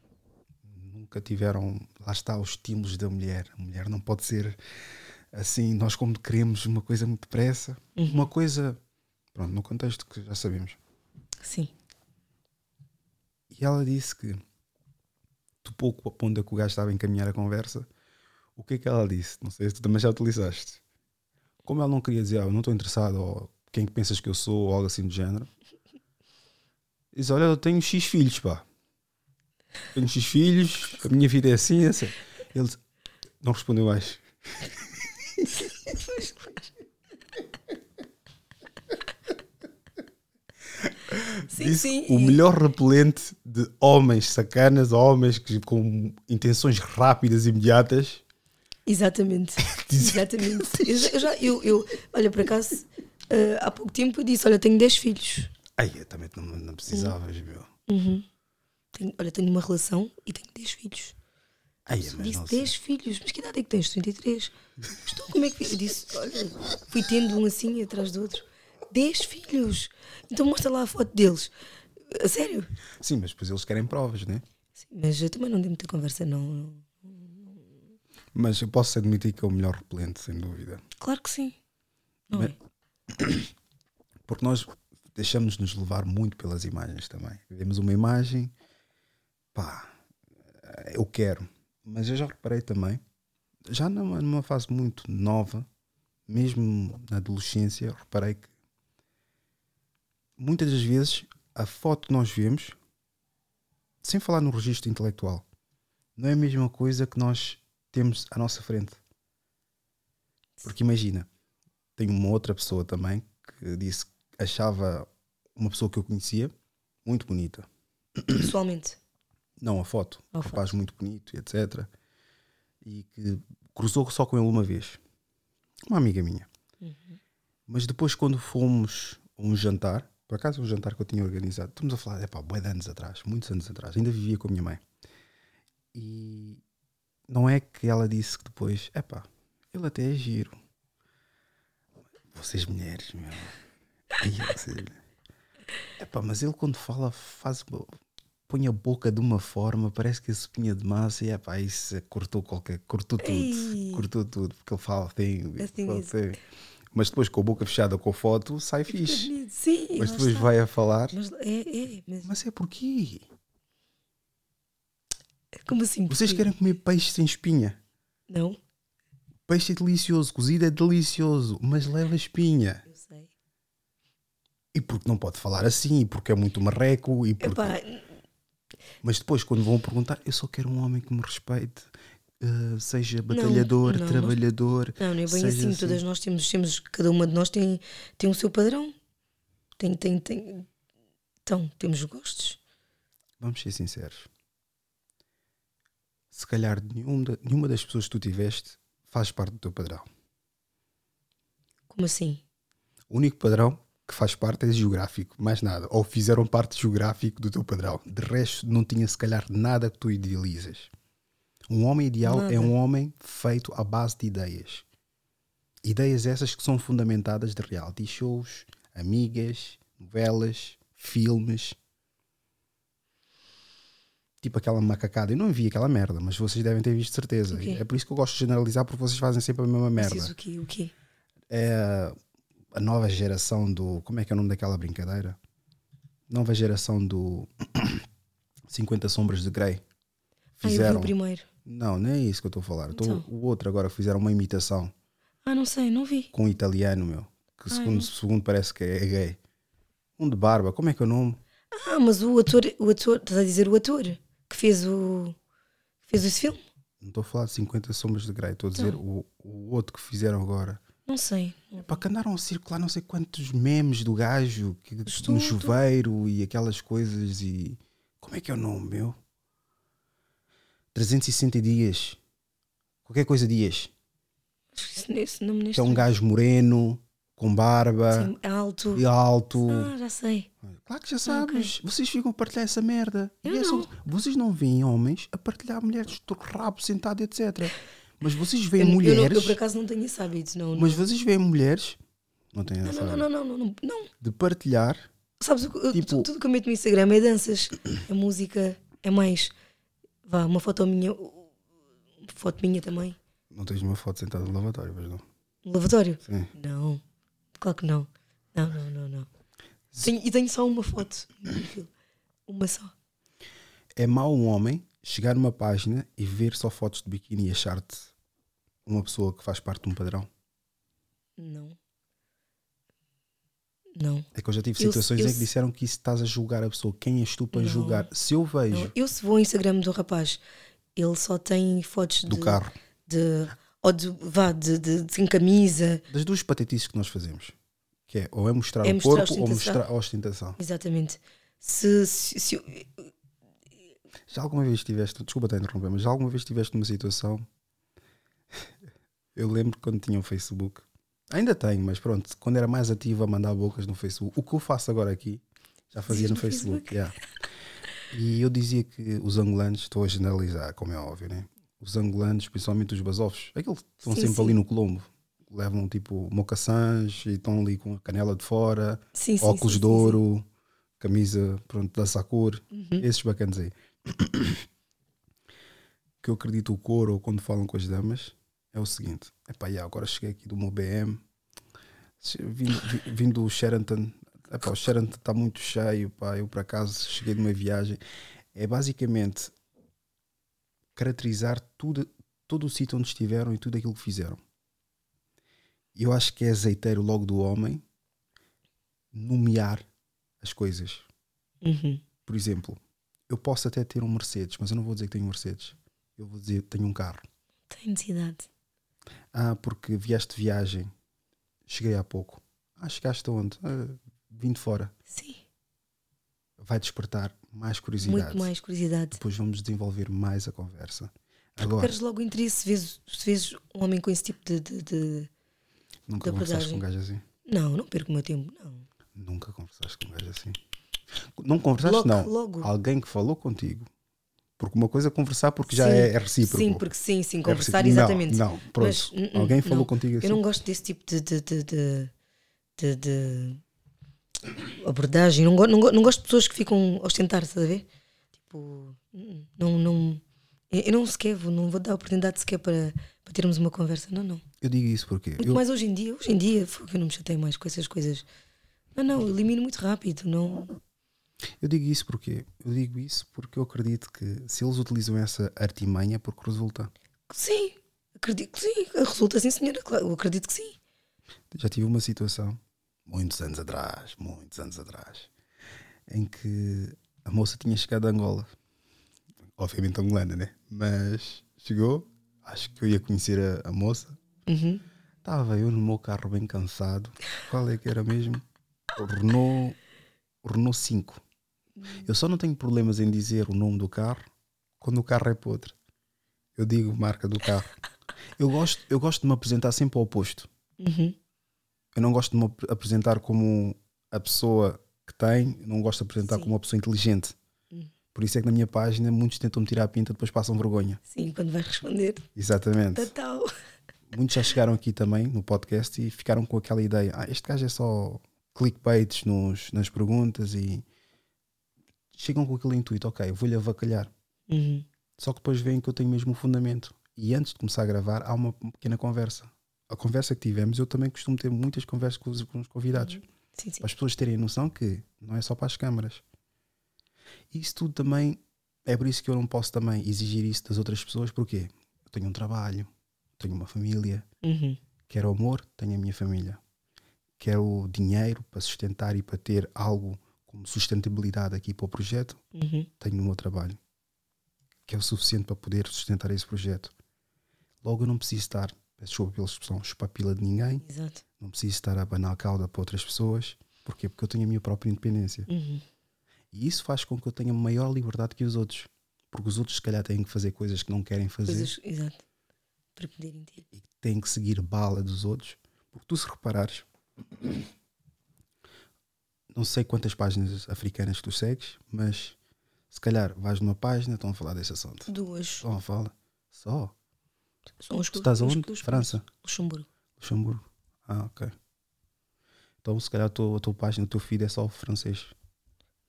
Nunca tiveram, lá está os estímulos da mulher. A mulher não pode ser assim, nós como queremos uma coisa muito depressa, Uhum. uma coisa, pronto, no contexto que já sabemos. Sim. E ela disse que do pouco a ponto que o gajo estava a encaminhar a conversa, o que é que ela disse? Não sei se tu também já utilizaste. Como ela não queria dizer, ah, eu não estou interessado, ou quem que pensas que eu sou, ou algo assim do género, diz: Olha, eu tenho X filhos, pá. Tenho X filhos, a minha vida é assim, é assim. Ele não respondeu mais. Sim, Disse sim. o melhor repelente de homens sacanas, homens que, com intenções rápidas e imediatas. Exatamente. Exatamente. Eu já, eu, já- eu- eu- olha, por acaso, eh, há pouco tempo eu disse: Olha, tenho 10 filhos. Ai, eu também não, não precisavas, meu. Uhum. Tenho- olha, tenho uma relação e tenho 10 filhos. Ai, Eu mas disse não sei. 10 filhos, mas que idade é que tens? 33. Estou, como é que. Eu disse: Olha, fui tendo um assim atrás do outro. 10 filhos. Então mostra lá a foto deles. A sério? Sim, mas depois eles querem provas, né? Sim, mas eu também não dei muita conversa, não. Mas eu posso admitir que é o melhor repelente, sem dúvida. Claro que sim. Não Mas- é? Porque nós deixamos-nos levar muito pelas imagens também. Vemos uma imagem, pá, eu quero. Mas eu já reparei também, já numa, numa fase muito nova, mesmo na adolescência, reparei que muitas das vezes a foto que nós vemos, sem falar no registro intelectual, não é a mesma coisa que nós temos à nossa frente. Porque imagina, tenho uma outra pessoa também que disse que achava uma pessoa que eu conhecia muito bonita. Pessoalmente. Não, a foto. A um rapaz muito bonito, e etc. E que cruzou só com ele uma vez. Uma amiga minha. Mas depois, quando fomos a um jantar, por acaso um jantar que eu tinha organizado, estamos a falar, é pá, bué de anos atrás, muitos anos atrás, ainda vivia com a minha mãe. E não é que ela disse que depois, é pá, ele até é giro. Vocês mulheres, meu. Vocês... Epá, mas ele quando fala faz põe a boca de uma forma, parece que a espinha de massa e epá, isso cortou qualquer, cortou tudo, Ei. cortou tudo, porque ele fala tem, Assim fala, tem. Mas depois com a boca fechada com a foto, sai fixe. Sim, Mas depois está. vai a falar. Mas é, é, mas Mas é porquê? como assim? Vocês querem comer peixe sem espinha? Não, Peixe é delicioso, cozido é delicioso, mas leva espinha. eu sei. E porque não pode falar assim, e porque é muito marreco, e porque... Epá, Mas depois, quando vão perguntar, eu só quero um homem que me respeite, eh, seja batalhador, não, nós- trabalhador. não, não é bem seja assim. Todas nós temos, temos, cada uma de nós tem, tem o seu padrão. Tem, tem, tem. Então, temos gostos. Vamos ser sinceros. Se calhar nenhum da- nenhuma das pessoas que tu tiveste faz parte do teu padrão. Como assim? O único padrão que faz parte é geográfico, mais nada. Ou fizeram parte geográfico do teu padrão. De resto, não tinha se calhar nada que tu idealizas. Um homem ideal é Nada. um homem feito à base de ideias. Ideias essas que são fundamentadas de reality shows, amigas, novelas, filmes. Tipo aquela macacada. Eu não vi aquela merda, mas vocês devem ter visto certeza. O quê? É por isso que eu gosto de generalizar, porque vocês fazem sempre a mesma merda Preciso o quê? O quê? é a nova geração do. Como é que é o nome daquela brincadeira? Nova geração do 50 Sombras de Grey. Ah, eu vi Fizeram. o primeiro. não, não é isso que eu estou a falar. Então. O outro agora fizeram uma imitação Ah, não sei, não vi. com um italiano, meu. Que Ai, segundo, não. segundo parece que é gay. Um de barba, como é que é o nome? Ah, mas o ator, o ator, estás a dizer o ator que fez o. fez esse filme? Não estou a falar de 50 Sombras de Grey, estou a dizer Então. o, o outro que fizeram agora. Não sei. Para que andaram a circular não sei quantos memes do gajo que, Estou- no chuveiro e aquelas coisas e. Como é que é o nome, meu? 360 dias. Qualquer coisa dias. Esse, nome neste Que é um gajo moreno, com barba Sim, alto. e alto. Ah, já sei. Claro que já sabes. Vocês ficam a partilhar essa merda. E é só- vocês não veem homens a partilhar mulheres do rabo sentado, etc. Mas vocês veem Eu, eu, mulheres. não- eu por acaso não tenho esse hábito, não. Mas vocês veem mulheres. Não têm não, essa não, não, não, não, não, não. De partilhar. Sabes, o que- eu- Tipo- tu- tudo que eu meto no Instagram é danças, é música, é mais. Vá, uma foto minha, uma foto minha também. Não tens uma foto sentada no lavatório, mas não. No lavatório? Sim. Não, claro que não. Não, não, não, não. Tenho- e tenho só uma foto no perfil. Uma só. É mau um homem chegar numa página e ver só fotos de biquíni e achar-te uma pessoa que faz parte de um padrão. Não. Não. É que eu já tive situações eu em que se- disseram que isso estás a julgar a pessoa. Quem és tu para Não. julgar? Se eu vejo Não, eu se vou ao Instagram do rapaz, ele só tem fotos do de, carro, de ou de vá de, de, de sem camisa. das duas patetices que nós fazemos, que é ou é mostrar É o mostrar corpo ou mostrar a ostentação. Exatamente. Se, se, se eu- Já alguma vez tiveste, desculpa te interromper, mas já alguma vez tiveste numa situação? Eu lembro quando tinha o Facebook, ainda tenho, mas pronto, quando era mais ativo a mandar bocas no Facebook, o que eu faço agora aqui, já fazia no, no Facebook. yeah. E eu dizia que os angolanos, estou a generalizar, como é óbvio, né? Os angolanos, principalmente os basófios, aqueles que estão Sim, sempre sim. ali no Colombo, levam tipo mocaçãs e estão ali com a canela de fora, Sim, óculos de ouro, camisa pronto, da Sakura, Uhum. esses bacanas aí. que eu acredito o coro quando falam com as damas é o seguinte: epá, yeah, agora cheguei aqui do meu BM, che- vindo, vi- vindo do Sheraton, epá, o Sheraton está muito cheio, pá, eu por acaso cheguei de uma viagem. É basicamente caracterizar tudo, todo o sítio onde estiveram e tudo aquilo que fizeram. Eu acho que é azeiteiro logo do homem nomear as coisas. Uhum. Por exemplo, eu posso até ter um Mercedes, mas eu não vou dizer que tenho um Mercedes. Eu vou dizer que tenho um carro. Tem necessidade. Ah, porque vieste de viagem. Cheguei há pouco. Ah, chegaste onde? Ah, vim de fora. Sim. Vai despertar mais curiosidade. Muito mais curiosidade. Depois vamos desenvolver mais a conversa. Porque Agora, perdes logo o interesse se vês, se vês um homem com esse tipo de. de, de- nunca de conversaste com um gajo assim? Não, não perco o meu tempo. Não. Nunca conversaste com um gajo assim? Não conversaste, Logo- não. logo. Alguém que falou contigo. Porque uma coisa é conversar porque já Sim, é, é recíproco. Sim, porque sim, sim, É conversar recíproco. exatamente. Não, não, pronto. Mas, hum, hum, Alguém falou não. contigo assim? Eu não gosto desse tipo de. de, de, de, de- abordagem. Não, não, não gosto de pessoas que ficam a ostentar, estás a ver? Tipo, hum, não. não eu não sequer vou, não vou dar oportunidade sequer para, para termos uma conversa. Não, não. Eu digo isso porque Muito eu, mais hoje em dia. Hoje em dia, foi que eu não me chatei mais com essas coisas. Não, não, eu elimino muito rápido. Não... eu digo isso porque eu digo isso porque eu acredito que se eles utilizam essa artimanha é porque resulta. Sim, acredito que sim. Resulta sim, senhora. Eu acredito que sim. Já tive uma situação, muitos anos atrás, muitos anos atrás, em que a moça tinha chegado a Angola. Obviamente angolana, né? Mas chegou, acho que eu ia conhecer a, a moça. Uhum. Estava eu no meu carro bem cansado. Qual é que era mesmo? Renault, Renault 5. Eu só não tenho problemas em dizer o nome do carro quando o carro é podre. Eu digo marca do carro. Eu gosto, eu gosto de me apresentar sempre ao oposto. Uhum. Eu não gosto de me ap- apresentar como a pessoa que tem, não gosto de apresentar Sim. como uma pessoa inteligente. Hum. Por isso é que na minha página muitos tentam me tirar a pinta, depois passam vergonha. Sim, quando vais responder. Exatamente. Total. Muitos já chegaram aqui também no podcast e ficaram com aquela ideia: ah, este gajo é só clickbaits nos, nas perguntas e chegam com aquele intuito, ok, vou-lhe avacalhar. Uhum. Só que depois veem que eu tenho mesmo um fundamento. E antes de começar a gravar, há uma pequena conversa. A conversa que tivemos, eu também costumo ter muitas conversas com os, com os convidados. Sim, sim. Para as pessoas terem noção que não é só para as câmaras. Isso tudo também, é por isso que eu não posso também exigir isso das outras pessoas, porque eu tenho um trabalho, tenho uma família, Uhum. quero amor, tenho a minha família. Quero dinheiro para sustentar e para ter algo como sustentabilidade aqui para o projeto, Uhum. tenho o meu trabalho, que é o suficiente para poder sustentar esse projeto. Logo, eu não preciso estar, peço desculpa pela expressão, chupar pila de ninguém, Exato. não preciso estar a abanar a cauda para outras pessoas. Porquê? Porque eu tenho a minha própria independência. Uhum. E isso faz com que eu tenha maior liberdade que os outros. Porque os outros, se calhar, têm que fazer coisas que não querem fazer Coisas, exato. Para poderem ter. e têm que seguir bala dos outros. Porque tu, se reparares, não sei quantas páginas africanas tu segues, mas se calhar vais numa página, estão a falar desse assunto. Duas. Estão a falar. Só. São os Tu estás os- aonde? os- França. Luxemburgo. Luxemburgo. Ah, ok. Então, se calhar, a tua, a tua página, o teu feed é só francês.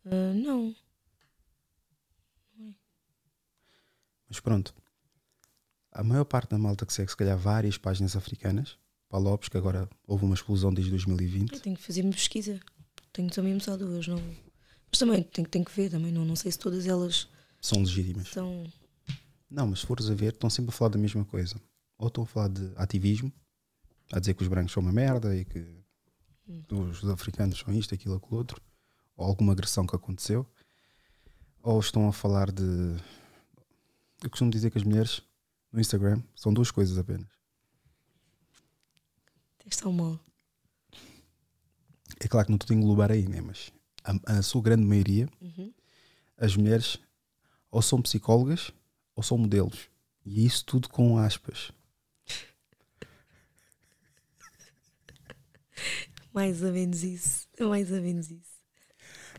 Ah, não. Mas pronto. A maior parte da malta que segue, se calhar, várias páginas africanas, para Lopes, que agora houve uma explosão desde 2020. Eu tenho que fazer uma pesquisa. Tenho também só duas, não. Mas também tenho, tenho que ver também, não, não sei se todas elas São legítimas. são. Não, mas se fores a ver, estão sempre a falar da mesma coisa. Ou estão a falar de ativismo, a dizer que os brancos são uma merda e que os africanos são isto, aquilo, aquilo outro, ou alguma agressão que aconteceu, ou estão a falar de. Eu costumo dizer que as mulheres no Instagram são duas coisas apenas. Estão mal. É claro que não estou a englobar aí, né? mas a, a sua grande maioria, Uhum. as mulheres ou são psicólogas ou são modelos. E isso tudo com aspas. Mais ou menos isso. Mais ou menos isso.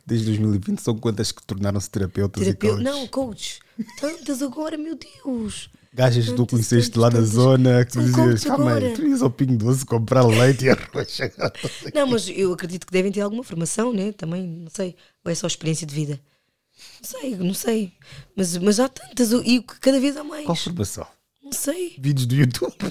Desde 2020 são quantas que tornaram-se terapeutas Terapeu... e coaches? Não, coach. Tantas agora, meu Deus. Gajas que tu conheceste lá na zona que tu dizias, calma aí, agora." tu ias ao Pingo Doce comprar leite e arroz. Não, mas eu acredito que devem ter alguma formação, né? Também, não sei. Ou é só experiência de vida? Não sei, não sei. Mas, mas há tantas e cada vez há mais. Qual formação? Não sei. Vídeos do YouTube.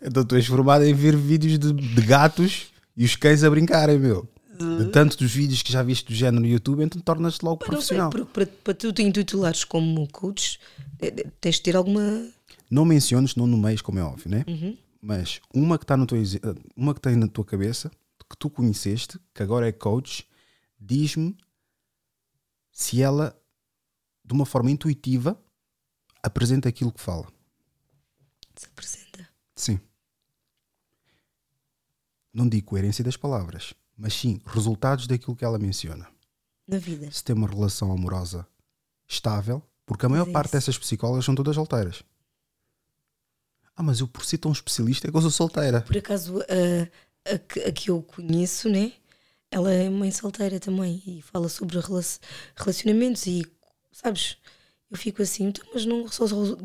então tu és formado em ver vídeos de, de gatos e os cães a brincarem, meu. De tanto dos vídeos que já viste do género no YouTube, então tornas-te logo sei, profissional. porque para, para tu te intitulares como coach, eh, eh, tens de ter alguma. Não menciones, não nomeias, como é óbvio, né? Uhum. Mas uma que está exe- uma que tem na tua cabeça, que tu conheceste, que agora é coach, diz-me se ela, de uma forma intuitiva, apresenta aquilo que fala. Se apresenta. Sim. Não digo coerência das palavras, mas sim resultados daquilo que ela menciona. Na vida. Se tem uma relação amorosa estável, porque a maior é parte dessas psicólogas são todas solteiras. Ah, mas eu por ser tão especialista é que eu sou solteira. Por acaso, a, a, que- a que eu conheço, né? Ela é mãe solteira também e fala sobre relac- relacionamentos e, sabes, eu fico assim, então, mas não só, só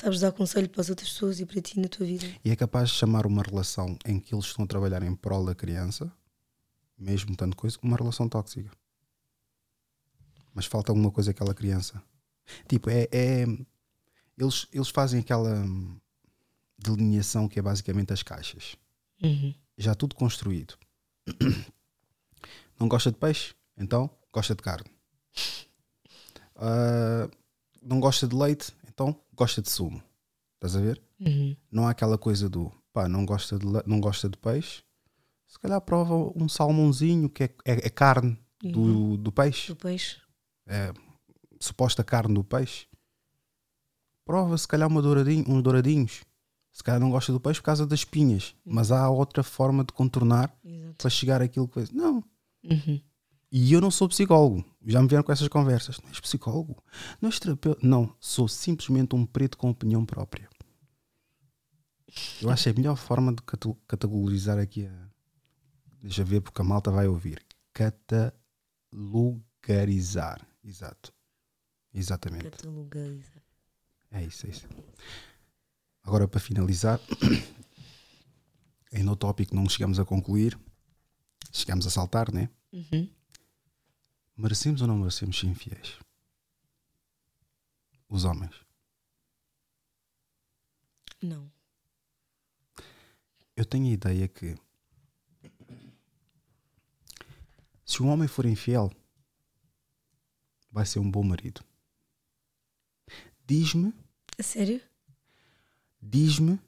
sabes dar conselho para as outras pessoas e para ti na tua vida. E é capaz de chamar uma relação em que eles estão a trabalhar em prol da criança, mesmo tanto coisa, uma relação tóxica. Mas falta alguma coisa àquela criança. Tipo, é, é, eles, eles fazem aquela hum, delineação que é basicamente as caixas. Uhum. Já tudo construído. Não gosta de peixe? Então gosta de carne. Ah, não gosta de leite? Então gosta de sumo. Estás a ver? Uhum. Não há aquela coisa do pá, não gosta de, não gosta de peixe. Se calhar prova um salmãozinho que é, é- é carne do, do peixe Do peixe. é, suposta carne do peixe, prova se calhar uma douradinho, uns douradinhos. Se calhar não gosta do peixe por causa das espinhas, mas há outra forma de contornar Exato. para chegar àquilo que. Não. Uhum. E eu não sou psicólogo. Já me vieram com essas conversas. Não és psicólogo? Não és terapeuta? Não. Sou simplesmente um preto com opinião própria. Eu acho que é a melhor forma de categorizar aqui a. Deixa ver, porque a malta vai ouvir. Catalogarizar. Exato. Exatamente. Catalogalizar. É isso, é isso. Agora, para finalizar, ainda o tópico não chegamos a concluir. Chegamos a saltar, né? Uhum. Merecemos ou não merecemos ser infiéis? Os homens. Não. Eu tenho a ideia que se um homem for infiel, vai ser um bom marido. Diz-me, A sério? diz-me.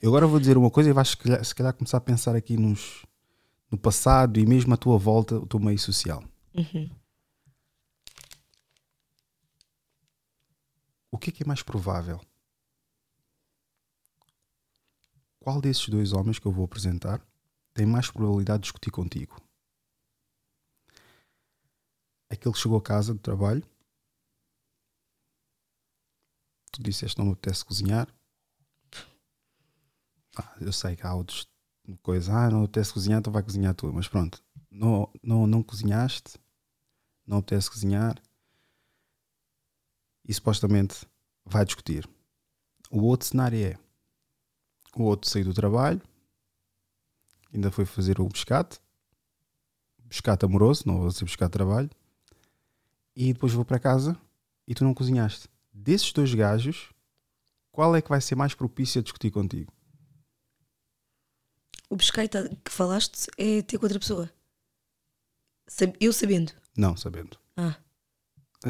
Eu agora vou dizer uma coisa e vais se calhar, se calhar começar a pensar aqui nos, no passado e mesmo à tua volta, o teu meio social. Uhum. O que é que é mais provável? Qual desses dois homens que eu vou apresentar tem mais probabilidade de discutir contigo? Aquele que chegou a casa do trabalho, tu disseste não me apetece cozinhar. Ah, eu sei que há outros coisas, ah, não apetece cozinhar, então vai cozinhar tu, mas pronto, não, não, não cozinhaste, não apetece cozinhar. E supostamente vai discutir. O outro cenário é o outro saiu do trabalho, ainda foi fazer o pescate, pescate amoroso, não vou dizer pescate de trabalho, e depois vou para casa e tu não cozinhaste. Desses dois gajos, qual é que vai ser mais propício a discutir contigo? O pesqueita que falaste é ter com outra pessoa. Eu sabendo. Não, sabendo. Ah,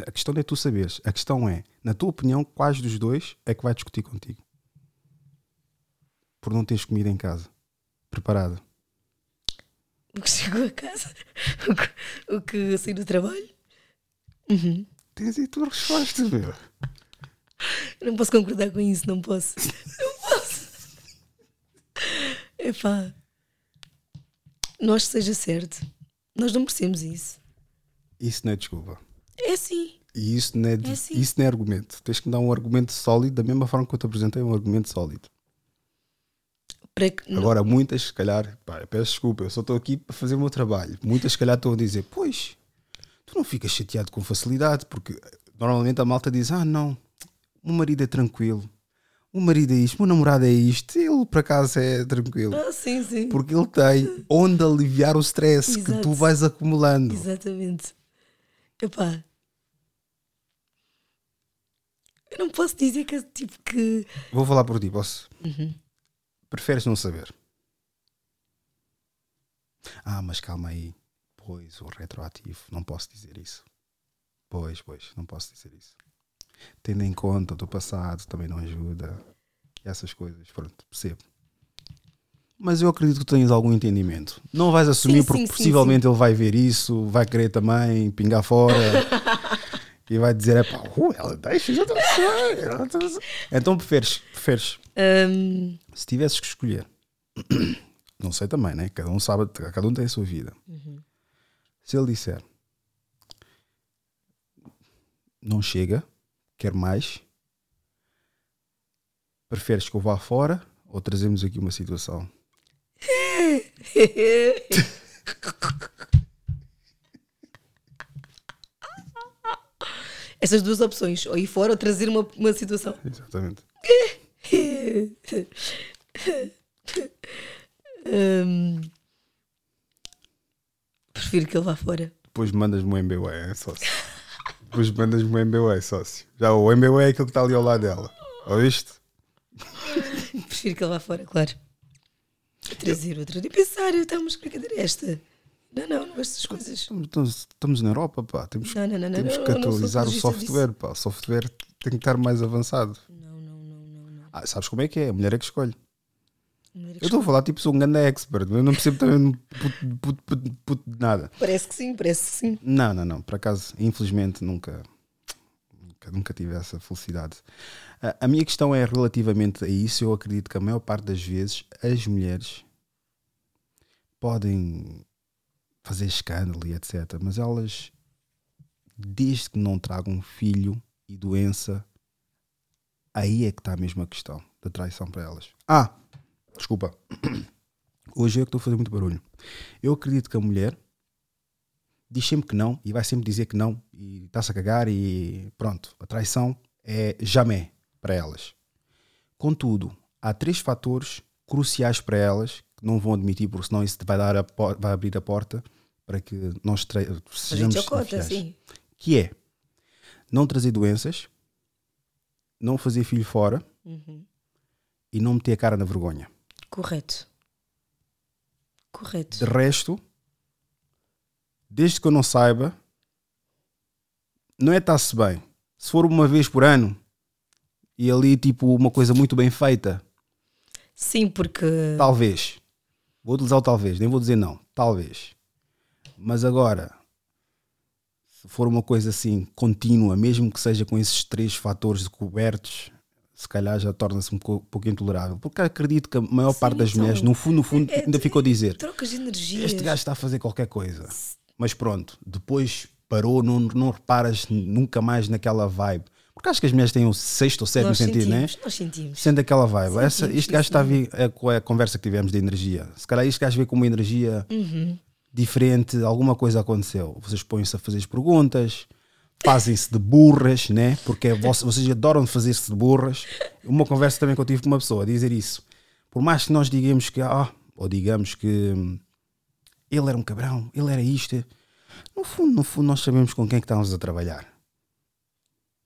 A questão não é tu saberes. A questão é, na tua opinião, quais dos dois é que vai discutir contigo? Por não teres comida em casa. Preparada. o que chegou a casa. O que, o que saiu do trabalho. Uhum. Tens aí a tua resposta, meu. Eu Não posso concordar com isso, não posso. Não posso. Epá. Que seja certo. Nós não merecemos isso. Isso não é desculpa. É assim. E isso não é, É assim. isso não é argumento. Tens que me dar um argumento sólido, da mesma forma que eu te apresentei um argumento sólido. Para que, não- Agora, muitas, se calhar, pá, peço desculpa, eu só estou aqui para fazer o meu trabalho. Muitas, se calhar, estão a dizer: Pois, tu não ficas chateado com facilidade, porque normalmente a malta diz: Ah, não, o marido é tranquilo, o marido é isto, o meu namorado é isto, ele por acaso é tranquilo. Ah, sim, sim. Porque ele tem onde aliviar o stress que tu vais acumulando. Exatamente. Epá. Eu não posso dizer que tipo que. Vou falar por ti, posso? Uhum. Preferes não saber? Ah, mas calma aí. Pois, o retroativo, não posso dizer isso. Pois, pois, não posso dizer isso. Tendo em conta o teu passado, também não ajuda. Essas coisas, pronto, percebo. Mas eu acredito que tenhas algum entendimento. Não vais assumir Sim, porque sim, sim, possivelmente ele vai ver isso, vai querer também pingar fora e vai dizer: é pá, uh, ela deixa, já está saber." Então preferes, preferes hum, se tivesses que escolher, não sei também, né? Cada um sabe, cada um tem a sua vida. Uhum. Se ele disser não chega, quer mais, preferes que eu vá fora ou trazemos aqui uma situação? Essas duas opções, ou ir fora ou trazer uma, uma situação. Exatamente. Hum, prefiro que ele vá fora. Depois mandas-me um MBA, é só. Depois mandas-me o MBA, sócio. Já o MBA é aquele que está ali ao lado dela. Ouviste? Prefiro que ele vá fora, claro. Trazer outra. E pensar, estamos que brincadeira é esta? Não, não, não gosto dessas coisas. Estamos, estamos na Europa, pá. Temos, Não, não, não, temos que atualizar o software, pá. O software tem que estar mais avançado. Não, não, não, não. não. Ah, sabes como é que é? A mulher é que escolhe. Eu estou a falar tipo, sou um grande expert, eu não percebo também puto, puto, puto, puto de nada. Parece que sim, parece que sim. Não, não, não. Por acaso, infelizmente, nunca, nunca, nunca tive essa felicidade. A, a minha questão é relativamente a isso. Eu acredito que a maior parte das vezes as mulheres podem fazer escândalo e etc. Mas elas, desde que não tragam filho e doença, aí é que está a mesma questão da traição para elas. Ah, desculpa. Hoje eu que estou a fazer muito barulho. Eu acredito que a mulher diz sempre que não e vai sempre dizer que não e está-se a cagar e pronto. A traição é jamais para elas. Contudo, há três fatores cruciais para elas que não vão admitir, porque senão isso vai, dar a vai abrir a porta para que nós tra- sejamos infiéis. sim. Que é não trazer doenças, não fazer filho fora Uhum. e não meter a cara na vergonha. Correto. Correto. De resto, desde que eu não saiba, não é estar-se bem. Se for uma vez por ano e ali tipo uma coisa muito bem feita, Sim, porque. talvez. Vou utilizar o talvez, nem vou dizer não. Talvez. Mas agora, se for uma coisa assim contínua, mesmo que seja com esses três fatores cobertos, se calhar já torna-se um co- pouco intolerável. Porque acredito que a maior parte das então, mulheres, no fundo, no fundo, é- ainda ficou a dizer: Trocas de energia. este gajo está a fazer qualquer coisa. Mas pronto, depois parou, não, não reparas nunca mais naquela vibe. Porque acho que as mulheres têm o sexto ou sétimo Nós sentido, né? sentimos, nós sentimos. Sendo aquela vibe. Sentimos, Essa, este sim, gajo está a sim. vir é, com a conversa que tivemos de energia. Se calhar este gajo vê com uma energia Uhum. diferente, alguma coisa aconteceu. Vocês põem-se a fazer as perguntas, fazem-se de burras, né? Porque vocês adoram fazer-se de burras. Uma conversa também que eu tive com uma pessoa a dizer isso. Por mais que nós digamos que, ah, ou digamos que hum, ele era um cabrão, ele era isto. No fundo, no fundo, nós sabemos com quem é que estamos a trabalhar.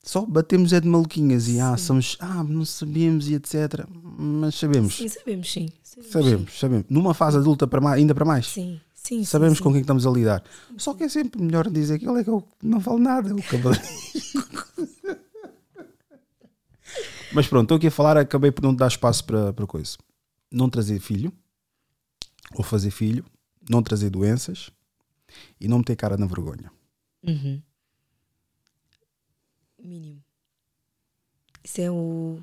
Só batemos é de maluquinhas e ah, somos, ah, não sabemos e etc. Mas sabemos. Sim, sabemos, sim. Sabemos. Sabemos, sabemos. Numa fase adulta para mais, ainda para mais. Sim, sim. Sabemos sim, com quem estamos a lidar. Só que é sempre melhor dizer que ele é que eu não falo nada, é o. Mas pronto, estou aqui a falar, acabei por não dar espaço para, para coisa. Não trazer filho, ou fazer filho, não trazer doenças e não meter cara na vergonha. Uhum. Mínimo. Isso é o.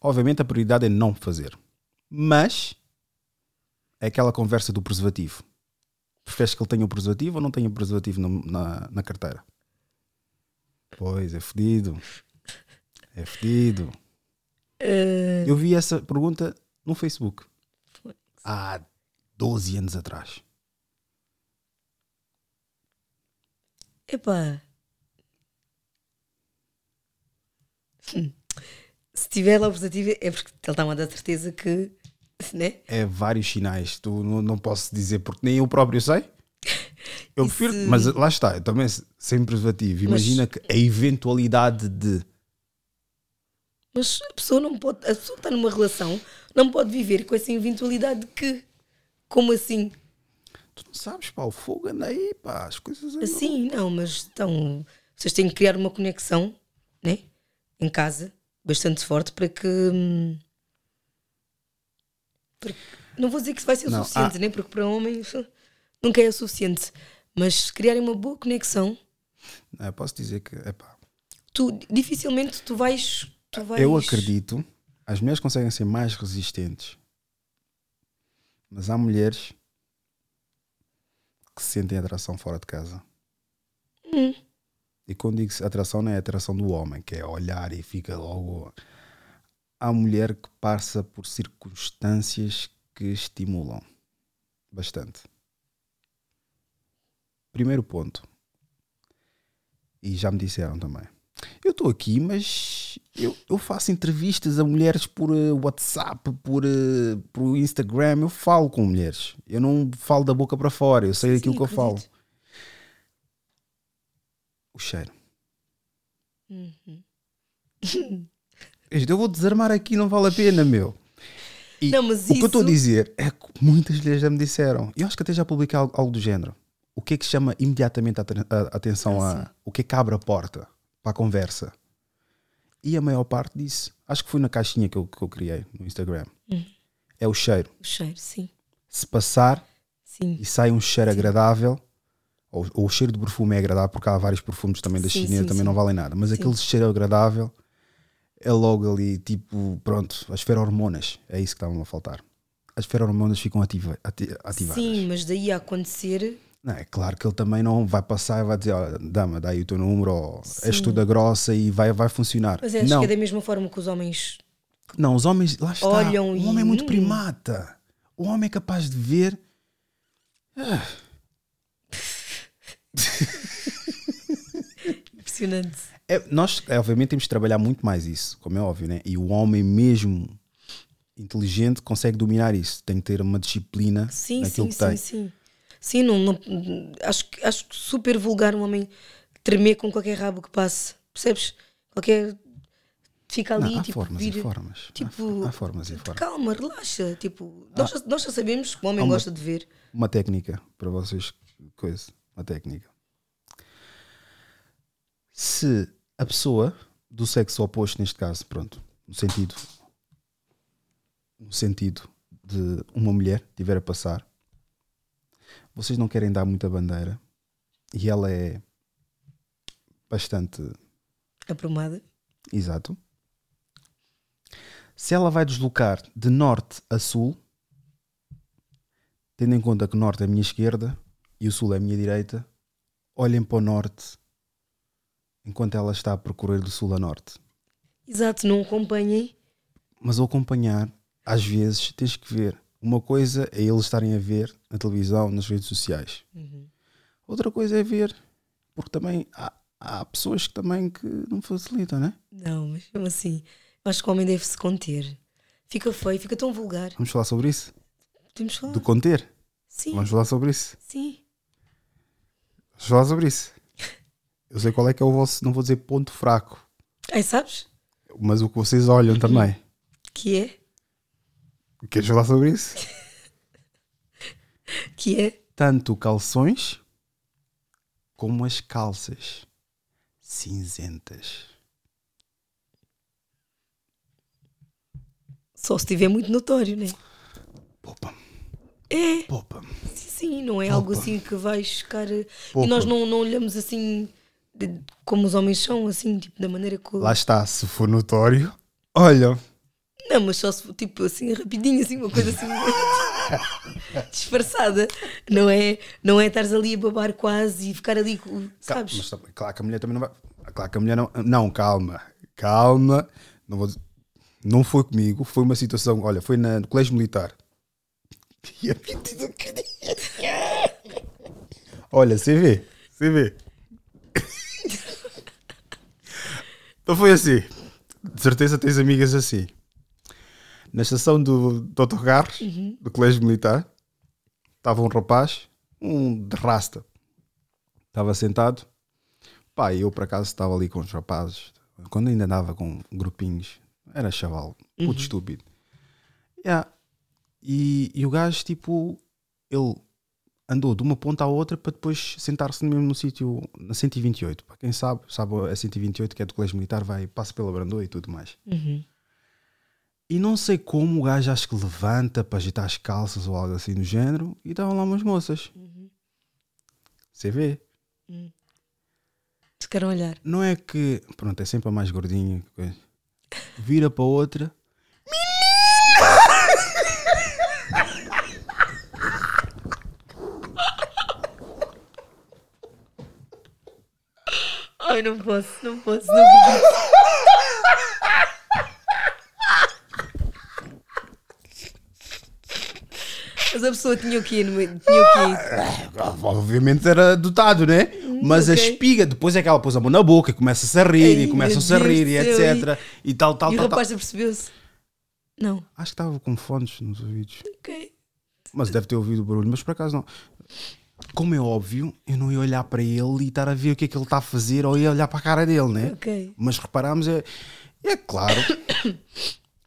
Obviamente a prioridade é não fazer. Mas é aquela conversa do preservativo. Preferes que ele tenha o preservativo ou não tenha o preservativo na, na, na carteira? Pois, é fedido. É fedido. Eh, Eu vi essa pergunta no Facebook. Há 12 anos atrás. Epá. Hum. Se tiver lá o positivo é porque ele está-me a dar certeza que. Né? É vários sinais. Tu não, não posso dizer porque nem eu próprio sei. Eu Isso- prefiro, mas lá está, também sem preservativo. Imagina que a eventualidade de Mas a pessoa não pode. A pessoa está numa relação não pode viver com essa eventualidade de que. Como assim? Tu não sabes, pá, o fogo anda aí, pá, as coisas. Assim, não, mas então. Vocês têm que criar uma conexão, né? Em casa, bastante forte para que. hum, para que- não vou dizer que isso vai ser o Não, suficiente, né? Porque para homens nunca é o suficiente. Mas criarem uma boa conexão, É, posso dizer que, epá, tu dificilmente tu vais. Tu vais eu acredito, as mulheres conseguem ser mais resistentes, mas há mulheres que sentem atração fora de casa. Hum. E quando digo atração, não é a atração do homem, que é olhar e fica logo. Há mulher que passa por circunstâncias que estimulam bastante. Primeiro ponto. E já me disseram também. Eu estou aqui, mas eu, eu faço entrevistas a mulheres por eh, WhatsApp, por, eh, por Instagram. Eu falo com mulheres. Eu não falo da boca para fora. Eu sei aquilo que eu falo. O cheiro. Uhum. Eu vou desarmar aqui, não vale a pena, meu. E Não, mas o que eu estou a isso- dizer é que muitas mulheres já me disseram, e eu acho que até já publiquei algo, algo do género. O que é que chama imediatamente a, a- atenção Ah, a. O que é que abre a porta para a conversa? E a maior parte disse, acho que foi na caixinha que eu, que eu criei no Instagram. Hum. É o cheiro. O cheiro, sim. Se passar Sim. e sai um cheiro agradável, ou, ou o cheiro de perfume é agradável, porque há vários perfumes também da Sim, chinesa sim, também sim. não valem nada, mas Sim. aquele cheiro agradável é logo ali, tipo, pronto, as ferormonas, é isso que estavam a faltar. As ferormonas ficam ativa, ati- ativadas. Sim, mas daí a acontecer. Não, é claro que ele também não vai passar e vai dizer, olha, dama, dá aí o teu número, ou és toda grossa e vai, vai funcionar. Mas acho não, que é da mesma forma que os homens. não, os homens, lá está, Olham o e- homem é muito primata. O homem é capaz de ver... Ah, Impressionante. É, nós, é, obviamente, temos de trabalhar muito mais isso, como é óbvio, né? E o homem mesmo inteligente consegue dominar isso. Tem que ter uma disciplina Sim, naquilo sim, que sim, tem. sim. Sim, não, não- acho, acho super vulgar um homem tremer com qualquer rabo que passe. Percebes? Qualquer. Fica ali, Não, há tipo, formas vir- e formas. Há Tipo, fo- há, formas e formas. calma, relaxa. Tipo, nós, já, nós já sabemos que o homem há uma- gosta de ver. Uma técnica para vocês, coisa, uma técnica. Se a pessoa do sexo oposto, neste caso, pronto, no sentido, no sentido de uma mulher estiver a passar, vocês não querem dar muita bandeira e ela é bastante Aprumada. Exato. Se ela vai deslocar de norte a sul, tendo em conta que o norte é a minha esquerda e o sul é a minha direita, olhem para o norte enquanto ela está a percorrer do sul a norte. Exato, não acompanhem. Mas ao acompanhar, às vezes tens que ver. Uma coisa é eles estarem a ver na televisão, nas redes sociais. Uhum. Outra coisa é ver, porque também há, há pessoas que também que não facilitam, né? Não, mas mesmo assim, acho que o homem deve se conter. Fica feio, fica tão vulgar. Vamos falar sobre isso? Podemos falar? Do conter? Sim. Vamos falar sobre isso. Sim. Vamos falar sobre isso. Eu sei qual é que é o vosso, não vou dizer ponto fraco, Aí sabes? mas o que vocês olham também. Que é? Queres falar sobre isso? Que é? Tanto calções como as calças cinzentas. Só se estiver muito notório, né? Poupa. É. Poupa. Sim, sim, não é algo assim que vais ficar. E Poupa. nós não, não olhamos assim de- como os homens são, assim, tipo, da maneira que. Lá está, se for notório, olha. Não, mas só se for, tipo assim, rapidinho, assim, uma coisa assim. disfarçada. Não é, não é estares ali a babar quase e ficar ali, sabes? Mas claro que a mulher também não vai. Claro que a mulher não. Não, calma. Calma. Não, vou, não foi comigo, foi uma situação. Olha, foi na, no colégio militar. E a Olha, você vê. Você vê. Então foi assim. De certeza tens amigas assim. Na estação do, do autocarros, Uhum. do colégio militar, estava um rapaz, um de rasta. Estava sentado. Pá, eu por acaso estava ali com os rapazes. Quando ainda andava com grupinhos. Era chaval. Puto Uhum. estúpido. Yeah. E, e o gajo, tipo, ele andou de uma ponta à outra para depois sentar-se no mesmo no sítio, na 128. Para quem sabe, sabe a 128 que é do Colégio Militar, vai, passa pela Brandoa e tudo mais. Uhum. E não sei como o gajo acho que levanta para agitar as calças ou algo assim do género e estavam lá umas moças. Você vê? Se querem olhar. Não é que. Pronto, é sempre a mais gordinha. Vira para outra. Ai, não posso, não posso, não acredito. Mas a pessoa tinha o quê? Tinha o quê? Ah, Obviamente era dotado, né? Mas a ok. espiga, depois é que ela pôs a mão na boca e começa-se a rir Ai, e começam-se a rir e etc. E tal, tal, e o tal. tal. rapaz apercebeu-se? Não. Acho que estava com fones nos ouvidos. Ok. Mas deve ter ouvido o barulho, mas por acaso não. Como é óbvio, eu não ia olhar para ele e estar a ver o que é que ele está a fazer ou ia olhar para a cara dele, né? Ok. Mas reparámos, é, é claro,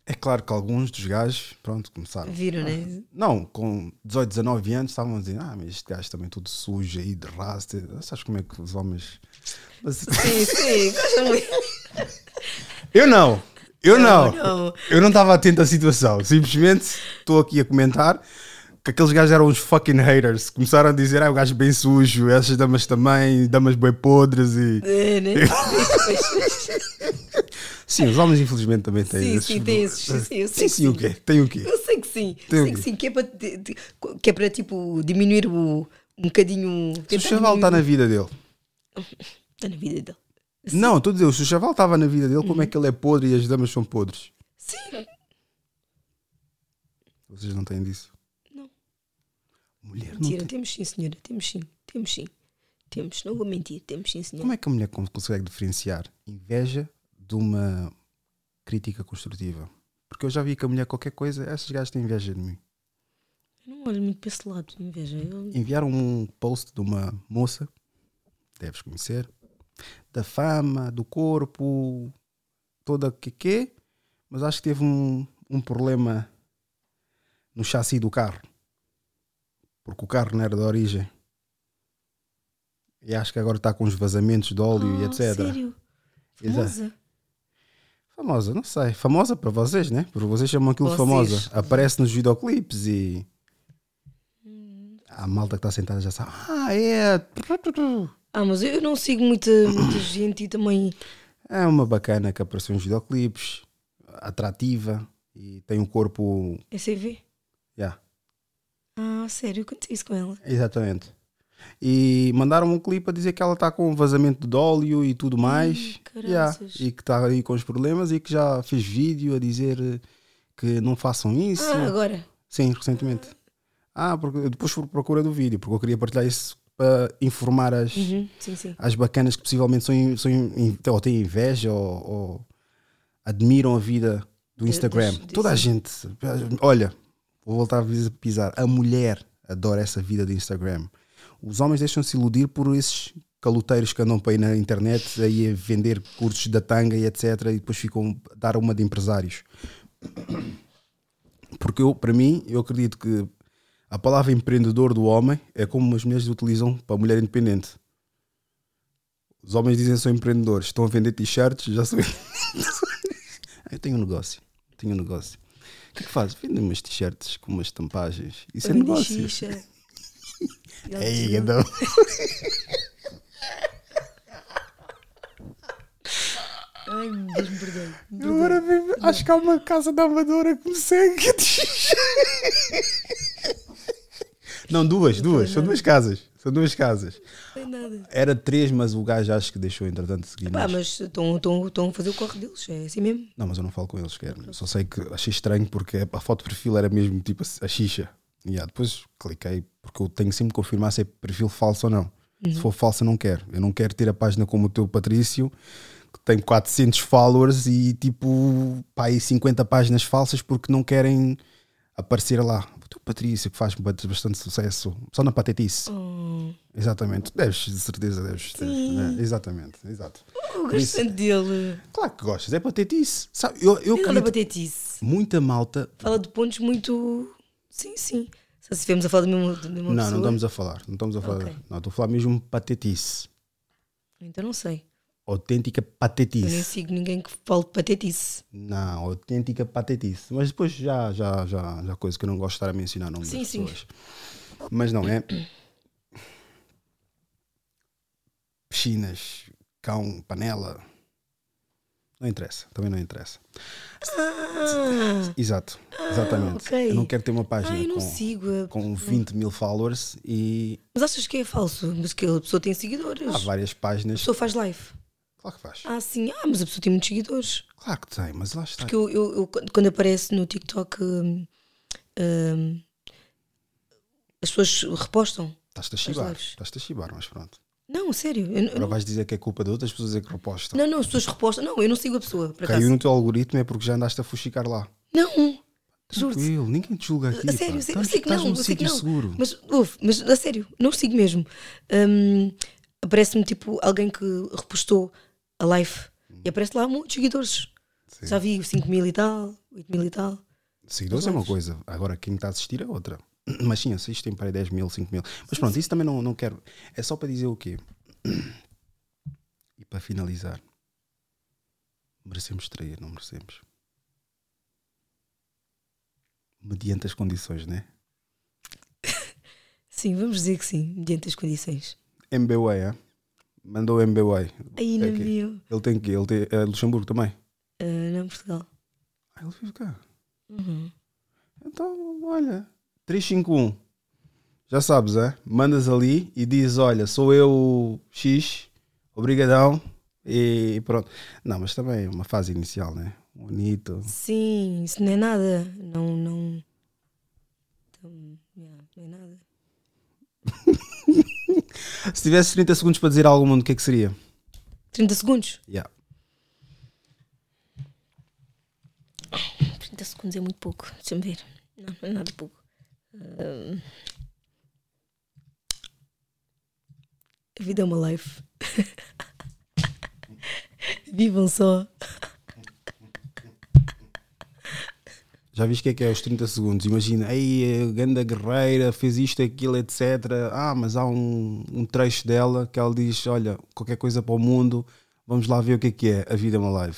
é claro que alguns dos gajos, pronto, começaram. Viram, né? Não, com 18, 19 anos estavam a dizer, ah, mas este gajo também todo sujo aí de rasta. Sabes como é que os homens. Mas- Sim, sim. Eu não, eu não. não. Eu não estava atento à situação. Simplesmente estou aqui a comentar que aqueles gajos eram uns fucking haters. Começaram a dizer, ah, o gajo bem sujo, essas damas também, damas bem podres e. É, né? Sim, os homens infelizmente também têm Sim, esses. sim, tem esses. Sim, Sim, sim, o quê? Tem o quê? Eu sei que sim. Tem sei que sim, que é para, que é para tipo, diminuir o, um bocadinho. Se o chaval está na vida dele. Está na vida dele. Não, estou a dizer, se o chaval estava na vida dele, como é que ele é podre e as damas são podres? Sim. Vocês não têm disso? Mulher não Mentira, tem. temos sim, senhora. Temos sim. Temos sim. Temos, não vou mentir. Temos sim, senhora. Como é que a mulher con- consegue diferenciar inveja de uma crítica construtiva? Porque eu já vi que a mulher qualquer coisa, esses gajos têm inveja de mim. Eu não olho muito para esse lado, inveja. Eu... Enviaram um post de uma moça, deves conhecer, da fama, do corpo, toda que que, mas acho que teve um, um problema no chassi do carro. Porque o carro não era de origem. E acho que agora está com os vazamentos de óleo e Ah, etc. Sério? Exato. Famosa? Famosa, não sei. Famosa para vocês, né? Porque vocês chamam aquilo de Vocês. famosa. Aparece nos videoclipes e. A malta que está sentada já sabe. Ah, é. Ah, mas eu não sigo muita, muita gente e também. É uma bacana que apareceu nos videoclipes, atrativa e tem um corpo. É CV? Yeah, Ah, sério, aconteceu isso com ela. exatamente. E mandaram um clipe a dizer que ela está com um vazamento de óleo e tudo mais. Yeah, caraças. e que está aí com os problemas e que já fez vídeo a dizer que não façam isso. Ah, agora. Sim, recentemente. Ah, porque depois fui procura do vídeo, porque eu queria partilhar isso para informar as, Uhum, sim, sim. as bacanas que possivelmente são, são in- ou têm inveja ou, ou admiram a vida do Instagram. Toda a gente, olha, vou voltar a pisar. A mulher adora essa vida do Instagram. Os homens deixam-se iludir por esses caloteiros que andam para aí na internet aí a vender cursos da tanga e etc. E depois ficam a dar uma de empresários. Porque eu, para mim, eu acredito que a palavra empreendedor do homem é como as mulheres utilizam para a mulher independente. Os homens dizem que são empreendedores, estão a vender t-shirts, já. Ah, eu tenho um negócio, tenho um negócio. O que é que faz? Vendem umas t-shirts com umas tampagens. Isso é negócio. xixa. Ei, então. Ai, meu Deus, me perdoe. Agora mesmo, acho que há uma casa da Amadora que me segue. Não, duas, duas. São duas casas. São duas casas. Não tem nada. Era três, mas o gajo acho que deixou entretanto seguir. Pá, mas estão, a fazer o corre deles, é assim mesmo. Não, mas eu não falo com eles sequer. Só sei que achei estranho porque a foto de perfil era mesmo tipo a xixa. E yeah, depois cliquei porque eu tenho sempre que confirmar se é perfil falso ou não. Se for falso, eu não quero. Eu não quero ter a página como o teu Patrício, que tem 400 followers e tipo, pá, aí 50 páginas falsas porque não querem aparecer lá. O teu Patrício, que faz bastante sucesso, só na patetice. Oh, Exatamente. Deves, de certeza, deves. Sim. né? Exatamente, exato. eu gosto dele. Claro que gostas, é patetice. Sabe, eu, eu Não é patetice. muita malta. Fala de pontos muito. Sim, sim. Só se estivermos a falar da mesma, da mesma Não, pessoa. não estamos a falar. Não estamos a falar. Ok. Não, estou a falar mesmo patetice. Então não sei. Autêntica Eu nem patetice. sigo ninguém que fale de patetice. Não, autêntica patetice. Mas depois já, já, já, já coisa que eu não gosto de estar a mencionar nome Sim, das sim. pessoas. Mas não é. Piscinas, cão, panela. Não interessa, também não interessa. Ah, Exato, exatamente. ok. Eu não quero ter uma página ah com, sigo. com 20 mil followers e Mas achas que é falso? Mas que a pessoa tem seguidores. há várias A páginas. pessoa faz live. Claro que faz. Ah, sim. Ah, mas a pessoa tem muitos seguidores. Claro que tem, mas lá está. Porque eu, eu- eu, quando aparece no TikTok, hum, hum, as pessoas repostam. Estás-te a chibar. Estás-te a chibar, mas pronto. Não, sério. Eu, Agora não, vais dizer que é culpa de outras pessoas é que repostam. não, não, as pessoas repostam. Não, eu não sigo a pessoa. Caiu acaso. no teu algoritmo é porque já andaste a fuxicar lá. Não. Juro-te. Tranquilo, ninguém te julga aqui. A sério, pá. eu Estás- não, eu sei que sítio não. seguro. Mas, ouve, mas a sério, não sigo mesmo. Hum, Aparece-me tipo alguém que repostou a live e aparece lá muitos seguidores. Já vi 5 mil e tal, 8 mil e tal. Seguidores é uma coisa, agora quem está a assistir é outra. Mas sim, assistem para aí 10 mil, 5 mil. Mas pronto, isso também não, não quero. É só para dizer o quê? E para finalizar, merecemos trair, não merecemos? Mediante as condições, né? Sim, vamos dizer que sim, mediante as condições. MBWay, é? Mandou MBWay. Aí não É aqui. viu. Ele tem que Ele tem é Luxemburgo também. Ah, não, Portugal. Ah, ele vive cá. Uhum. Então, olha, 351. Já sabes, é? Mandas ali e dizes: Olha, sou eu X, obrigadão. E pronto. Não, mas também é uma fase inicial, né? Bonito. Sim, isso não é nada. Não, não. Então, yeah, não é nada. Se tivesse 30 segundos para dizer algo ao mundo, o que é que seria? 30 segundos? Yeah. 30 segundos é muito pouco. Deixa-me ver. Não, não é nada pouco. Ahm. A vida é uma life. Vivam só. Já viste o que é que é os 30 segundos? Imagina, ei, a ganda guerreira fez isto, aquilo, etc. Ah, mas há um, um trecho dela que ela diz: Olha, qualquer coisa para o mundo, vamos lá ver o que é que é. A vida é uma live.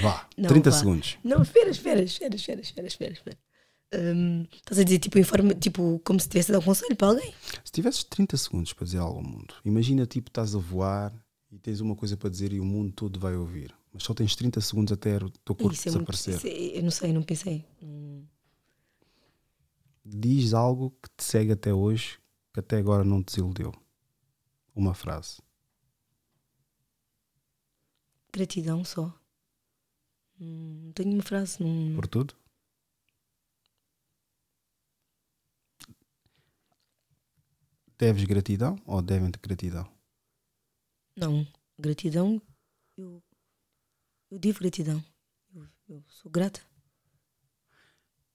Vá, Não, 30 vá. segundos. Não, espera, espera, espera, espera, espera, espera. espera. Ahm, estás a dizer tipo, informa, tipo como se tivesse a dar um conselho para alguém? Se tivesses 30 segundos para dizer algo ao mundo, imagina tipo estás a voar e tens uma coisa para dizer e o mundo todo vai ouvir, mas só tens 30 segundos até o teu corpo Isso é muito, desaparecer. isso é- eu não sei, não pensei. Hum, Diz algo que te segue até hoje que até agora não te desiludeu. Uma frase. Gratidão só. Hum, Não tenho uma frase. Não... Por tudo? Deves gratidão ou devem-te gratidão? Não, gratidão. Eu, eu devo gratidão. Eu, eu sou grata.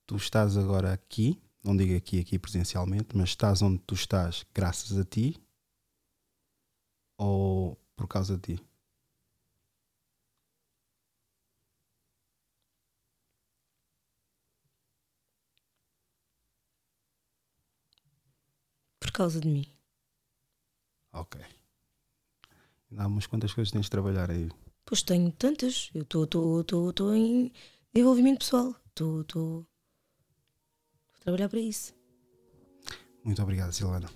Tu estás agora aqui, não digo aqui, aqui presencialmente, mas estás onde tu estás graças a ti ou por causa de ti? Por causa de mim. Ok. Ainda há umas quantas coisas que tens de trabalhar aí. Pois tenho tantas. Eu estou em desenvolvimento pessoal. Estou a trabalhar para isso. Muito obrigado, Silvana.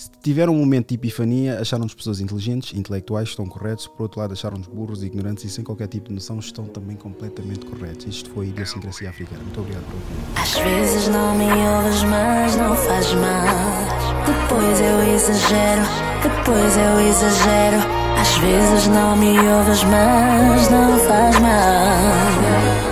Se tiveram um momento de epifania, acharam-nos pessoas inteligentes, intelectuais, estão corretos. Por outro lado, acharam-nos burros, ignorantes e sem qualquer tipo de noção, estão também completamente corretos. Isto foi a idiosincrasia africana. Muito obrigado por ouvir. Às vezes não me ouves, mas não faz mal. Depois eu exagero, depois eu exagero. Às vezes não me ouves, mas não faz mal.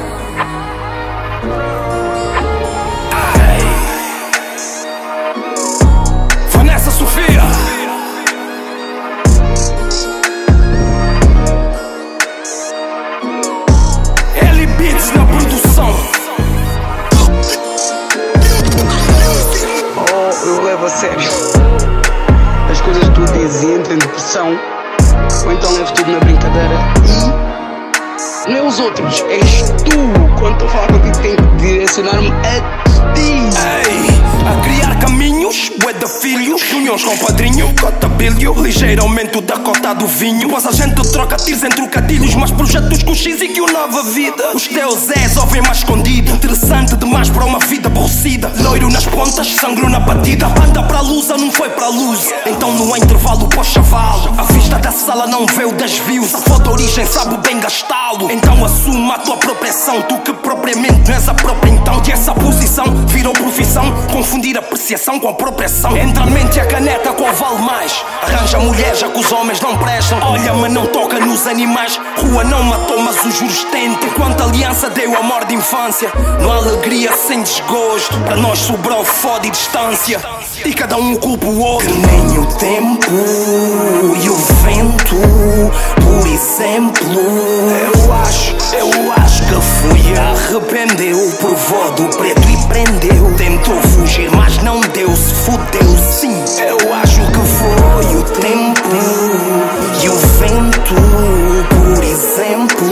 Outros, és tu. Quando estou contigo, tenho que direcionar-me a ti. A caminhos, bué de filhos, uniões com padrinho, cota bilho, ligeiro aumento da cota do vinho. Mas a gente troca tiros em trocadilhos, mas projetos com X e que o nova vida. Os teus és ouvem mais escondido, interessante demais para uma vida aborrecida. Loiro nas pontas, sangro na batida, anda para a luz, não foi para a luz. Então no intervalo pós chavalo, a vista da sala não vê o desvio. Se for de origem, sabe bem gastá-lo. Então assuma a tua propressão, tu que propriamente não és a própria então. Que essa posição virou profissão, confundir apreciação com Entre a mente e a caneta, qual vale mais? Arranja mulher, já que os homens não prestam. Olha, mas não toca nos animais. Rua não matou, mas os juros tentam. Enquanto aliança deu amor de infância, não há alegria sem desgosto. Para nós sobrou fode e distância. E cada um culpa o outro. Que nem o tempo e o vento, por exemplo. Eu acho, eu acho fui Arrependeu, provou do preto e prendeu. Tentou fugir, mas não deu, se fudeu Sim, eu acho que foi o tempo E o vento, por exemplo.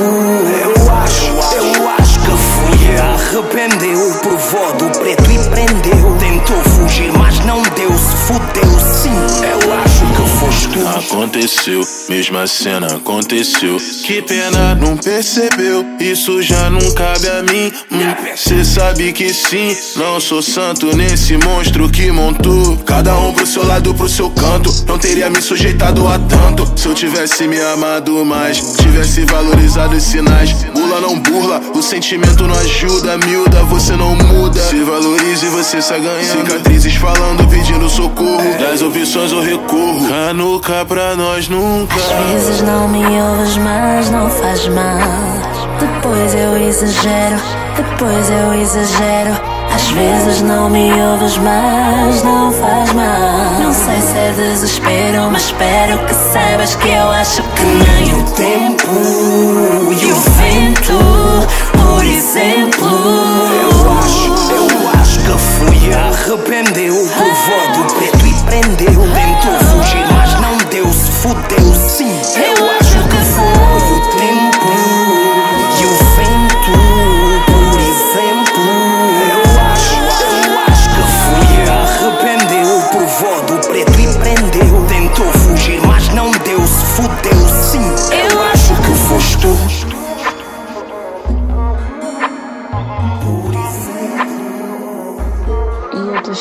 Eu acho, eu acho que fui Arrependeu, provou do preto e prendeu. Tentou fugir, mas não deu, se fudeu Sim, eu acho que foste tu Aconteceu, mesma cena aconteceu. Que pena, não percebeu. Isso já não cabe a mim. Hum, Cê sabe que sim, não sou santo nesse monstro que montou. Cada um pro seu lado, pro seu canto. Não teria me sujeitado a tanto. Se eu tivesse me amado mais, tivesse valorizado os sinais. Bula não burla, o sentimento não ajuda. Miúda, você não muda. Se valorize, você sai ganhando. Cicatrizes falando, pedindo socorro. Das opções eu recorro. Canuca pra nós nunca. Às vezes não me ouves, mas não faz mal. Depois eu exagero, depois eu exagero. Às vezes não me ouves, mas não faz mal. Não sei se é desespero, mas espero que saibas que eu acho que nem o tempo e o vento, por exemplo. Eu acho, que fui Arrependeu, provou do preto e prendeu. Tentou fugir, mas não deu, se fudeu Sim, eu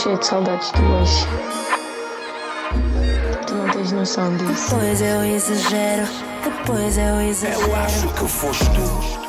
cheio de saudades de hoje. Tu não tens noção disso. Depois eu exagero, depois eu exagero. Eu acho que foste tu